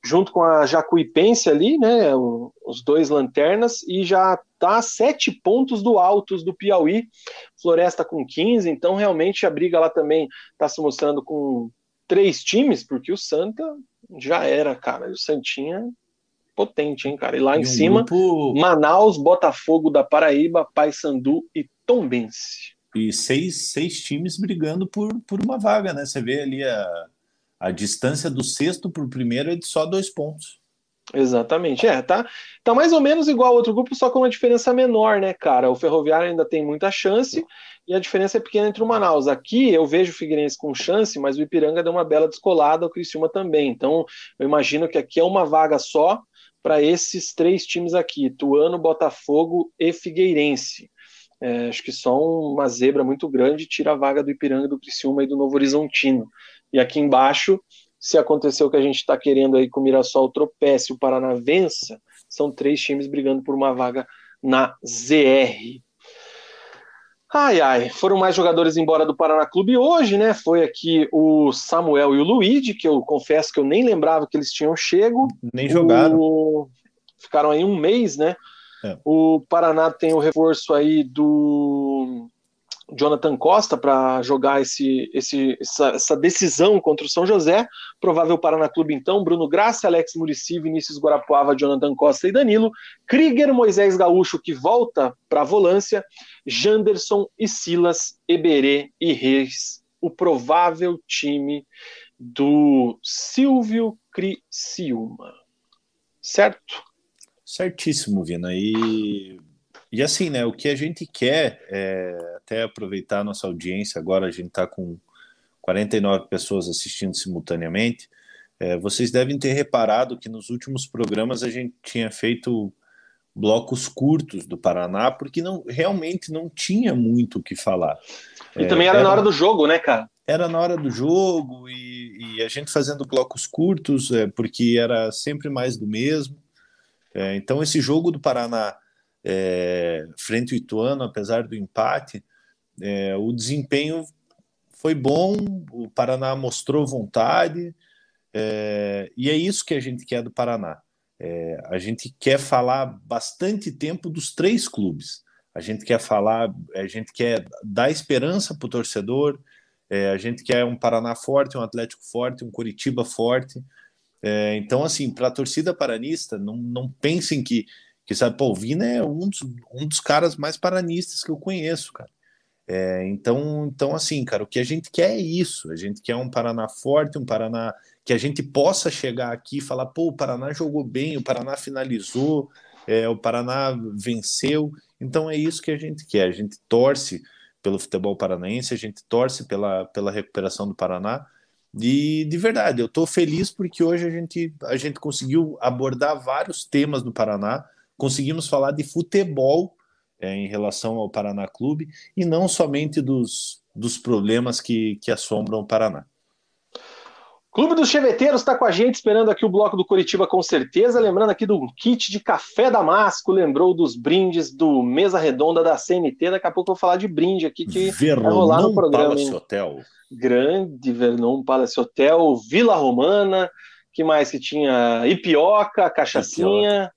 junto com a Jacuipense ali, né? Os dois lanternas, e já está sete pontos do altos do Piauí, Floresta com 15, então realmente a briga lá também está se mostrando com três times, porque o Santa já era, cara. O Santinha potente, hein, cara. E lá e em um cima, grupo... Manaus, Botafogo da Paraíba, Paysandu e Tombense. E seis, seis times brigando por, por uma vaga, né? Você vê ali a, a distância do sexto para o primeiro é de só dois pontos. Exatamente, é, tá, tá mais ou menos igual ao outro grupo, só com uma diferença menor, né, cara? O Ferroviário ainda tem muita chance e a diferença é pequena entre o Manaus. Aqui eu vejo o Figueirense com chance, mas o Ipiranga deu uma bela descolada, o Criciúma também. Então eu imagino que aqui é uma vaga só para esses três times aqui: Tuano, Botafogo e Figueirense. É, acho que só uma zebra muito grande tira a vaga do Ipiranga, do Criciúma e do Novo Horizontino. E aqui embaixo se acontecer o que a gente está querendo aí com o Mirassol tropece, o Paraná vença, são três times brigando por uma vaga na ZR. Ai, ai, foram mais jogadores embora do Paraná Clube hoje, né? Foi aqui o Samuel e o Luigi, que eu confesso que eu nem lembrava que eles tinham chego. Nem jogaram. O... Ficaram aí um mês, né? É. O Paraná tem o reforço aí do Jonathan Costa para jogar esse, esse, essa, essa, decisão contra o São José. Provável Paraná Clube, então, Bruno Graça, Alex Murici, Vinícius Guarapuava, Jonathan Costa e Danilo. Krieger, Moisés Gaúcho, que volta para a volância. Janderson e Silas, Eberê e Reis. O provável time do Silvio Criciúma. Certo? Certíssimo, Vina. E e assim, né, o que a gente quer, é, até aproveitar a nossa audiência, agora a gente está com 49 pessoas assistindo simultaneamente, é, vocês devem ter reparado que nos últimos programas a gente tinha feito blocos curtos do Paraná, porque não realmente não tinha muito o que falar. E é, também era, era, na hora do jogo, né, cara? Era na hora do jogo e, e a gente fazendo blocos curtos, é, porque era sempre mais do mesmo. É, então esse jogo do Paraná é, frente ao Ituano, apesar do empate, é, o desempenho foi bom, o Paraná mostrou vontade, é, e é isso que a gente quer do Paraná. É, a gente quer falar bastante tempo dos três clubes. A gente quer falar, a gente quer dar esperança para o torcedor, é, a gente quer um Paraná forte, um Atlético forte, um Curitiba forte. É, então, assim, para a torcida paranista, não, não pensem que que sabe, pô, o Vina é um dos, um dos caras mais paranistas que eu conheço, cara. É, então, então, assim, cara, o que a gente quer é isso. A gente quer um Paraná forte, um Paraná que a gente possa chegar aqui e falar, pô, o Paraná jogou bem, o Paraná finalizou, é, o Paraná venceu. Então é isso que a gente quer. A gente torce pelo futebol paranaense, a gente torce pela, pela recuperação do Paraná. E de verdade, eu estou feliz porque hoje a gente, a gente conseguiu abordar vários temas do Paraná conseguimos falar de futebol é, em relação ao Paraná Clube e não somente dos, dos problemas que, que assombram o Paraná. Clube dos Cheveteiros está com a gente, esperando aqui o bloco do Curitiba com certeza. Lembrando aqui do kit de café Damasco, lembrou dos brindes do Mesa Redonda da CNT. Daqui a pouco eu vou falar de brinde aqui que Vernon vai rolar no programa. Palace Hotel. Grande Vernon Palace Hotel, Vila Romana, que mais que tinha? Ipioca, cachaçinha.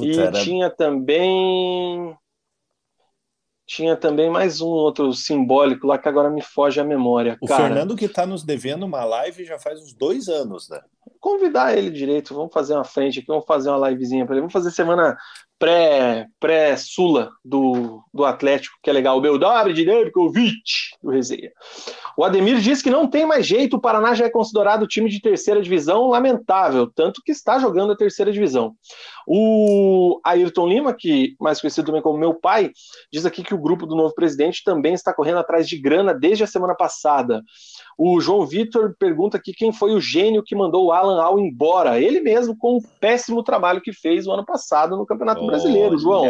Puta, e era... tinha também tinha também mais um outro simbólico lá que agora me foge a memória. O Cara, Fernando que está nos devendo uma live já faz uns dois anos, né? Convidar ele direito, vamos fazer uma frente aqui, vamos fazer uma livezinha para ele. Vamos fazer semana pré, pré-Sula do, do Atlético, que é legal. O Beldobre de Nerkovic, do Resenha. O Ademir diz que não tem mais jeito, o Paraná já é considerado time de terceira divisão, lamentável, tanto que está jogando a terceira divisão. O Ayrton Lima, que mais conhecido também como meu pai, diz aqui que o grupo do novo presidente também está correndo atrás de grana desde a semana passada. O João Vitor pergunta aqui quem foi o gênio que mandou o Alan Al embora. Ele mesmo, com o péssimo trabalho que fez o ano passado no Campeonato. Brasileiro, João.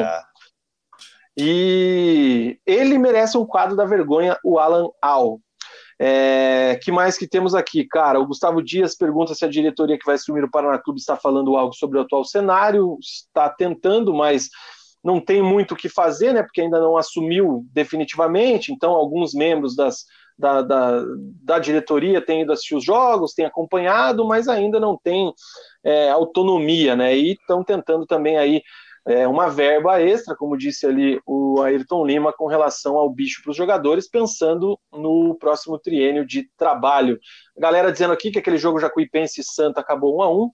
E ele merece um quadro da vergonha, o Alan Al. É, que mais que temos aqui? Cara, o Gustavo Dias pergunta se a diretoria que vai assumir o Paraná Clube está falando algo sobre o atual cenário. Está tentando, mas não tem muito o que fazer, né? Porque ainda não assumiu definitivamente. Então, alguns membros das, da, da, da, diretoria tem ido assistir os jogos, tem acompanhado, mas ainda não tem é, autonomia, né? E estão tentando também aí é, uma verba extra, como disse ali o Ayrton Lima, com relação ao bicho para os jogadores, pensando no próximo triênio de trabalho. galera dizendo aqui que aquele jogo Jacuipense e Santa acabou 1 a 1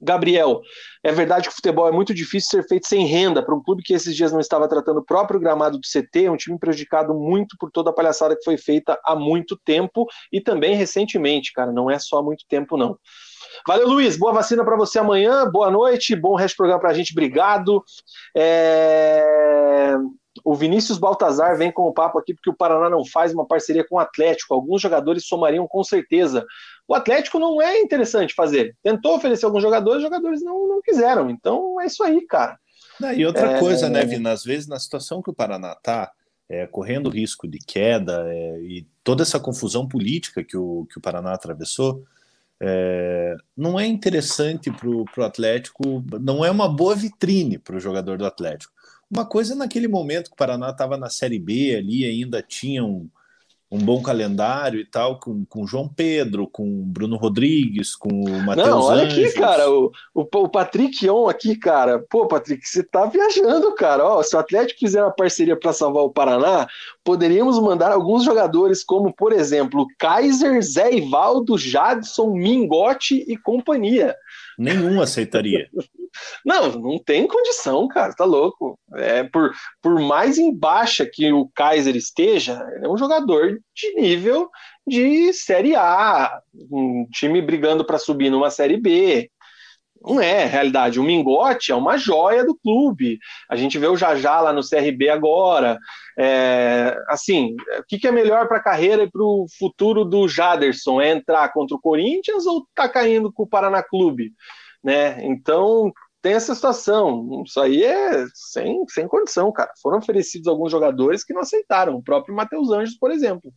Gabriel, é verdade que o futebol é muito difícil ser feito sem renda para um clube que esses dias não estava tratando o próprio gramado do CT, um time prejudicado muito por toda a palhaçada que foi feita há muito tempo e também recentemente, cara, não é só há muito tempo não. Valeu, Luiz. Boa vacina para você amanhã. Boa noite. Bom resto do programa para a gente. Obrigado. É... O Vinícius Baltazar vem com o papo aqui porque o Paraná não faz uma parceria com o Atlético. Alguns jogadores somariam com certeza. O Atlético não é interessante fazer. Tentou oferecer alguns jogadores, os jogadores não, não quiseram. Então é isso aí, cara. e outra é... coisa, né, Vina? Às vezes, na situação que o Paraná está, é, correndo risco de queda é, e toda essa confusão política que o, que o Paraná atravessou, é, não é interessante para o Atlético, não é uma boa vitrine para o jogador do Atlético. Uma coisa naquele momento que o Paraná estava na Série B ali, ainda tinha um, um bom calendário e tal, com, com João Pedro, com Bruno Rodrigues, com o Matheus Não, olha Anjos. aqui, cara, o, o, o Patrick On aqui, cara. Pô, Patrick, você tá viajando, cara. Ó, se o Atlético fizer uma parceria para salvar o Paraná, poderíamos mandar alguns jogadores, como, por exemplo, Kaiser, Zé Ivaldo, Jadson, Mingote e companhia. Nenhum aceitaria. [LAUGHS] Não, não tem condição, cara, tá louco. É, por, por mais em baixa que o Kaiser esteja, ele é um jogador de nível de Série A, um time brigando para subir numa Série B. Não é realidade. O Mingote é uma joia do clube. A gente vê o Jajá lá no CRB agora. É, assim, o que, que é melhor para a carreira e para o futuro do Jaderson? É entrar contra o Corinthians ou tá caindo com o Paraná Clube? Né? Então, tem essa situação. Isso aí é sem, sem condição, cara. Foram oferecidos alguns jogadores que não aceitaram. O próprio Matheus Anjos, por exemplo.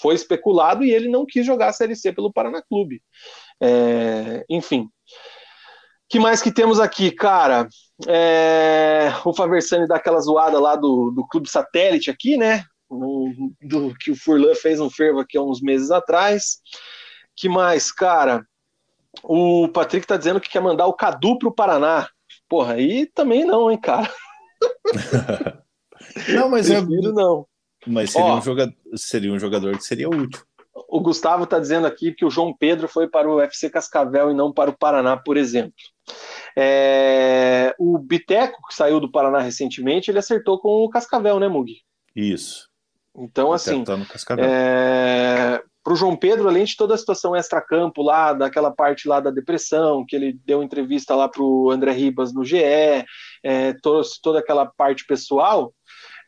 Foi especulado e ele não quis jogar a Série C pelo Paraná Clube. É, enfim. que mais que temos aqui, cara? É, o Faversani dá aquela zoada lá do, do Clube Satélite aqui, né? No, do, que o Furlan fez um fervo aqui há uns meses atrás. que mais, cara? O Patrick tá dizendo que quer mandar o Cadu pro Paraná. Porra, aí também não, hein, cara. [LAUGHS] não, mas eu não. Mas seria, Ó, um jogador, seria um jogador que seria útil. O Gustavo tá dizendo aqui que o João Pedro foi para o UFC Cascavel e não para o Paraná, por exemplo. É... O Biteco, que saiu do Paraná recentemente, ele acertou com o Cascavel, né, Mug? Isso. Então, assim, tá é para o João Pedro, além de toda a situação extra-campo lá, daquela parte lá da depressão, que ele deu entrevista lá para o André Ribas no GE, é, toda, toda aquela parte pessoal,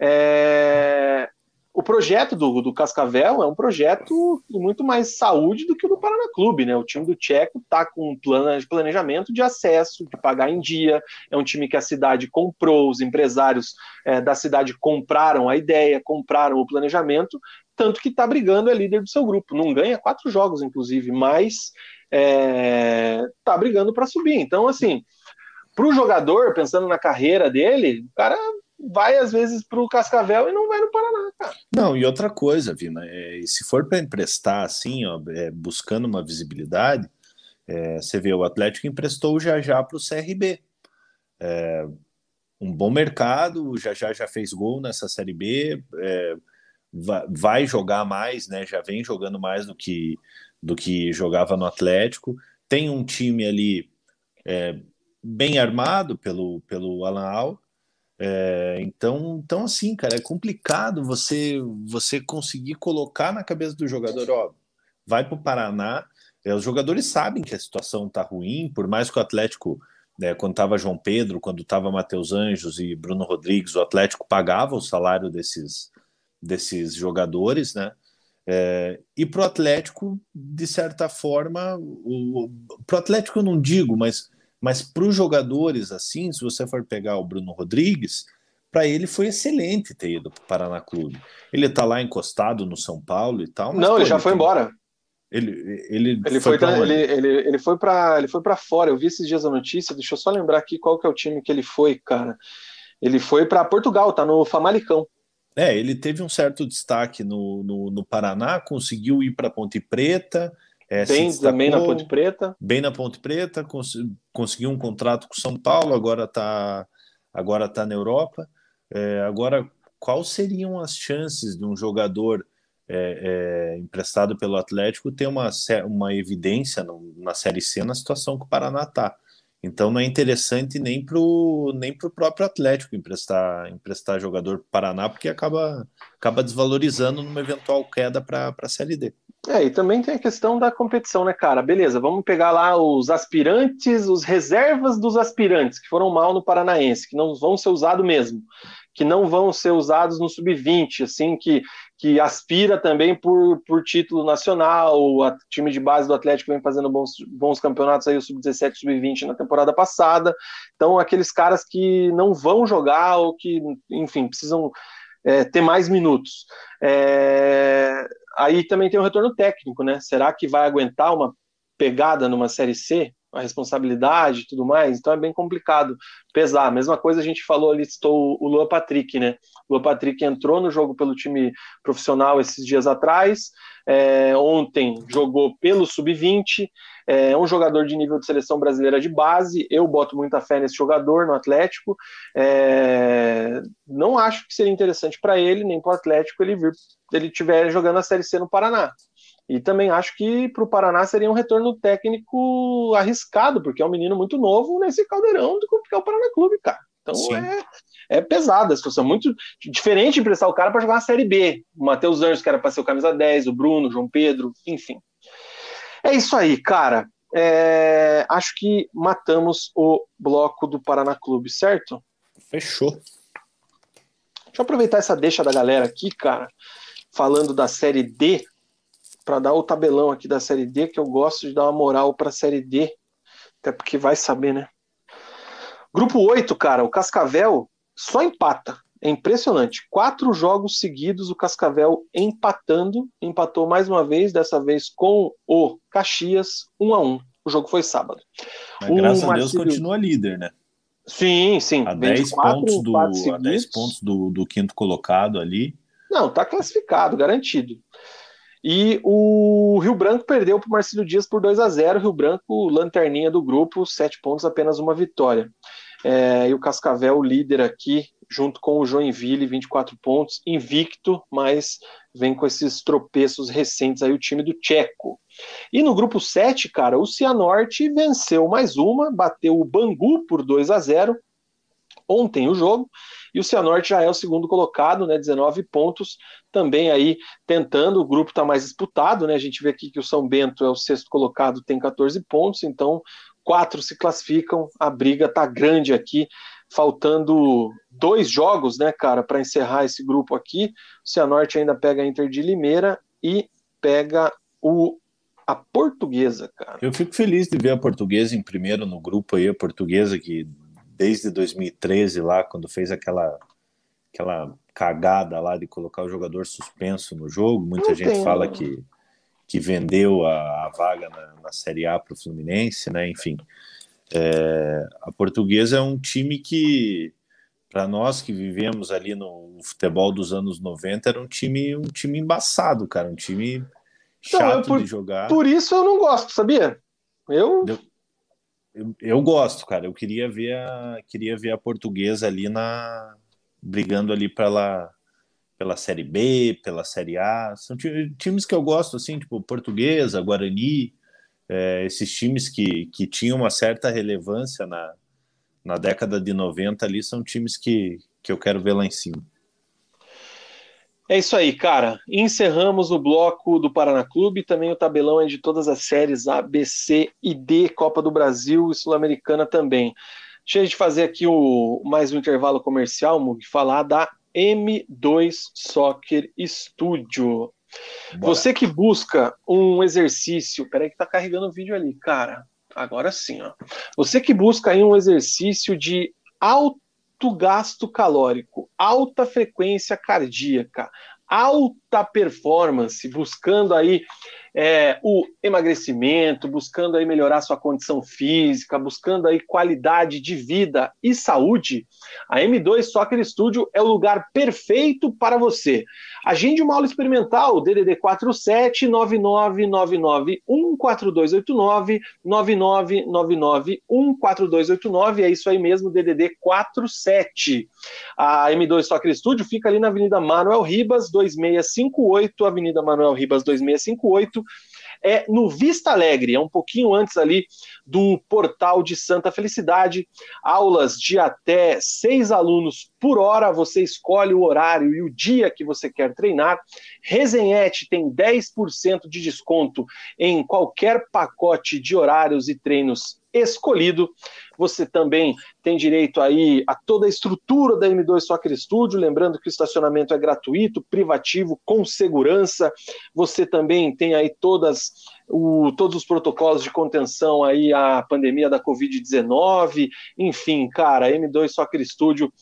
é, o projeto do, do Cascavel é um projeto de muito mais saúde do que o do Paraná Clube, né? O time do Tcheco está com um plano de planejamento de acesso, de pagar em dia. É um time que a cidade comprou, os empresários é, da cidade compraram a ideia, compraram o planejamento tanto que está brigando, é líder do seu grupo. Não ganha quatro jogos, inclusive, mas é, tá brigando para subir. Então, assim, para o jogador, pensando na carreira dele, o cara vai às vezes para o Cascavel e não vai no Paraná, cara. Não, e outra coisa, Vina, é, se for para emprestar assim, ó, é, buscando uma visibilidade, é, você vê o Atlético emprestou o Jajá para o CRB. É, um bom mercado, o Jajá já fez gol nessa Série B, é, vai, jogar mais, né? Já vem jogando mais do que do que jogava no Atlético. Tem um time ali é, bem armado pelo, pelo Alan Al. É, então, então, assim, cara, é complicado você você conseguir colocar na cabeça do jogador, ó, vai para o Paraná. É, os jogadores sabem que a situação tá ruim, por mais que o Atlético, né, quando estava João Pedro, quando estava Matheus Anjos e Bruno Rodrigues, o Atlético pagava o salário desses, desses jogadores, né? É, e para o Atlético, de certa forma, para o Atlético eu não digo, mas, mas para os jogadores, assim, se você for pegar o Bruno Rodrigues, para ele foi excelente ter ido para o Paraná Clube. Ele está lá encostado no São Paulo e tal. Mas, não, pô, ele já ele foi embora. Ele, ele, ele foi, foi ele, ele, ele foi para ele foi para fora. Eu vi esses dias a notícia. Deixa eu só lembrar aqui qual que é o time que ele foi, cara. Ele foi para Portugal, tá no Famalicão. É, ele teve um certo destaque no, no, no Paraná, conseguiu ir para Ponte Preta. É, bem também na Ponte Preta. Bem na Ponte Preta, cons conseguiu um contrato com São Paulo, agora está agora tá na Europa. É, agora, quais seriam as chances de um jogador é, é, emprestado pelo Atlético ter uma, uma evidência no, na Série C na situação que o Paraná está? Então não é interessante nem para o nem pro próprio Atlético emprestar, emprestar jogador para o Paraná, porque acaba, acaba desvalorizando numa eventual queda para a Série D. É, e também tem a questão da competição, né, cara? Beleza, vamos pegar lá os aspirantes, os reservas dos aspirantes que foram mal no Paranaense, que não vão ser usados mesmo, que não vão ser usados no sub-20, assim, que que aspira também por, por título nacional. O time de base do Atlético vem fazendo bons, bons campeonatos aí, o Sub-17, Sub-20 na temporada passada. Então, aqueles caras que não vão jogar ou que, enfim, precisam é, ter mais minutos. É, aí também tem o retorno técnico, né? Será que vai aguentar uma pegada numa Série C? A responsabilidade e tudo mais, então é bem complicado pesar. Mesma coisa a gente falou ali, citou o Lua Patrick, né? O Lua Patrick entrou no jogo pelo time profissional esses dias atrás, é, ontem jogou pelo Sub-20, é um jogador de nível de seleção brasileira de base, eu boto muita fé nesse jogador no Atlético, é, não acho que seria interessante para ele, nem para o Atlético ele vir, ele tiver jogando a Série C no Paraná. E também acho que para o Paraná seria um retorno técnico arriscado, porque é um menino muito novo nesse caldeirão do que é o Paraná Clube, cara. Então é, é pesada a situação. Muito diferente emprestar o cara para jogar na Série B. O Matheus Anjos, que era para ser o camisa 10, o Bruno, o João Pedro, enfim. É isso aí, cara. É, acho que matamos o bloco do Paraná Clube, certo? Fechou. Deixa eu aproveitar essa deixa da galera aqui, cara, falando da Série D para dar o tabelão aqui da Série D, que eu gosto de dar uma moral para a Série D, até porque vai saber, né? Grupo 8, cara, o Cascavel só empata. É impressionante. Quatro jogos seguidos o Cascavel empatando. Empatou mais uma vez, dessa vez com o Caxias, 1 a 1 O jogo foi sábado. Mas, graças a Deus continua líder, né? Sim, sim. A 10 pontos, do, a 10 pontos do, do quinto colocado ali. Não, tá classificado, garantido. E o Rio Branco perdeu para o Marcelo Dias por 2 a 0 Rio Branco, lanterninha do grupo, sete pontos, apenas uma vitória. É, e o Cascavel, líder aqui, junto com o Joinville, 24 pontos, invicto, mas vem com esses tropeços recentes aí o time do Tcheco. E no grupo 7, cara, o Cianorte venceu mais uma, bateu o Bangu por 2 a 0 ontem o jogo, e o Cianorte já é o segundo colocado, né, 19 pontos, também aí tentando, o grupo está mais disputado, né, a gente vê aqui que o São Bento é o sexto colocado, tem 14 pontos, então quatro se classificam, a briga está grande aqui, faltando dois jogos, né, cara, para encerrar esse grupo aqui, o Cianorte ainda pega a Inter de Limeira e pega o a portuguesa, cara. Eu fico feliz de ver a portuguesa em primeiro no grupo aí, a portuguesa que desde 2013 lá, quando fez aquela, aquela cagada lá de colocar o jogador suspenso no jogo. Muita não gente tem, fala que, que vendeu a, a vaga na, na, Série A para o Fluminense, né? Enfim, é, a Portuguesa é um time que, para nós que vivemos ali no futebol dos anos 90, era um time, um time embaçado, cara, um time chato por, de jogar. Por isso eu não gosto, sabia? Eu... eu eu, gosto, cara. Eu queria ver a, queria ver a portuguesa ali na brigando ali pela pela série B, pela série A. São times que eu gosto assim, tipo Portuguesa, Guarani, é, esses times que, que tinham uma certa relevância na, na década de 90 ali são times que, que eu quero ver lá em cima. É isso aí, cara. Encerramos o bloco do Paraná Clube, também o tabelão é de todas as séries A, B, C e D, Copa do Brasil e Sul-Americana também. Deixa a gente fazer aqui o, mais um intervalo comercial, Mug, falar da M2 Soccer Studio. Bora. Você que busca um exercício, peraí que tá carregando o vídeo ali, cara. Agora sim, ó. Você que busca aí um exercício de alto alto gasto calórico, alta frequência cardíaca, alta performance, buscando aí é, o emagrecimento, buscando aí melhorar sua condição física, buscando aí qualidade de vida e saúde, a M2 Soccer Studio é o lugar perfeito para você. Agende uma aula experimental, DDD 47 9999 14289 9999 14289, é isso aí mesmo, DDD 47. A M2 Soccer Studio fica ali na Avenida Manuel Ribas 2658, Avenida Manuel Ribas 2658 é no Vista Alegre, é um pouquinho antes ali do portal de Santa Felicidade. Aulas de até seis alunos por hora, você escolhe o horário e o dia que você quer treinar. Resenhete tem 10% de desconto em qualquer pacote de horários e treinos escolhido. Você também tem direito aí a toda a estrutura da M2 Soccer Studio, lembrando que o estacionamento é gratuito, privativo, com segurança. Você também tem aí todas o, todos os protocolos de contenção aí à pandemia da Covid-19, enfim, cara, M2 Soccer Studio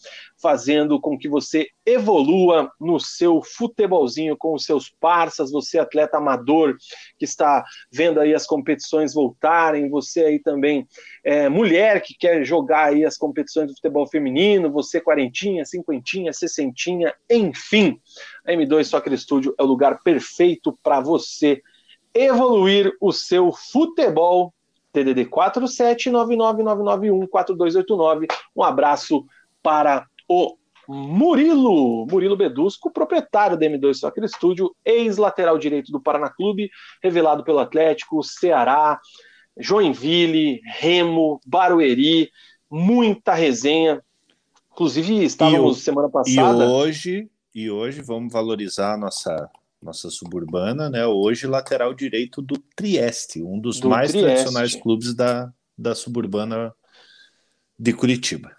fazendo com que você evolua no seu futebolzinho com os seus parças, você atleta amador que está vendo aí as competições voltarem, você aí também é, mulher que quer jogar aí as competições do futebol feminino, você quarentinha, cinquentinha, sessentinha, enfim, a M2 Soccer Studio é o lugar perfeito para você evoluir o seu futebol. TDD 47999914289. Um abraço para o Murilo, Murilo Bedusco, proprietário da M2 Soccer Studio, ex-lateral direito do Paraná Clube, revelado pelo Atlético, Ceará, Joinville, Remo, Barueri, muita resenha. Inclusive, estávamos e semana passada. E hoje, e hoje vamos valorizar a nossa nossa suburbana, né? Hoje lateral direito do Trieste, um dos do mais Trieste. tradicionais clubes da, da suburbana de Curitiba.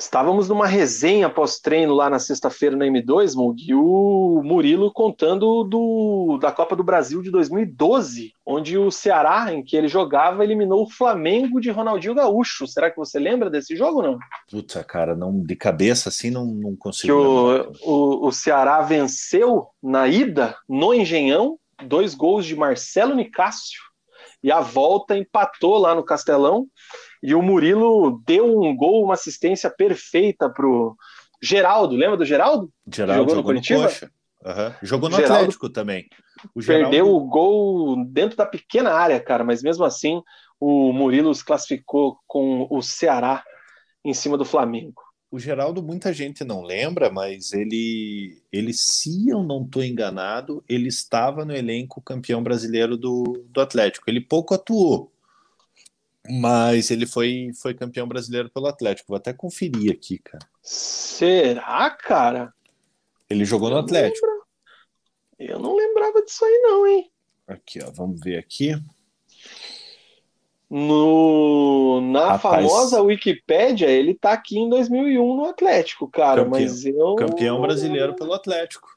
Estávamos numa resenha pós-treino lá na sexta-feira na M2, Mug, e o Murilo contando do, da Copa do Brasil de 2012, onde o Ceará, em que ele jogava, eliminou o Flamengo de Ronaldinho Gaúcho. Será que você lembra desse jogo ou não? Puta, cara, não, de cabeça assim não, não consigo. Que o, o, o Ceará venceu na ida, no Engenhão, dois gols de Marcelo Nicásio, e a volta empatou lá no Castelão. E o Murilo deu um gol, uma assistência perfeita pro Geraldo. Lembra do Geraldo? Geraldo jogou, jogou no Curitiba? No uhum. Jogou no Geraldo Atlético também. O Geraldo... Perdeu o gol dentro da pequena área, cara, mas mesmo assim o Murilo se classificou com o Ceará em cima do Flamengo. O Geraldo, muita gente não lembra, mas ele, ele se eu não estou enganado, ele estava no elenco campeão brasileiro do, do Atlético. Ele pouco atuou, mas ele foi, foi campeão brasileiro pelo Atlético. Vou até conferir aqui, cara. Será, cara? Ele jogou eu no Atlético. Eu não lembrava disso aí, não, hein? Aqui, ó, vamos ver aqui. No, na Rapaz, famosa Wikipédia, ele tá aqui em 2001 no Atlético, cara, campeão, mas eu... Campeão brasileiro pelo Atlético.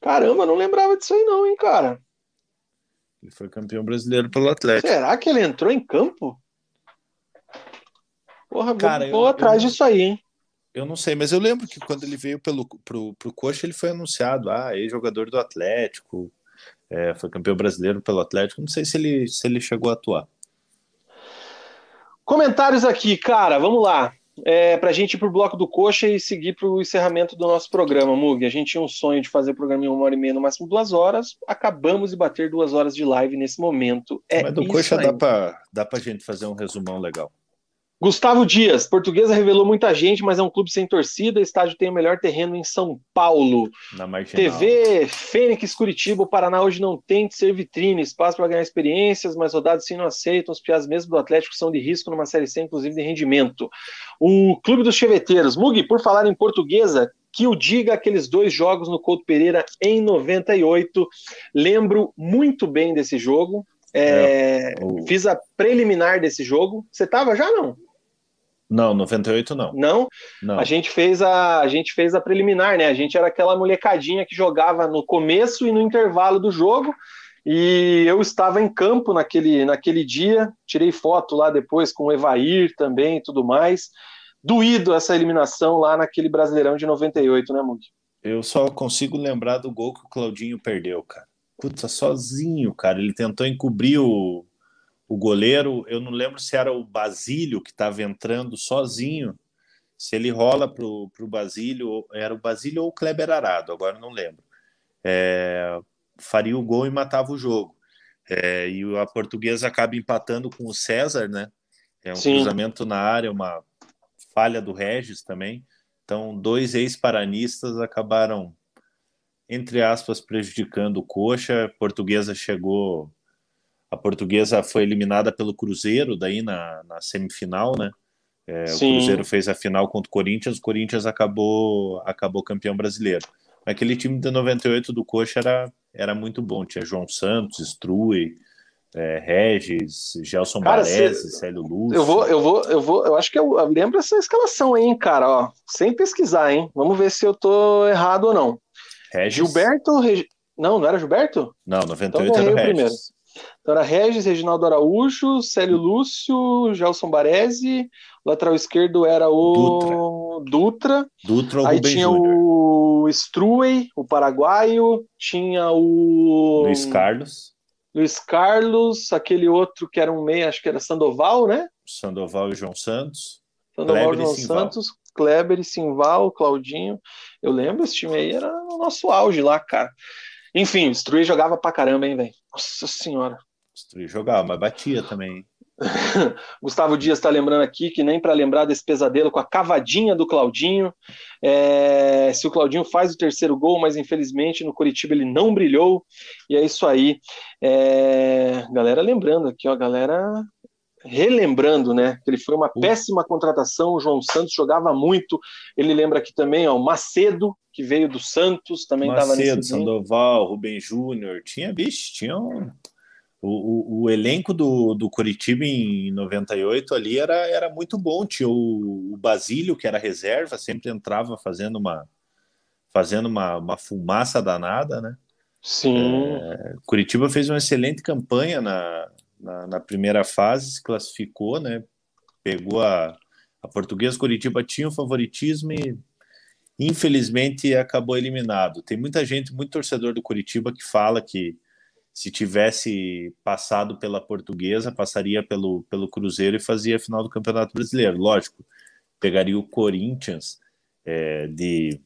Caramba, não lembrava disso aí não, hein, cara. Ele foi campeão brasileiro pelo Atlético. Será que ele entrou em campo? Porra, Cara, vou, vou eu, atrás eu, disso aí, hein? Eu não sei, mas eu lembro que quando ele veio pelo, pro, pro Coxa, ele foi anunciado, ah, ex-jogador do Atlético, é, foi campeão brasileiro pelo Atlético, não sei se ele, se ele chegou a atuar. Comentários aqui, cara, vamos lá é, para a gente ir para o bloco do coxa e seguir para o encerramento do nosso programa, Mug. A gente tinha um sonho de fazer o programa em uma hora e meia, no máximo duas horas. Acabamos de bater duas horas de live nesse momento. É Mas do coxa aí. dá para dá a gente fazer um resumão legal. Gustavo Dias, Portuguesa revelou muita gente, mas é um clube sem torcida. Estádio tem o melhor terreno em São Paulo. Na marginal. TV Fênix Curitiba, o Paraná hoje não tem de ser vitrine, espaço para ganhar experiências, mas rodados sim não aceitam. Os piados mesmo do Atlético são de risco numa série C, inclusive de rendimento. O Clube dos Cheveteiros, Mug, por falar em portuguesa, que o diga aqueles dois jogos no Couto Pereira em 98. Lembro muito bem desse jogo. É, é, o... Fiz a preliminar desse jogo. Você estava já não? Não, 98 não. Não? Não. A gente fez a, a gente fez a preliminar, né? A gente era aquela molecadinha que jogava no começo e no intervalo do jogo. E eu estava em campo naquele, naquele dia, tirei foto lá depois com o Evair também e tudo mais. Doído essa eliminação lá naquele Brasileirão de 98, né, Mugi? Eu só consigo lembrar do gol que o Claudinho perdeu, cara. Puta, sozinho, cara. Ele tentou encobrir o, o goleiro, eu não lembro se era o Basílio que estava entrando sozinho, se ele rola para o Basílio, era o Basílio ou o Kleber Arado, agora não lembro. É, faria o gol e matava o jogo. É, e a portuguesa acaba empatando com o César, né? É um Sim. cruzamento na área, uma falha do Regis também. Então, dois ex-paranistas acabaram, entre aspas, prejudicando o Coxa. A portuguesa chegou a portuguesa foi eliminada pelo Cruzeiro daí na, na semifinal, né? É, o Cruzeiro fez a final contra o Corinthians, o Corinthians acabou, acabou campeão brasileiro. Aquele time de 98 do Coxa era, era muito bom. Tinha João Santos, Strui, é, Regis, Gelson cara, Baresi, cê... Célio Lúcio. Eu vou, eu vou, eu vou, eu acho que eu, eu lembro essa escalação aí, hein, cara, ó, sem pesquisar, hein? Vamos ver se eu tô errado ou não. Regis... Gilberto, Reg... não, não era Gilberto? Não, 98 então, era o Regis. Primeiro. Então era Regis, Reginaldo Araújo, Célio Lúcio, Gelson Baresi, o lateral esquerdo era o Dutra. Dutra, Dutra Aí tinha o Struey, o paraguaio, tinha o Luiz Carlos. Luiz Carlos, aquele outro que era um meia, acho que era Sandoval, né? Sandoval e João Santos. Sandoval e João Santos, Kleber e Simval, Claudinho. Eu lembro, esse time aí era no nosso auge lá, cara. Enfim, o Struey jogava pra caramba, hein, velho? Nossa senhora. Destruir jogava, mas batia também. [LAUGHS] Gustavo Dias está lembrando aqui que nem para lembrar desse pesadelo com a cavadinha do Claudinho. É, se o Claudinho faz o terceiro gol, mas infelizmente no Curitiba ele não brilhou. E é isso aí. É, galera lembrando aqui, ó, galera relembrando, né? Que ele foi uma péssima contratação. O João Santos jogava muito. Ele lembra aqui também, ó, o Macedo, que veio do Santos, também estava nesse. Macedo, Sandoval, Rubem Júnior. Tinha, bicho, tinha um o, o, o, elenco do, do Curitiba em 98 ali era, era muito bom. Tinha o, o Basílio, que era reserva, sempre entrava fazendo uma, fazendo uma, uma fumaça danada, né? Sim. É, Curitiba fez uma excelente campanha na, na, na, primeira fase, se classificou, né? Pegou a, a Portuguesa Curitiba tinha o favoritismo e infelizmente acabou eliminado. Tem muita gente, muito torcedor do Curitiba que fala que se tivesse passado pela Portuguesa, passaria pelo, pelo Cruzeiro e fazia a final do Campeonato Brasileiro. Lógico, pegaria o Corinthians é, de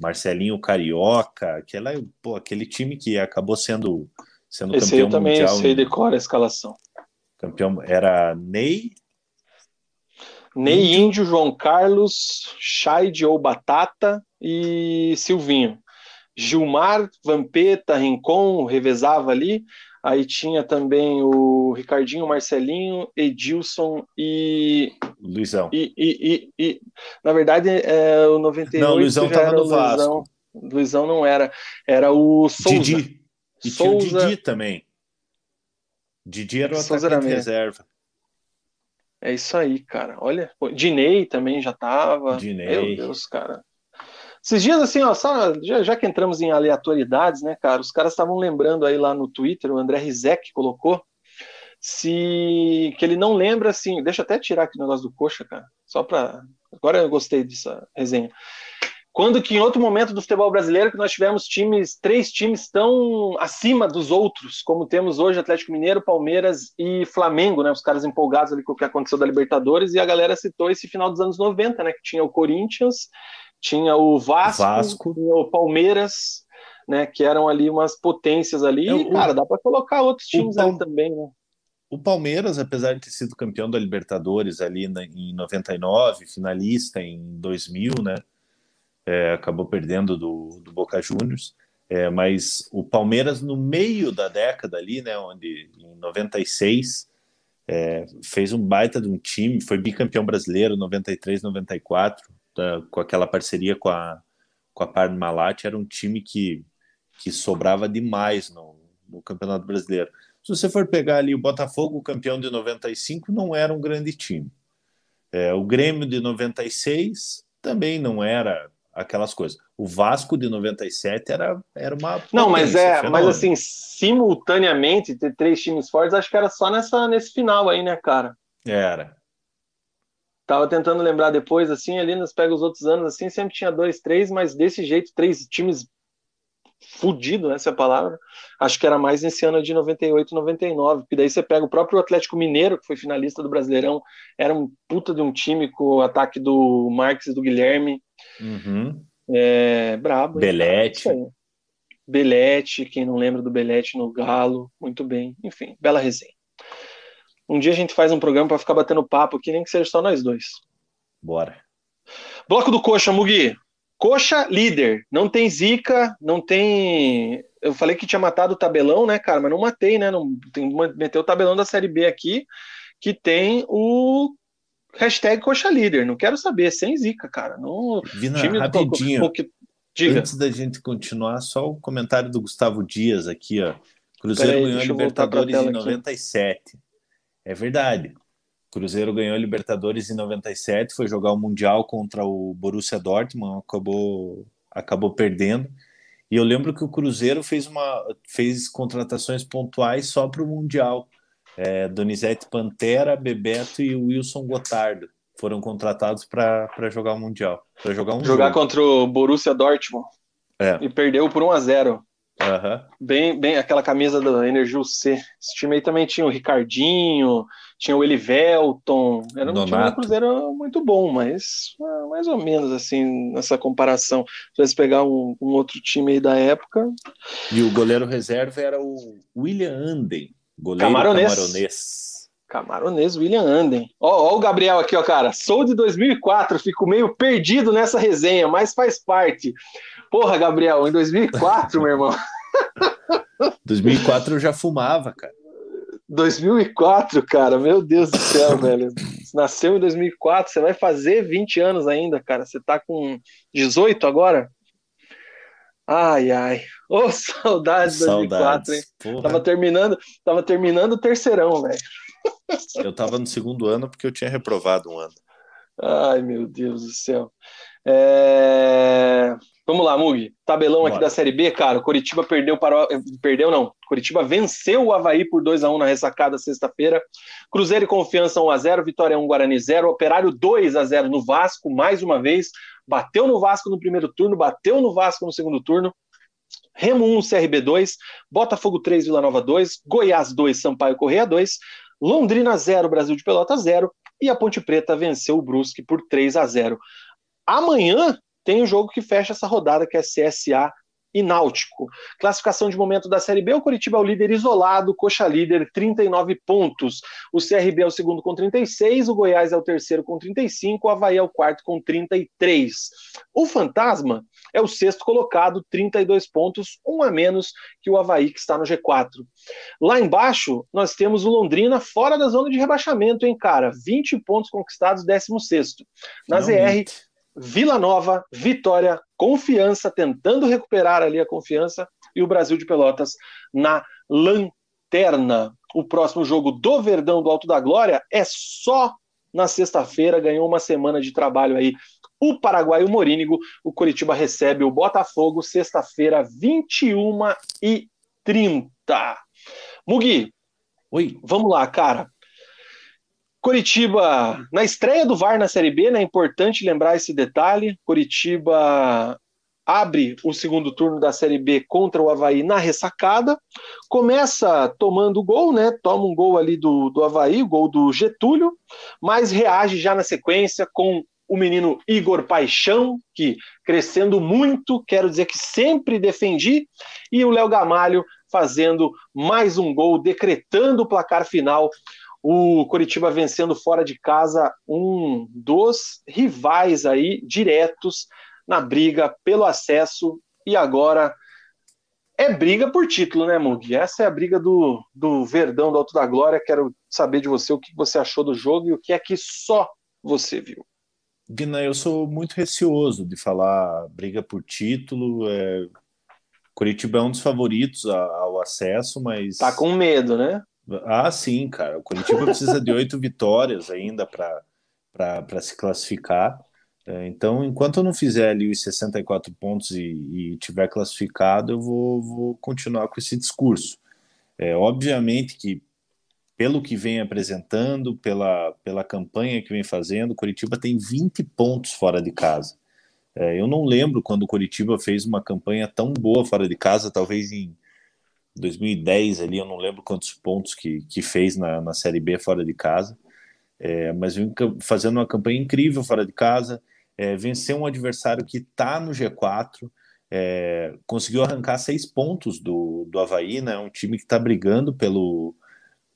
Marcelinho Carioca, aquela, pô, aquele time que acabou sendo, sendo esse campeão aí também, mundial. Esse aí decora a escalação. Campeão era Ney. Ney Índio, Índio João Carlos, Chaide ou Batata e Silvinho. Gilmar, Vampeta, Rincon, revezava ali. Aí tinha também o Ricardinho, Marcelinho, Edilson e. Luizão. E, e, e, e na verdade, é, o 98 não, Luizão estava no Vasco. Luizão. Luizão não era. Era o Souza. Didi. E Souza. tinha o Didi também. Didi era o Souza atacante era reserva. É isso aí, cara. Olha, Dinei também já tava. Dinei. Meu Deus, cara. Esses dias, assim, ó, só, já, já, que entramos em aleatoriedades, né, cara, os caras estavam lembrando aí lá no Twitter, o André Rizek colocou, se que ele não lembra, assim, deixa eu até tirar aqui o negócio do coxa, cara, só para Agora eu gostei dessa resenha. Quando que em outro momento do futebol brasileiro que nós tivemos times, três times tão acima dos outros, como temos hoje Atlético Mineiro, Palmeiras e Flamengo, né? Os caras empolgados ali com o que aconteceu da Libertadores e a galera citou esse final dos anos 90, né? Que tinha o Corinthians, tinha o Vasco, Vasco. tinha o Palmeiras, né? Que eram ali umas potências ali. É, e, cara, dá para colocar outros times ali também, né? O Palmeiras, apesar de ter sido campeão da Libertadores ali em 99, finalista em 2000, né? É, acabou perdendo do, do Boca Juniors. É, mas o Palmeiras, no meio da década ali, né, onde em 96 é, fez um baita de um time, foi bicampeão brasileiro 93, 94, tá, com aquela parceria com a, com a Parmalat, era um time que, que sobrava demais no, no Campeonato Brasileiro. Se você for pegar ali o Botafogo, campeão de 95, não era um grande time. É, o Grêmio de 96 também não era aquelas coisas. O Vasco de 97 era, era uma. Não, mas é, fenômeno. mas assim, simultaneamente, ter três times fortes, acho que era só nessa, nesse final aí, né, cara? Era. Tava tentando lembrar depois, assim, ali nos pega os outros anos, assim, sempre tinha dois, três, mas desse jeito, três times fudido, essa é a palavra. Acho que era mais nesse ano de 98, 99, porque daí você pega o próprio Atlético Mineiro, que foi finalista do Brasileirão, era um puta de um time com o ataque do Marques e do Guilherme. Uhum. É, brabo. Belete. Belete, quem não lembra do Belete no Galo, muito bem. Enfim, bela resenha. Um dia a gente faz um programa para ficar batendo papo aqui, nem que seja só nós dois. Bora. Bloco do Coxa, Mugi. Coxa líder, não tem zica, não tem. Eu falei que tinha matado o tabelão, né, cara? Mas não matei, né? Não tem meter o tabelão da Série B aqui, que tem o hashtag Coxa líder. Não quero saber, sem zica, cara. Não, Vina, time rapidinho. Do... Diga. Antes da gente continuar, só o comentário do Gustavo Dias aqui, ó. Cruzeiro ganhou Libertadores em 97. Aqui. É verdade. Cruzeiro ganhou a Libertadores em 97, foi jogar o Mundial contra o Borussia Dortmund, acabou, acabou perdendo. E eu lembro que o Cruzeiro fez, uma, fez contratações pontuais só para o Mundial. É, Donizete Pantera, Bebeto e Wilson Gotardo foram contratados para jogar o Mundial. Para jogar um Jogar jogo. contra o Borussia Dortmund. É. E perdeu por 1 a 0 Uhum. Bem, bem aquela camisa da Energio C. Esse time aí também tinha o Ricardinho, tinha o Elivelton. Era um Donato. time do Cruzeiro muito bom, mas ah, mais ou menos assim, nessa comparação. Se você pegar um, um, outro time aí da época. E o goleiro reserva era o William Anden, goleiro camaronês. camaronês. Camaronês William Anden. Ó, ó, o Gabriel aqui, ó, cara. Sou de 2004, fico meio perdido nessa resenha, mas faz parte. Porra, Gabriel, em 2004, meu irmão. [LAUGHS] 2004 eu já fumava, cara. 2004, cara, meu Deus do céu, [LAUGHS] velho. Você nasceu em 2004, você vai fazer 20 anos ainda, cara. Você tá com 18 agora? Ai, ai. Ô, oh, [LAUGHS] saudades de 2004, hein? Porra. Tava terminando, tava terminando o terceirão, velho. [LAUGHS] Eu tava no segundo ano porque eu tinha reprovado um ano. Ai, meu Deus do céu. É... Vamos lá, Mugi. Tabelão Bora. aqui da Série B, cara. Coritiba perdeu para. Perdeu, não. Coritiba venceu o Havaí por 2 a 1 na ressacada sexta-feira. Cruzeiro e Confiança 1x0, Vitória 1, Guarani 0. Operário 2 a 0 no Vasco, mais uma vez. Bateu no Vasco no primeiro turno, bateu no Vasco no segundo turno. Remo 1, CRB 2. Botafogo 3, Vila Nova 2. Goiás 2, Sampaio Correia 2. Londrina 0, Brasil de Pelota 0. E a Ponte Preta venceu o Brusque por 3 a 0. Amanhã tem o um jogo que fecha essa rodada, que é CSA e Náutico. Classificação de momento da Série B, o Curitiba é o líder isolado, Coxa líder, 39 pontos. O CRB é o segundo com 36, o Goiás é o terceiro com 35, o Havaí é o quarto com 33. O Fantasma é o sexto colocado, 32 pontos, um a menos que o Havaí, que está no G4. Lá embaixo, nós temos o Londrina fora da zona de rebaixamento, hein, cara? 20 pontos conquistados, 16. Na ZR, Vila Nova, Vitória, Confiança, tentando recuperar ali a confiança, e o Brasil de Pelotas na lanterna. O próximo jogo do Verdão do Alto da Glória é só na sexta-feira, ganhou uma semana de trabalho aí. O Paraguai, o Morínigo, o Curitiba recebe o Botafogo, sexta-feira, 21 e 30. Mugi, Oi. vamos lá, cara. Curitiba, na estreia do VAR na Série B, né? É importante lembrar esse detalhe. Curitiba abre o segundo turno da Série B contra o Havaí na ressacada, começa tomando gol, né? Toma um gol ali do, do Havaí, gol do Getúlio, mas reage já na sequência com o menino Igor Paixão, que crescendo muito, quero dizer que sempre defendi, e o Léo Gamalho fazendo mais um gol, decretando o placar final. O Coritiba vencendo fora de casa um dos rivais aí diretos na briga pelo acesso e agora é briga por título, né, Mugi? Essa é a briga do, do Verdão do Alto da Glória. Quero saber de você o que você achou do jogo e o que é que só você viu. Guina, eu sou muito receoso de falar briga por título. É... Curitiba é um dos favoritos ao acesso, mas. Tá com medo, né? Ah, sim, cara. O Curitiba precisa de oito vitórias ainda para se classificar. É, então, enquanto eu não fizer ali os 64 pontos e, e tiver classificado, eu vou, vou continuar com esse discurso. É, obviamente que, pelo que vem apresentando, pela, pela campanha que vem fazendo, Curitiba tem 20 pontos fora de casa. É, eu não lembro quando o Curitiba fez uma campanha tão boa fora de casa, talvez em 2010 ali, eu não lembro quantos pontos que, que fez na, na Série B fora de casa. É, mas vem fazendo uma campanha incrível fora de casa, é, vencer um adversário que está no G4, é, conseguiu arrancar seis pontos do, do Havaí, né? um time que está brigando pelo,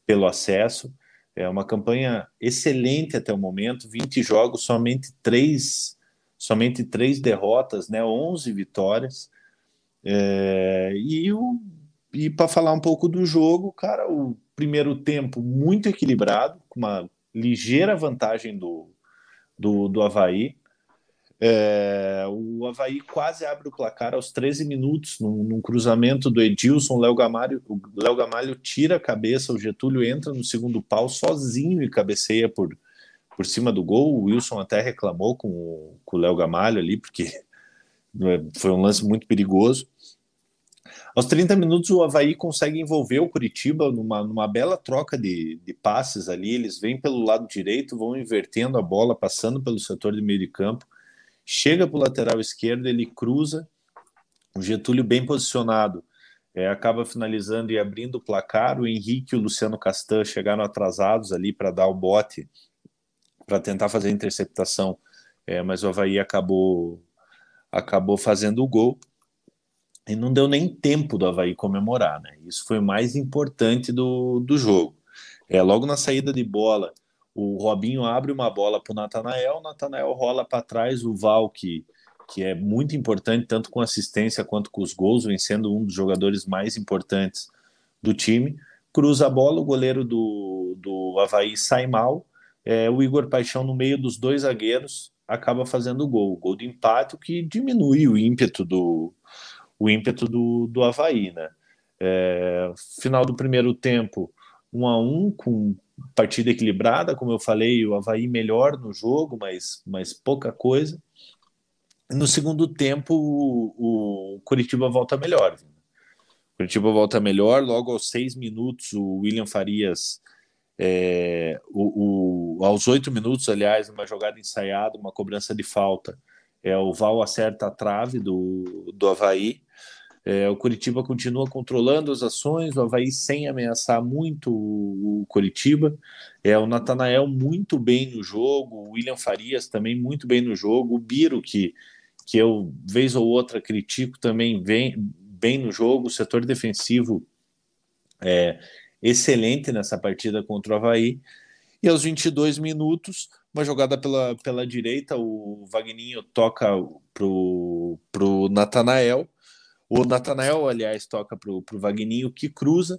pelo acesso. É uma campanha excelente até o momento, 20 jogos, somente três, somente três derrotas, né? 11 vitórias. É, e e para falar um pouco do jogo, cara, o primeiro tempo muito equilibrado, com uma ligeira vantagem do, do, do Havaí. É, o Havaí quase abre o placar aos 13 minutos, num, num cruzamento do Edilson. Léo Gamalho, o Léo Gamalho tira a cabeça, o Getúlio entra no segundo pau sozinho e cabeceia por, por cima do gol. O Wilson até reclamou com o, com o Léo Gamalho ali, porque [LAUGHS] foi um lance muito perigoso. Aos 30 minutos, o Havaí consegue envolver o Curitiba numa, numa bela troca de, de passes ali. Eles vêm pelo lado direito, vão invertendo a bola, passando pelo setor de meio de campo chega para o lateral esquerdo, ele cruza, o Getúlio bem posicionado, é, acaba finalizando e abrindo o placar. O Henrique e o Luciano Castan chegaram atrasados ali para dar o bote, para tentar fazer a interceptação, é, mas o Havaí acabou, acabou fazendo o gol. E não deu nem tempo do Havaí comemorar, né? Isso foi o mais importante do, do jogo. É, logo na saída de bola, o Robinho abre uma bola para o Natanael, o Natanael rola para trás, o Val, que, que é muito importante, tanto com assistência quanto com os gols, vencendo um dos jogadores mais importantes do time. Cruza a bola, o goleiro do, do Havaí sai mal. É, o Igor Paixão, no meio dos dois zagueiros, acaba fazendo o gol. O gol de empate, o que diminui o ímpeto do, o ímpeto do, do Havaí. Né? É, final do primeiro tempo, um a um, com partida equilibrada, como eu falei, o Havaí melhor no jogo, mas, mas pouca coisa. No segundo tempo, o, o Curitiba volta melhor. O Curitiba volta melhor, logo aos seis minutos, o William Farias, é, o, o, aos oito minutos, aliás, uma jogada ensaiada, uma cobrança de falta, é, o Val acerta a trave do, do Havaí, é, o Curitiba continua controlando as ações, o Havaí sem ameaçar muito o, Curitiba. É, o Natanael muito bem no jogo, o William Farias também muito bem no jogo, o Biro, que, que eu, vez ou outra, critico também vem bem no jogo, o setor defensivo é excelente nessa partida contra o Havaí. E aos 22 minutos, uma jogada pela, pela direita, o Vagninho toca pro, pro Natanael o Natanael, aliás, toca para o Vagninho, que cruza.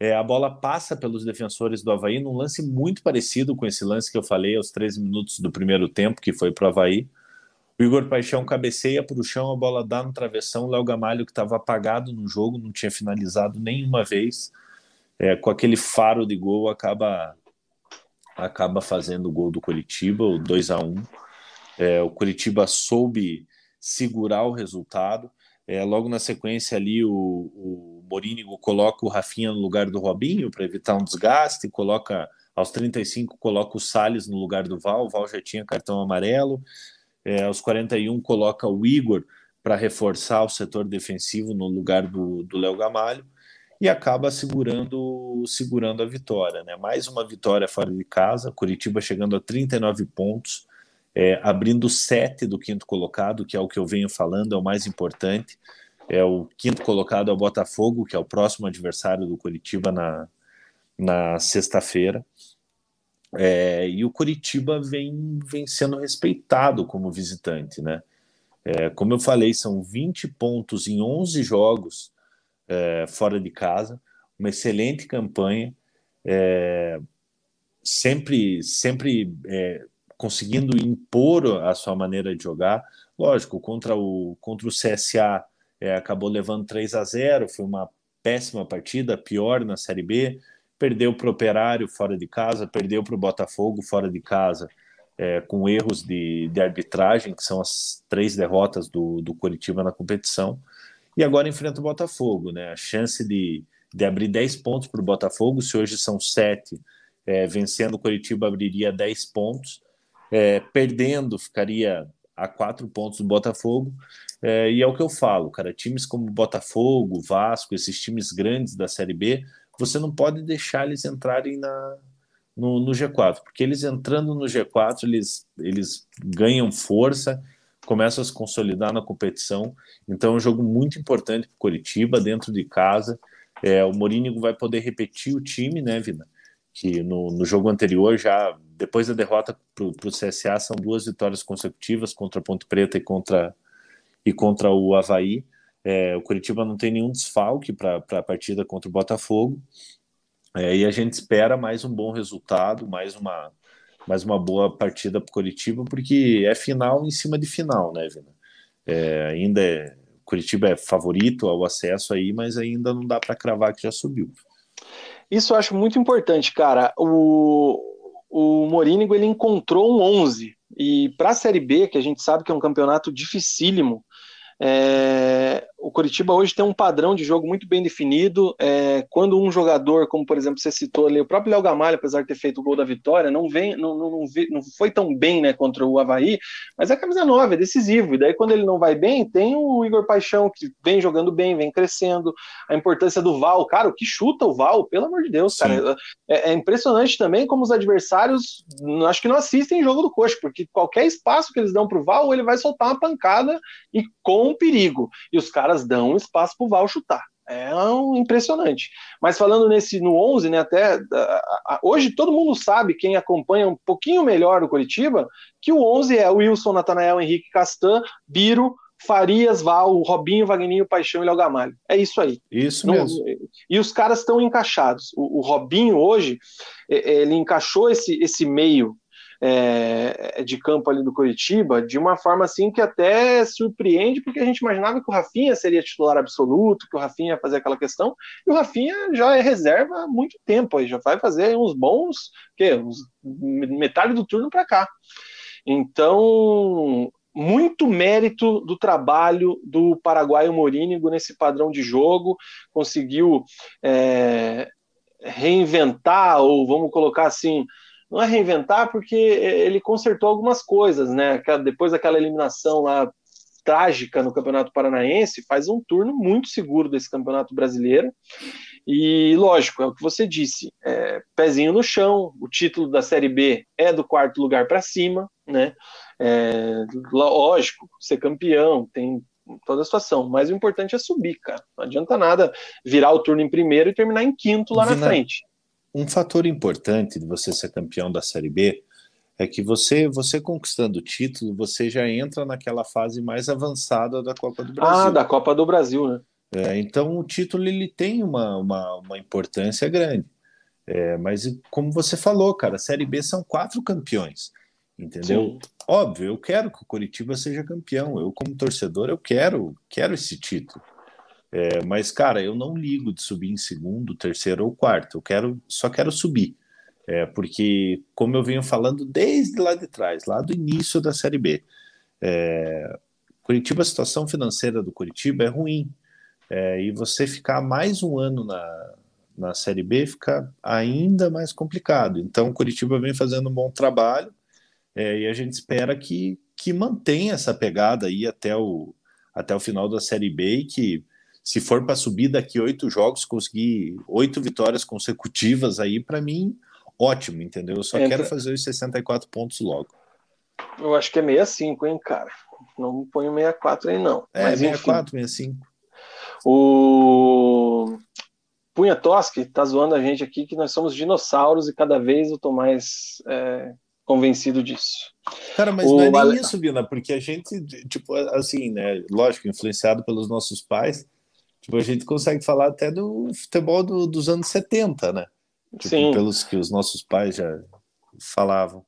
É, a bola passa pelos defensores do Havaí num lance muito parecido com esse lance que eu falei aos 13 minutos do primeiro tempo, que foi para o Havaí. O Igor Paixão cabeceia para o chão, a bola dá no travessão. O Léo Gamalho, que estava apagado no jogo, não tinha finalizado nenhuma vez, é, com aquele faro de gol, acaba acaba fazendo o gol do Curitiba, o 2 a 1 é, O Curitiba soube segurar o resultado. É, logo na sequência ali, o, o Morínigo coloca o Rafinha no lugar do Robinho para evitar um desgaste, coloca aos 35 coloca o Salles no lugar do Val, o Val já tinha cartão amarelo. É, aos 41 coloca o Igor para reforçar o setor defensivo no lugar do Léo Gamalho e acaba segurando segurando a vitória. Né? Mais uma vitória fora de casa, Curitiba chegando a 39 pontos, é, abrindo sete do quinto colocado, que é o que eu venho falando, é o mais importante. É o quinto colocado é o Botafogo, que é o próximo adversário do Curitiba na, na sexta-feira. É, e o Curitiba vem, vem sendo respeitado como visitante, né? É, como eu falei, são 20 pontos em 11 jogos é, fora de casa, uma excelente campanha, é, sempre, sempre é, conseguindo impor a sua maneira de jogar. Lógico, contra o, contra o CSA acabou levando 3 a 0, foi uma péssima partida, pior na Série B. Perdeu para o Operário fora de casa, perdeu para o Botafogo fora de casa, com erros de, de, arbitragem, que são as três derrotas do, do Curitiba na competição. E agora enfrenta o Botafogo. Né? A chance de, de abrir 10 pontos para o Botafogo, se hoje são 7, é, vencendo o Curitiba abriria 10 pontos é, perdendo, ficaria a quatro pontos do Botafogo. É, e é o que eu falo, cara. Times como Botafogo, Vasco, esses times grandes da Série B, você não pode deixar eles entrarem na, no, no G4, porque eles entrando no G4, eles, eles ganham força, começam a se consolidar na competição. Então é um jogo muito importante para o Curitiba, dentro de casa. É, o Morínigo vai poder repetir o time, né, Vina? Que no, no jogo anterior já depois da derrota para o CSA, são duas vitórias consecutivas contra a Ponte Preta e contra, e contra o Havaí. É, o Curitiba não tem nenhum desfalque para a partida contra o Botafogo. É, e a gente espera mais um bom resultado, mais uma, mais uma boa partida para o Curitiba, porque é final em cima de final, né, Vina? É, ainda é, Curitiba é favorito ao acesso aí, mas ainda não dá para cravar que já subiu. Isso eu acho muito importante, cara. O, o Morínigo ele encontrou um 11 e para a Série B, que a gente sabe que é um campeonato dificílimo, é, o Curitiba hoje tem um padrão de jogo muito bem definido. É, quando um jogador, como por exemplo você citou ali, o próprio Léo Gamalho, apesar de ter feito o gol da vitória, não vem, não, não, não, não foi tão bem né, contra o Havaí, mas é camisa 9, é decisivo. E daí, quando ele não vai bem, tem o Igor Paixão, que vem jogando bem, vem crescendo. A importância do Val, cara, o que chuta o Val, pelo amor de Deus, cara. É, é, impressionante também como os adversários acho que não assistem jogo do coxa, porque qualquer espaço que eles dão pro Val, ele vai soltar uma pancada e com perigo. E os caras dão um espaço para o Val chutar. É um, impressionante. Mas falando nesse no 11, né, até a, a, hoje todo mundo sabe, quem acompanha um pouquinho melhor o Curitiba, que o 11 é o Wilson, Natanael, Henrique Castan, Biro, Farias, Val, Robinho, Vagninho, Paixão e Léo Gamalho. É isso aí. Isso Não, mesmo. E os caras estão encaixados. O, o, Robinho hoje, ele encaixou esse, esse meio é, de campo ali do Curitiba de uma forma assim que até surpreende, porque a gente imaginava que o Rafinha seria titular absoluto, que o Rafinha ia fazer aquela questão, e o Rafinha já é reserva há muito tempo, aí já vai fazer uns bons, que uns, metade do turno para cá. Então, muito mérito do trabalho do paraguaio Morínigo nesse padrão de jogo, conseguiu é, reinventar, ou vamos colocar assim, não é reinventar, porque ele consertou algumas coisas, né? Depois daquela eliminação lá trágica no Campeonato Paranaense, faz um turno muito seguro desse Campeonato Brasileiro. E lógico, é o que você disse, é, pezinho no chão, o título da Série B é do quarto lugar para cima, né? É, lógico, ser campeão, tem toda a situação, mas o importante é subir, cara. Não adianta nada virar o turno em primeiro e terminar em quinto lá na frente um fator importante de você ser campeão da Série B é que você, você conquistando o título, você já entra naquela fase mais avançada da Copa do Brasil. Ah, da Copa do Brasil, né? É, então o título ele tem uma, uma, uma importância grande. É, mas como você falou, cara, a Série B são quatro campeões, entendeu? Sim. Óbvio, eu quero que o Curitiba seja campeão. Eu como torcedor eu quero quero esse título. É, mas, cara, eu não ligo de subir em segundo, terceiro ou quarto. Eu quero, só quero subir. É, porque, como eu venho falando desde lá de trás, lá do início da Série B, é, Curitiba, a situação financeira do Curitiba é ruim. É, e você ficar mais um ano na, na Série B fica ainda mais complicado. Então, o Curitiba vem fazendo um bom trabalho é, e a gente espera que, que mantenha essa pegada aí até o, até o final da Série B e que, se for para subir daqui oito jogos, conseguir oito vitórias consecutivas aí, para mim, ótimo, entendeu? Eu só Entra... quero fazer os 64 pontos logo. Eu acho que é 65, hein, cara? Não ponho 64 aí, não. É, Mas, 64, enfim. 65. O Punha Tosque tá zoando a gente aqui que nós somos dinossauros e cada vez eu tô mais é, convencido disso. Cara, mas o não é nem Ale... isso, Vina, porque a gente, tipo, assim, né? Lógico, influenciado pelos nossos pais, tipo, a gente consegue falar até do futebol do, dos anos 70, né? Tipo, Sim. Pelos que os nossos pais já falavam.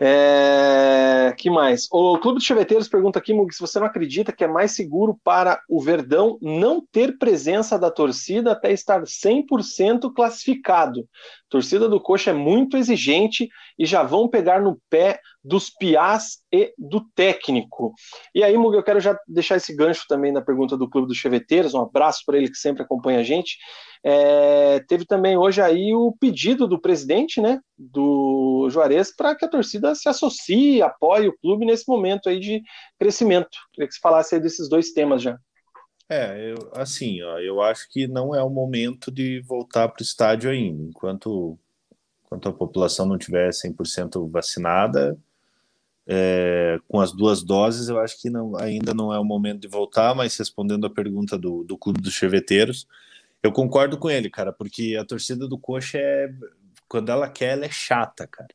É... que mais? O Clube de Cheveteiros pergunta aqui, Mug, se você não acredita que é mais seguro para o Verdão não ter presença da torcida até estar 100% classificado. A torcida do Coxa é muito exigente e já vão pegar no pé dos piás e do técnico. E aí, Mug, eu quero já deixar esse gancho também na pergunta do Clube dos Cheveteiros. Um abraço para ele que sempre acompanha a gente. É, teve também hoje aí o pedido do presidente, né, do Juarez, para que a torcida se associe, apoie o clube nesse momento aí de crescimento. Queria que você falasse aí desses dois temas já. É, eu, assim, ó, eu acho que não é o momento de voltar para o estádio ainda. Enquanto, enquanto a população não tiver 100% vacinada, é, com as duas doses, eu acho que não, ainda não é o momento de voltar, mas respondendo a pergunta do, do Clube dos Cheveteiros, eu concordo com ele, cara, porque a torcida do Coxa é. Quando ela quer, ela é chata, cara.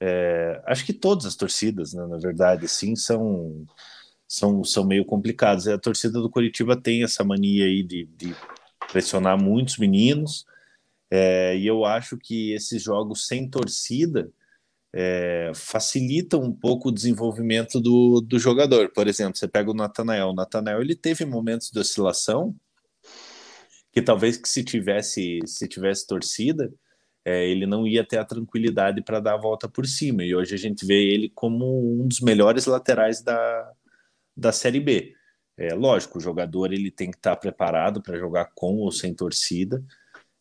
É, acho que todas as torcidas, né, na verdade, sim, são, são, são meio complicadas. A torcida do Curitiba tem essa mania aí de, de pressionar muitos meninos, é, e eu acho que esses jogos sem torcida é, facilitam um pouco o desenvolvimento do, do jogador. Por exemplo, você pega o Natanael. O Natanael ele teve momentos de oscilação que talvez que se tivesse se tivesse torcida é, ele não ia ter a tranquilidade para dar a volta por cima. E hoje a gente vê ele como um dos melhores laterais da, da série B. É lógico o jogador ele tem que estar tá preparado para jogar com ou sem torcida.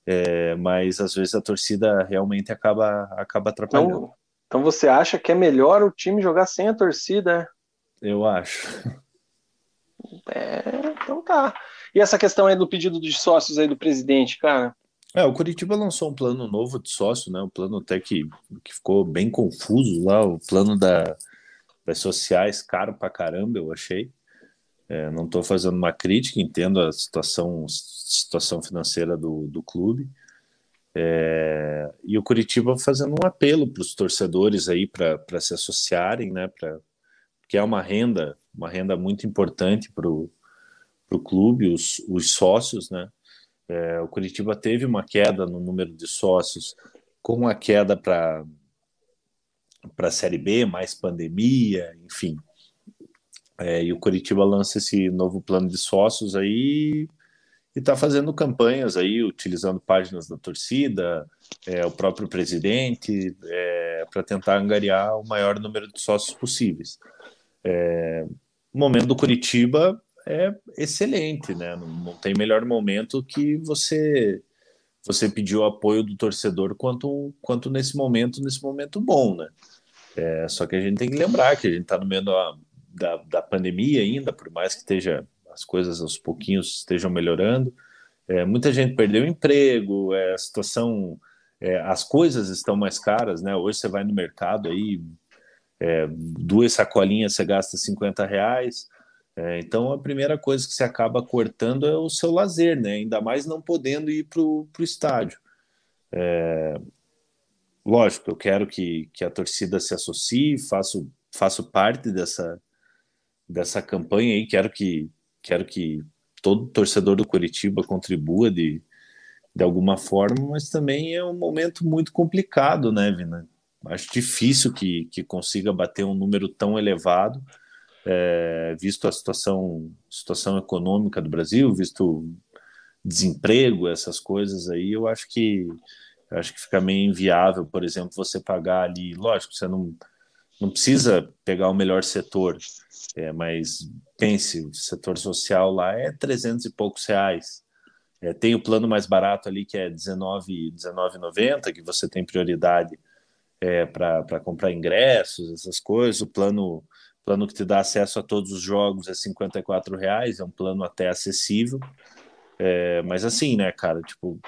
É, mas às vezes a torcida realmente acaba acaba atrapalhando. então, então você acha que é melhor o time jogar sem a torcida eu acho. É, então tá. E essa questão aí do pedido de sócios aí do presidente, cara? É, o Curitiba lançou um plano novo de sócio, né? Um plano até que, que ficou bem confuso lá, o plano da, das sociais, caro pra caramba, eu achei. É, não estou fazendo uma crítica, entendo a situação, situação financeira do, do clube. É, e o Curitiba fazendo um apelo para os torcedores aí para se associarem, né? Pra, que é uma renda, uma renda muito importante para o clube, os, os sócios, né? É, o Curitiba teve uma queda no número de sócios, com a queda para a Série B, mais pandemia, enfim. É, e o Curitiba lança esse novo plano de sócios aí e está fazendo campanhas aí, utilizando páginas da torcida, é, o próprio presidente, é, para tentar angariar o maior número de sócios possíveis. É, o momento do Curitiba é excelente, né? Não, não, tem melhor momento que você você pedir o apoio do torcedor quanto, quanto nesse momento, nesse momento bom, né? É, só que a gente tem que lembrar que a gente está no meio da, da, da, pandemia ainda, por mais que esteja as coisas aos pouquinhos estejam melhorando. É, muita gente perdeu emprego, é, a situação, é, as coisas estão mais caras, né? Hoje você vai no mercado aí, é, duas sacolinhas você gasta 50 reais. É, então, a primeira coisa que você acaba cortando é o seu lazer, né? Ainda mais não podendo ir para o estádio. É, lógico, eu quero que, que a torcida se associe, faço, faço parte dessa, dessa campanha aí, quero que, quero que todo torcedor do Curitiba contribua de, de alguma forma, mas também é um momento muito complicado, né, Vina? Acho difícil que, que consiga bater um número tão elevado é, visto a situação, situação econômica do Brasil, visto desemprego, essas coisas aí, eu acho que eu acho que fica meio inviável, por exemplo, você pagar ali, lógico, você não não precisa pegar o melhor setor, é, mas pense, o setor social lá é 300 e poucos reais. É, tem o plano mais barato ali que é R$19,90, que você tem prioridade é, para comprar ingressos, essas coisas. O plano, plano que te dá acesso a todos os jogos é R$ reais, é um plano até acessível. É, mas assim, né, cara, tipo,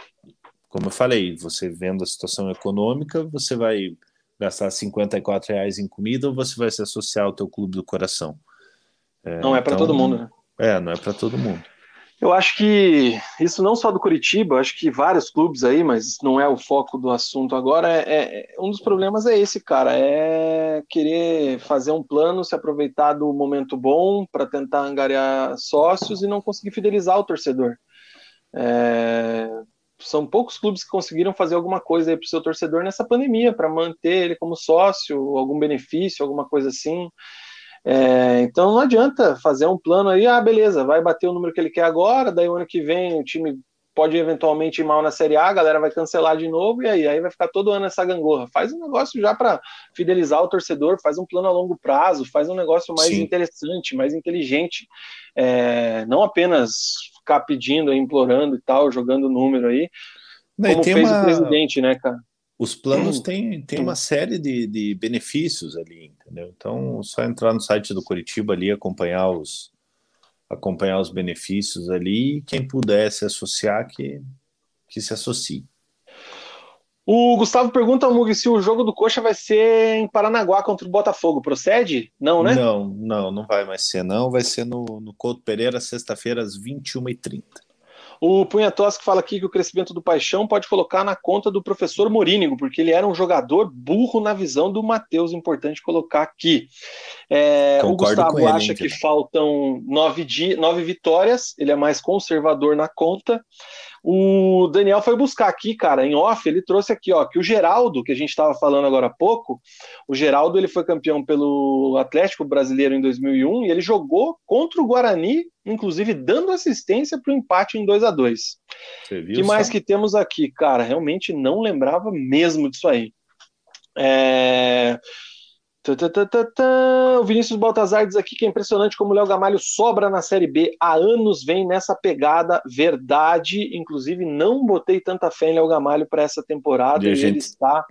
como eu falei, você vendo a situação econômica, você vai gastar 54 reais em comida ou você vai se associar ao teu clube do coração? É, não é para então, todo mundo, né? É, não é para todo mundo. Eu acho que isso não só do Curitiba, acho que vários clubes aí, mas não é o foco do assunto agora. É, é, um dos problemas é esse, cara, é querer fazer um plano, se aproveitar do momento bom para tentar angariar sócios e não conseguir fidelizar o torcedor. É, são poucos clubes que conseguiram fazer alguma coisa para o seu torcedor nessa pandemia, para manter ele como sócio, algum benefício, alguma coisa assim. É, então não adianta fazer um plano aí, ah, beleza, vai bater o número que ele quer agora, daí o ano que vem o time pode eventualmente ir mal na Série A, a galera vai cancelar de novo, e aí, aí vai ficar todo ano essa gangorra. Faz um negócio já para fidelizar o torcedor, faz um plano a longo prazo, faz um negócio mais Sim. interessante, mais inteligente, é, não apenas ficar pedindo, implorando e tal, jogando número aí, como fez uma... o presidente, né, cara? Os planos têm, têm uma série de, de benefícios ali, entendeu? Então, só entrar no site do Curitiba ali, acompanhar os, acompanhar os benefícios ali, e quem puder se associar, que, que se associe. O Gustavo pergunta ao Mug se o jogo do Coxa vai ser em Paranaguá contra o Botafogo. Procede? Não, né? Não, não, não vai mais ser, não. Vai ser no, no Couto Pereira, sexta-feira, às 21h30. O Punha Tosco fala aqui que o crescimento do Paixão pode colocar na conta do professor Morínigo, porque ele era um jogador burro na visão do Matheus, importante colocar aqui. É, o Gustavo ele, acha que faltam nove, nove vitórias, ele é mais conservador na conta. O Daniel foi buscar aqui, cara, em off, ele trouxe aqui, ó, que o Geraldo, que a gente estava falando agora há pouco, o Geraldo ele foi campeão pelo Atlético Brasileiro em 2001 e ele jogou contra o Guarani, inclusive dando assistência para o empate em 2 a 2 que mais que temos aqui, cara? Realmente não lembrava mesmo disso aí. É... O Vinícius Baltazar diz aqui que é impressionante como o Léo Gamalho sobra na Série B. Há anos vem nessa pegada, verdade. Inclusive, não botei tanta fé em Léo Gamalho para essa temporada e, e gente... ele está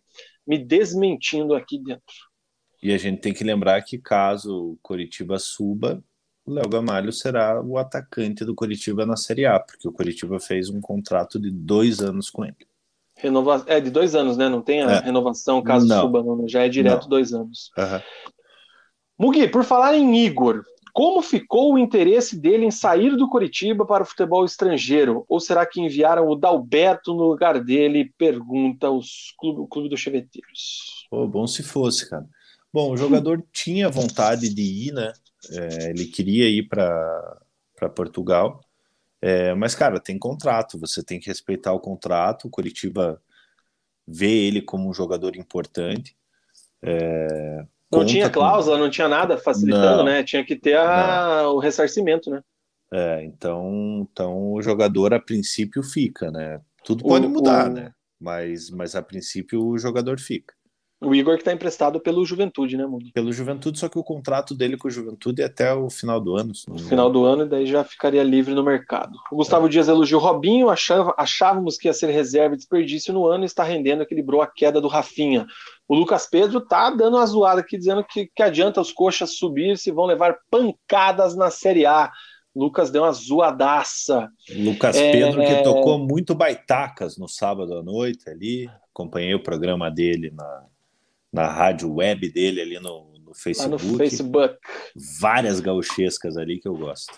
me desmentindo aqui dentro. E a gente tem que lembrar que caso o Coritiba suba, o Léo Gamalho será o atacante do Coritiba na Série A, porque o Coritiba fez um contrato de dois anos com ele. Renova... É de dois anos, né? Não tem a é. renovação caso não. suba, não. Né? já é direto não. dois anos. Uhum. Mugi, por falar em Igor, como ficou o interesse dele em sair do Curitiba para o futebol estrangeiro? Ou será que enviaram o Dalberto no lugar dele? Pergunta os clube, o Clube dos Cheveteiros. Oh, bom se fosse, cara. Bom, o jogador [LAUGHS] tinha vontade de ir, né? É, ele queria ir para Portugal. É, mas, cara, tem contrato, você tem que respeitar o contrato. O Curitiba vê ele como um jogador importante. É, não tinha cláusula, com... não tinha nada facilitando, não, né? Tinha que ter a... o ressarcimento, né? É, então, então o jogador a princípio fica, né? Tudo pode o, mudar, o... né? Mas, mas a princípio o jogador fica. O Igor que está emprestado pelo Juventude, né, Mundo? Pelo Juventude, só que o contrato dele com o Juventude é até o final do ano. Final do ano, e daí já ficaria livre no mercado. O Gustavo é. Dias elogiou Robinho, achava, achávamos que ia ser reserva e desperdício no ano e está rendendo, equilibrou a queda do Rafinha. O Lucas Pedro tá dando uma zoada aqui, dizendo que, que adianta os coxas subir se vão levar pancadas na Série A. Lucas deu uma zoadaça. Lucas é... Pedro que tocou muito baitacas no sábado à noite ali. Acompanhei o programa dele na, na rádio web dele ali no, no Facebook. no Facebook. Várias gauchescas ali que eu gosto.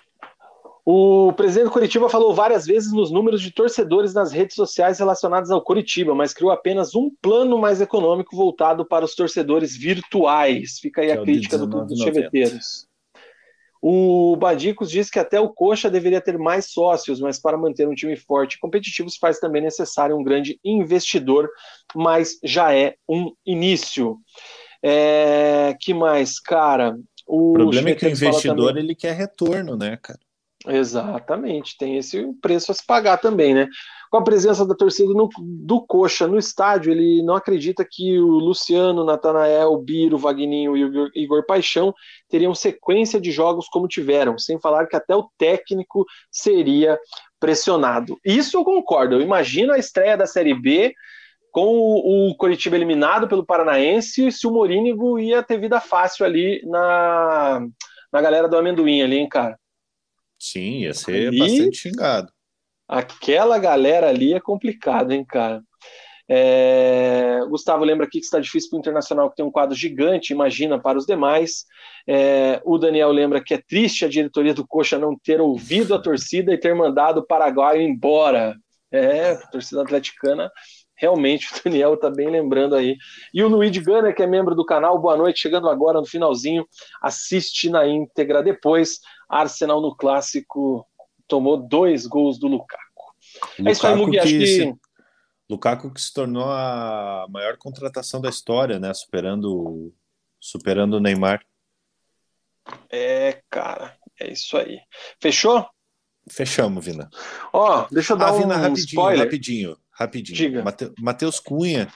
O presidente do Curitiba falou várias vezes nos números de torcedores nas redes sociais relacionados ao Curitiba, mas criou apenas um plano mais econômico voltado para os torcedores virtuais. Fica aí que a é crítica do Clube dos Cheveteiros. O Badicos diz que até o Coxa deveria ter mais sócios, mas para manter um time forte e competitivo se faz também necessário um grande investidor, mas já é um início. É, que mais, cara? O, o problema é que o investidor também... ele quer retorno, né, cara? Exatamente, tem esse preço a se pagar também, né? Com a presença da torcida no, do Coxa no estádio, ele não acredita que o Luciano, Natanael, Biro, Vagninho e o Igor Paixão teriam sequência de jogos como tiveram, sem falar que até o técnico seria pressionado. Isso eu concordo. Eu imagino a estreia da Série B com o, o Coritiba eliminado pelo Paranaense, se o Morínigo ia ter vida fácil ali na, na galera do amendoim ali, hein, cara? Sim, ia ser ali, bastante xingado. Aquela galera ali é complicado, hein, cara? É... Gustavo lembra aqui que está difícil para o Internacional que tem um quadro gigante, imagina para os demais. É... O Daniel lembra que é triste a diretoria do Coxa não ter ouvido a torcida e ter mandado o Paraguai embora. É, torcida atleticana, realmente [LAUGHS] o Daniel está bem lembrando aí. E o Luigi Gunner, que é membro do canal, boa noite, chegando agora no finalzinho, assiste na íntegra depois. Arsenal no clássico tomou dois gols do Lukaku. Lukaku é isso aí, Mugi, acho que... Se... Lukaku que se tornou a maior contratação da história, né? Superando, superando o Neymar. É, cara, é isso aí. Fechou? Fechamos, Vina. Ó, deixa eu dar ah, Vina, um rapidinho, spoiler. rapidinho, rapidinho. Diga. Matheus Cunha,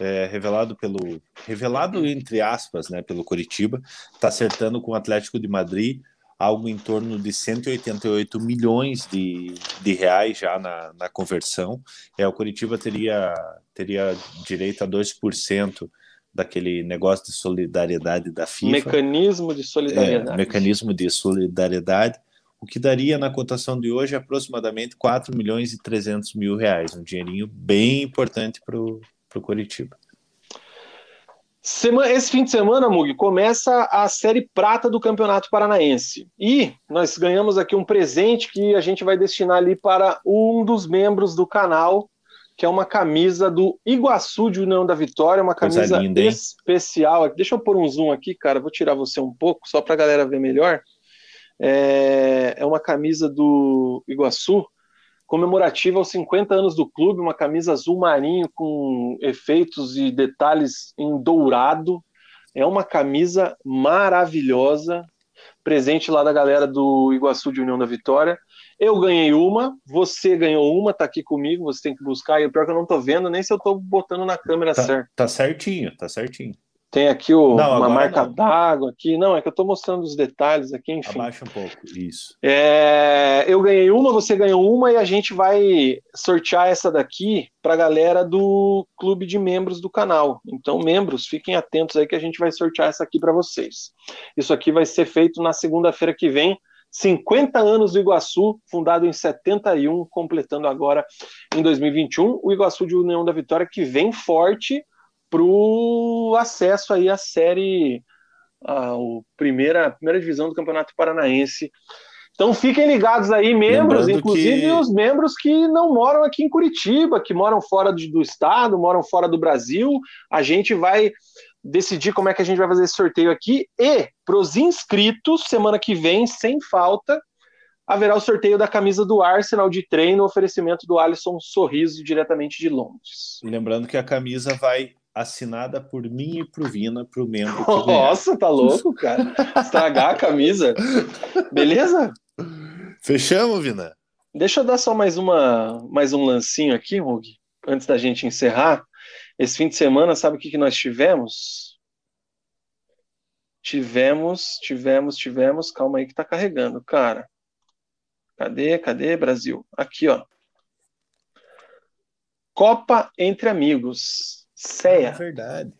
é, revelado pelo revelado entre aspas, né, pelo Coritiba, está acertando com o Atlético de Madrid algo em torno de 188 milhões de, de reais já na, na conversão. É, o Curitiba teria, teria direito a 2% daquele negócio de solidariedade da FIFA. Mecanismo de solidariedade. É, mecanismo de solidariedade, o que daria na cotação de hoje aproximadamente 4 milhões e 300 mil reais, um dinheirinho bem importante para o Curitiba. Semana, esse fim de semana, Mug, começa a Série Prata do Campeonato Paranaense. E nós ganhamos aqui um presente que a gente vai destinar ali para um dos membros do canal, que é uma camisa do Iguaçu de União da Vitória, uma camisa linda, especial. Deixa eu pôr um zoom aqui, cara, vou tirar você um pouco, só para a galera ver melhor. É, é uma camisa do Iguaçu, comemorativa aos 50 anos do clube, uma camisa azul marinho com efeitos e detalhes em dourado. É uma camisa maravilhosa, presente lá da galera do Iguaçu de União da Vitória. Eu ganhei uma, você ganhou uma, tá aqui comigo, você tem que buscar. E o pior é que eu não tô vendo, nem se eu tô botando na câmera tá, certo. Tá certinho, tá certinho. Tem aqui o, não, uma marca d'água aqui. Não, é que eu estou mostrando os detalhes aqui, enfim. Abaixa um pouco, isso. É, eu ganhei uma, você ganhou uma e a gente vai sortear essa daqui para a galera do clube de membros do canal. Então, membros, fiquem atentos aí que a gente vai sortear essa aqui para vocês. Isso aqui vai ser feito na segunda-feira que vem. 50 anos do Iguaçu, fundado em 71, completando agora em 2021. O Iguaçu de União da Vitória que vem forte para o acesso aí à série, a, a primeira, primeira divisão do Campeonato Paranaense. Então fiquem ligados aí, membros, Lembrando inclusive que... os membros que não moram aqui em Curitiba, que moram fora do estado, moram fora do Brasil. A gente vai decidir como é que a gente vai fazer esse sorteio aqui. E para os inscritos, semana que vem, sem falta, haverá o sorteio da camisa do Arsenal de treino, oferecimento do Alisson Sorriso, diretamente de Londres. Lembrando que a camisa vai assinada por mim e pro Vina, pro membro. [LAUGHS] Nossa, tá louco, cara. Estragar a camisa. Beleza? Fechamos, Vina. Deixa eu dar só mais uma mais um lancinho aqui, Mug, antes da gente encerrar. Esse fim de semana, sabe o que, que nós tivemos? Tivemos, tivemos, tivemos. Calma aí que tá carregando, cara. Cadê, cadê, Brasil? Aqui, ó. Copa entre amigos. CEA. É verdade.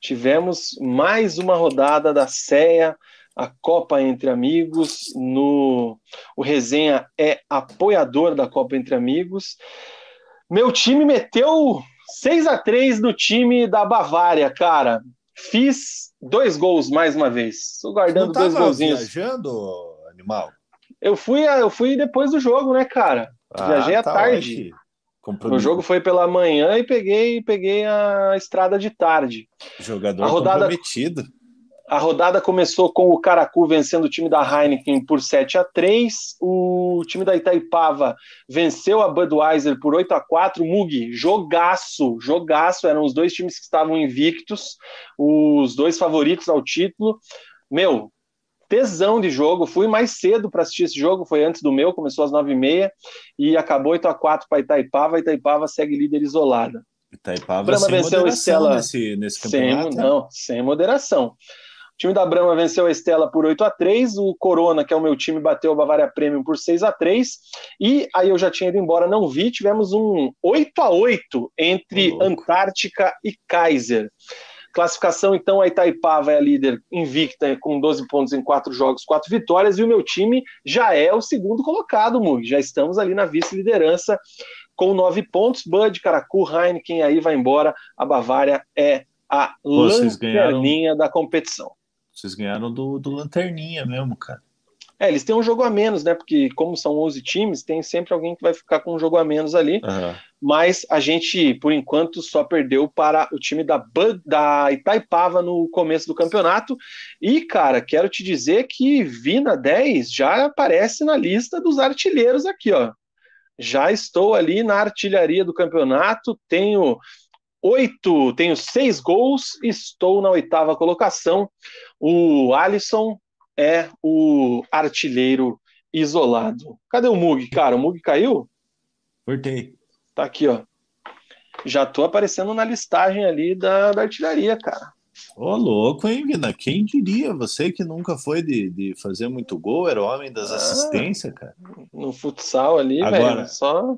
Tivemos mais uma rodada da CEA, a Copa Entre Amigos. No o Resenha é apoiador da Copa Entre Amigos. Meu time meteu 6 a 3 no time da Bavária, cara. Fiz dois gols mais uma vez. Estou guardando dois golzinhos. viajando, animal? Eu fui, eu fui depois do jogo, né, cara? Ah, Viajei à tá tarde. O jogo foi pela manhã e peguei, peguei a estrada de tarde. Jogador a rodada, comprometido. A rodada começou com o Caracu vencendo o time da Heineken por 7 a 3 O time da Itaipava venceu a Budweiser por 8 a 4 Mug, jogaço, jogaço. Eram os dois times que estavam invictos, os dois favoritos ao título. Meu, tesão de jogo. Fui mais cedo para assistir esse jogo, foi antes do meu, começou às 9h30 e acabou 8 a 4 para Itaipava. Itaipava segue líder isolada. Itaipava Brahma sem venceu Estela nesse, nesse campeonato. Sem, não, sem moderação. O time da Brahma venceu a Estela por 8 a 3 o Corona, que é o meu time, bateu a Bavária Premium por 6 a 3 e aí eu já tinha ido embora, não vi, tivemos um 8 a 8 entre Antártica e Kaiser. Classificação, então, a Itaipava é a líder invicta com 12 pontos em 4 jogos, 4 vitórias, e o meu time já é o segundo colocado, Mug. Já estamos ali na vice-liderança com 9 pontos. Bud, Caracu, Heineken aí vai embora. A Bavária é a Pô, lanterninha ganharam... da competição. Vocês ganharam do, do Lanterninha mesmo, cara. É, eles têm um jogo a menos, né? Porque, como são 11 times, tem sempre alguém que vai ficar com um jogo a menos ali. Uhum. Mas a gente, por enquanto, só perdeu para o time da, da Itaipava no começo do campeonato. E, cara, quero te dizer que Vina 10 já aparece na lista dos artilheiros aqui, ó. Já estou ali na artilharia do campeonato, tenho oito, tenho seis gols, estou na oitava colocação. O Alisson é o artilheiro isolado. Cadê o Mug, cara? O Mug caiu? Cortei. Tá aqui, ó. Já tô aparecendo na listagem ali da, da artilharia, cara. Ô, louco, hein, Vina? Quem diria? Você que nunca foi de, de fazer muito gol, era o homem das ah, assistências, cara. No futsal ali, velho, só.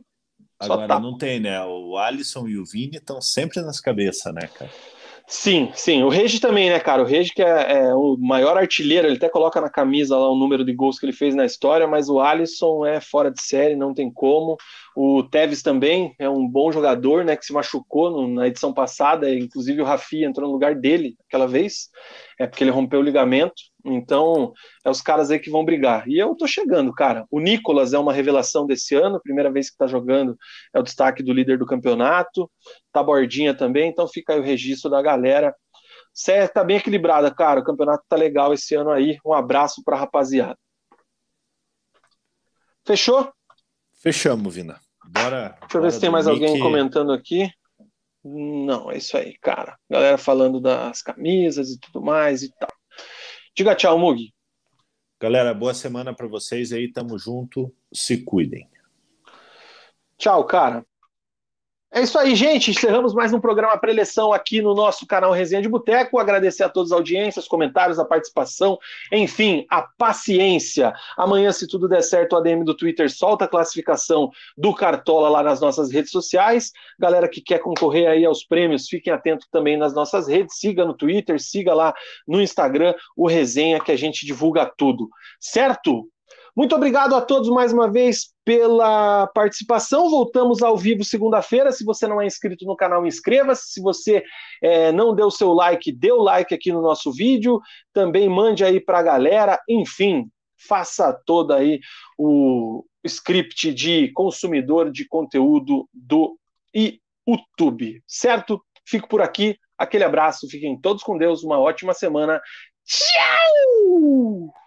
Agora só não tem, né? O Alisson e o Vini estão sempre nas cabeças, né, cara? Sim, sim. O Regi também, né, cara? O Regi que é, é, o maior artilheiro, ele até coloca na camisa lá o número de gols que ele fez na história, mas o Alisson é fora de série, não tem como. O Tevez também é um bom jogador, né, que se machucou no, na edição passada, inclusive o Rafi entrou no lugar dele aquela vez, é porque ele rompeu o ligamento. Então, é os caras aí que vão brigar. E eu tô chegando, cara. O Nicolas é uma revelação desse ano, primeira vez que tá jogando, é o destaque do líder do campeonato. Tá bordinha também, então fica aí o registro da galera. Certo, tá bem equilibrada, cara. O campeonato tá legal esse ano aí. Um abraço pra rapaziada. Fechou? Fechamos, Vina. Bora. Deixa eu ver se tem mais alguém comentando aqui. Não, é isso aí, cara. Galera falando das camisas e tudo mais e tal. Diga tchau, Mugi. Galera, boa semana para vocês aí. Tamo junto. Se cuidem. Tchau, cara. É isso aí, gente. Encerramos mais um programa preleção aqui no nosso canal Resenha de Boteco. Agradecer a todas as audiências, comentários, a participação, enfim, a paciência. Amanhã, se tudo der certo, o ADM do Twitter solta a classificação do Cartola lá nas nossas redes sociais. Galera que quer concorrer aí aos prêmios, fiquem atentos também nas nossas redes. Siga no Twitter, siga lá no Instagram o Resenha, que a gente divulga tudo. Certo? Muito obrigado a todos mais uma vez pela participação. Voltamos ao vivo segunda-feira. Se você não é inscrito no canal, inscreva-se. Se você é, não deu seu like, dê o like aqui no nosso vídeo. Também mande aí para a galera. Enfim, faça todo aí o script de consumidor de conteúdo do YouTube, certo? Fico por aqui. Aquele abraço. Fiquem todos com Deus. Uma ótima semana. Tchau!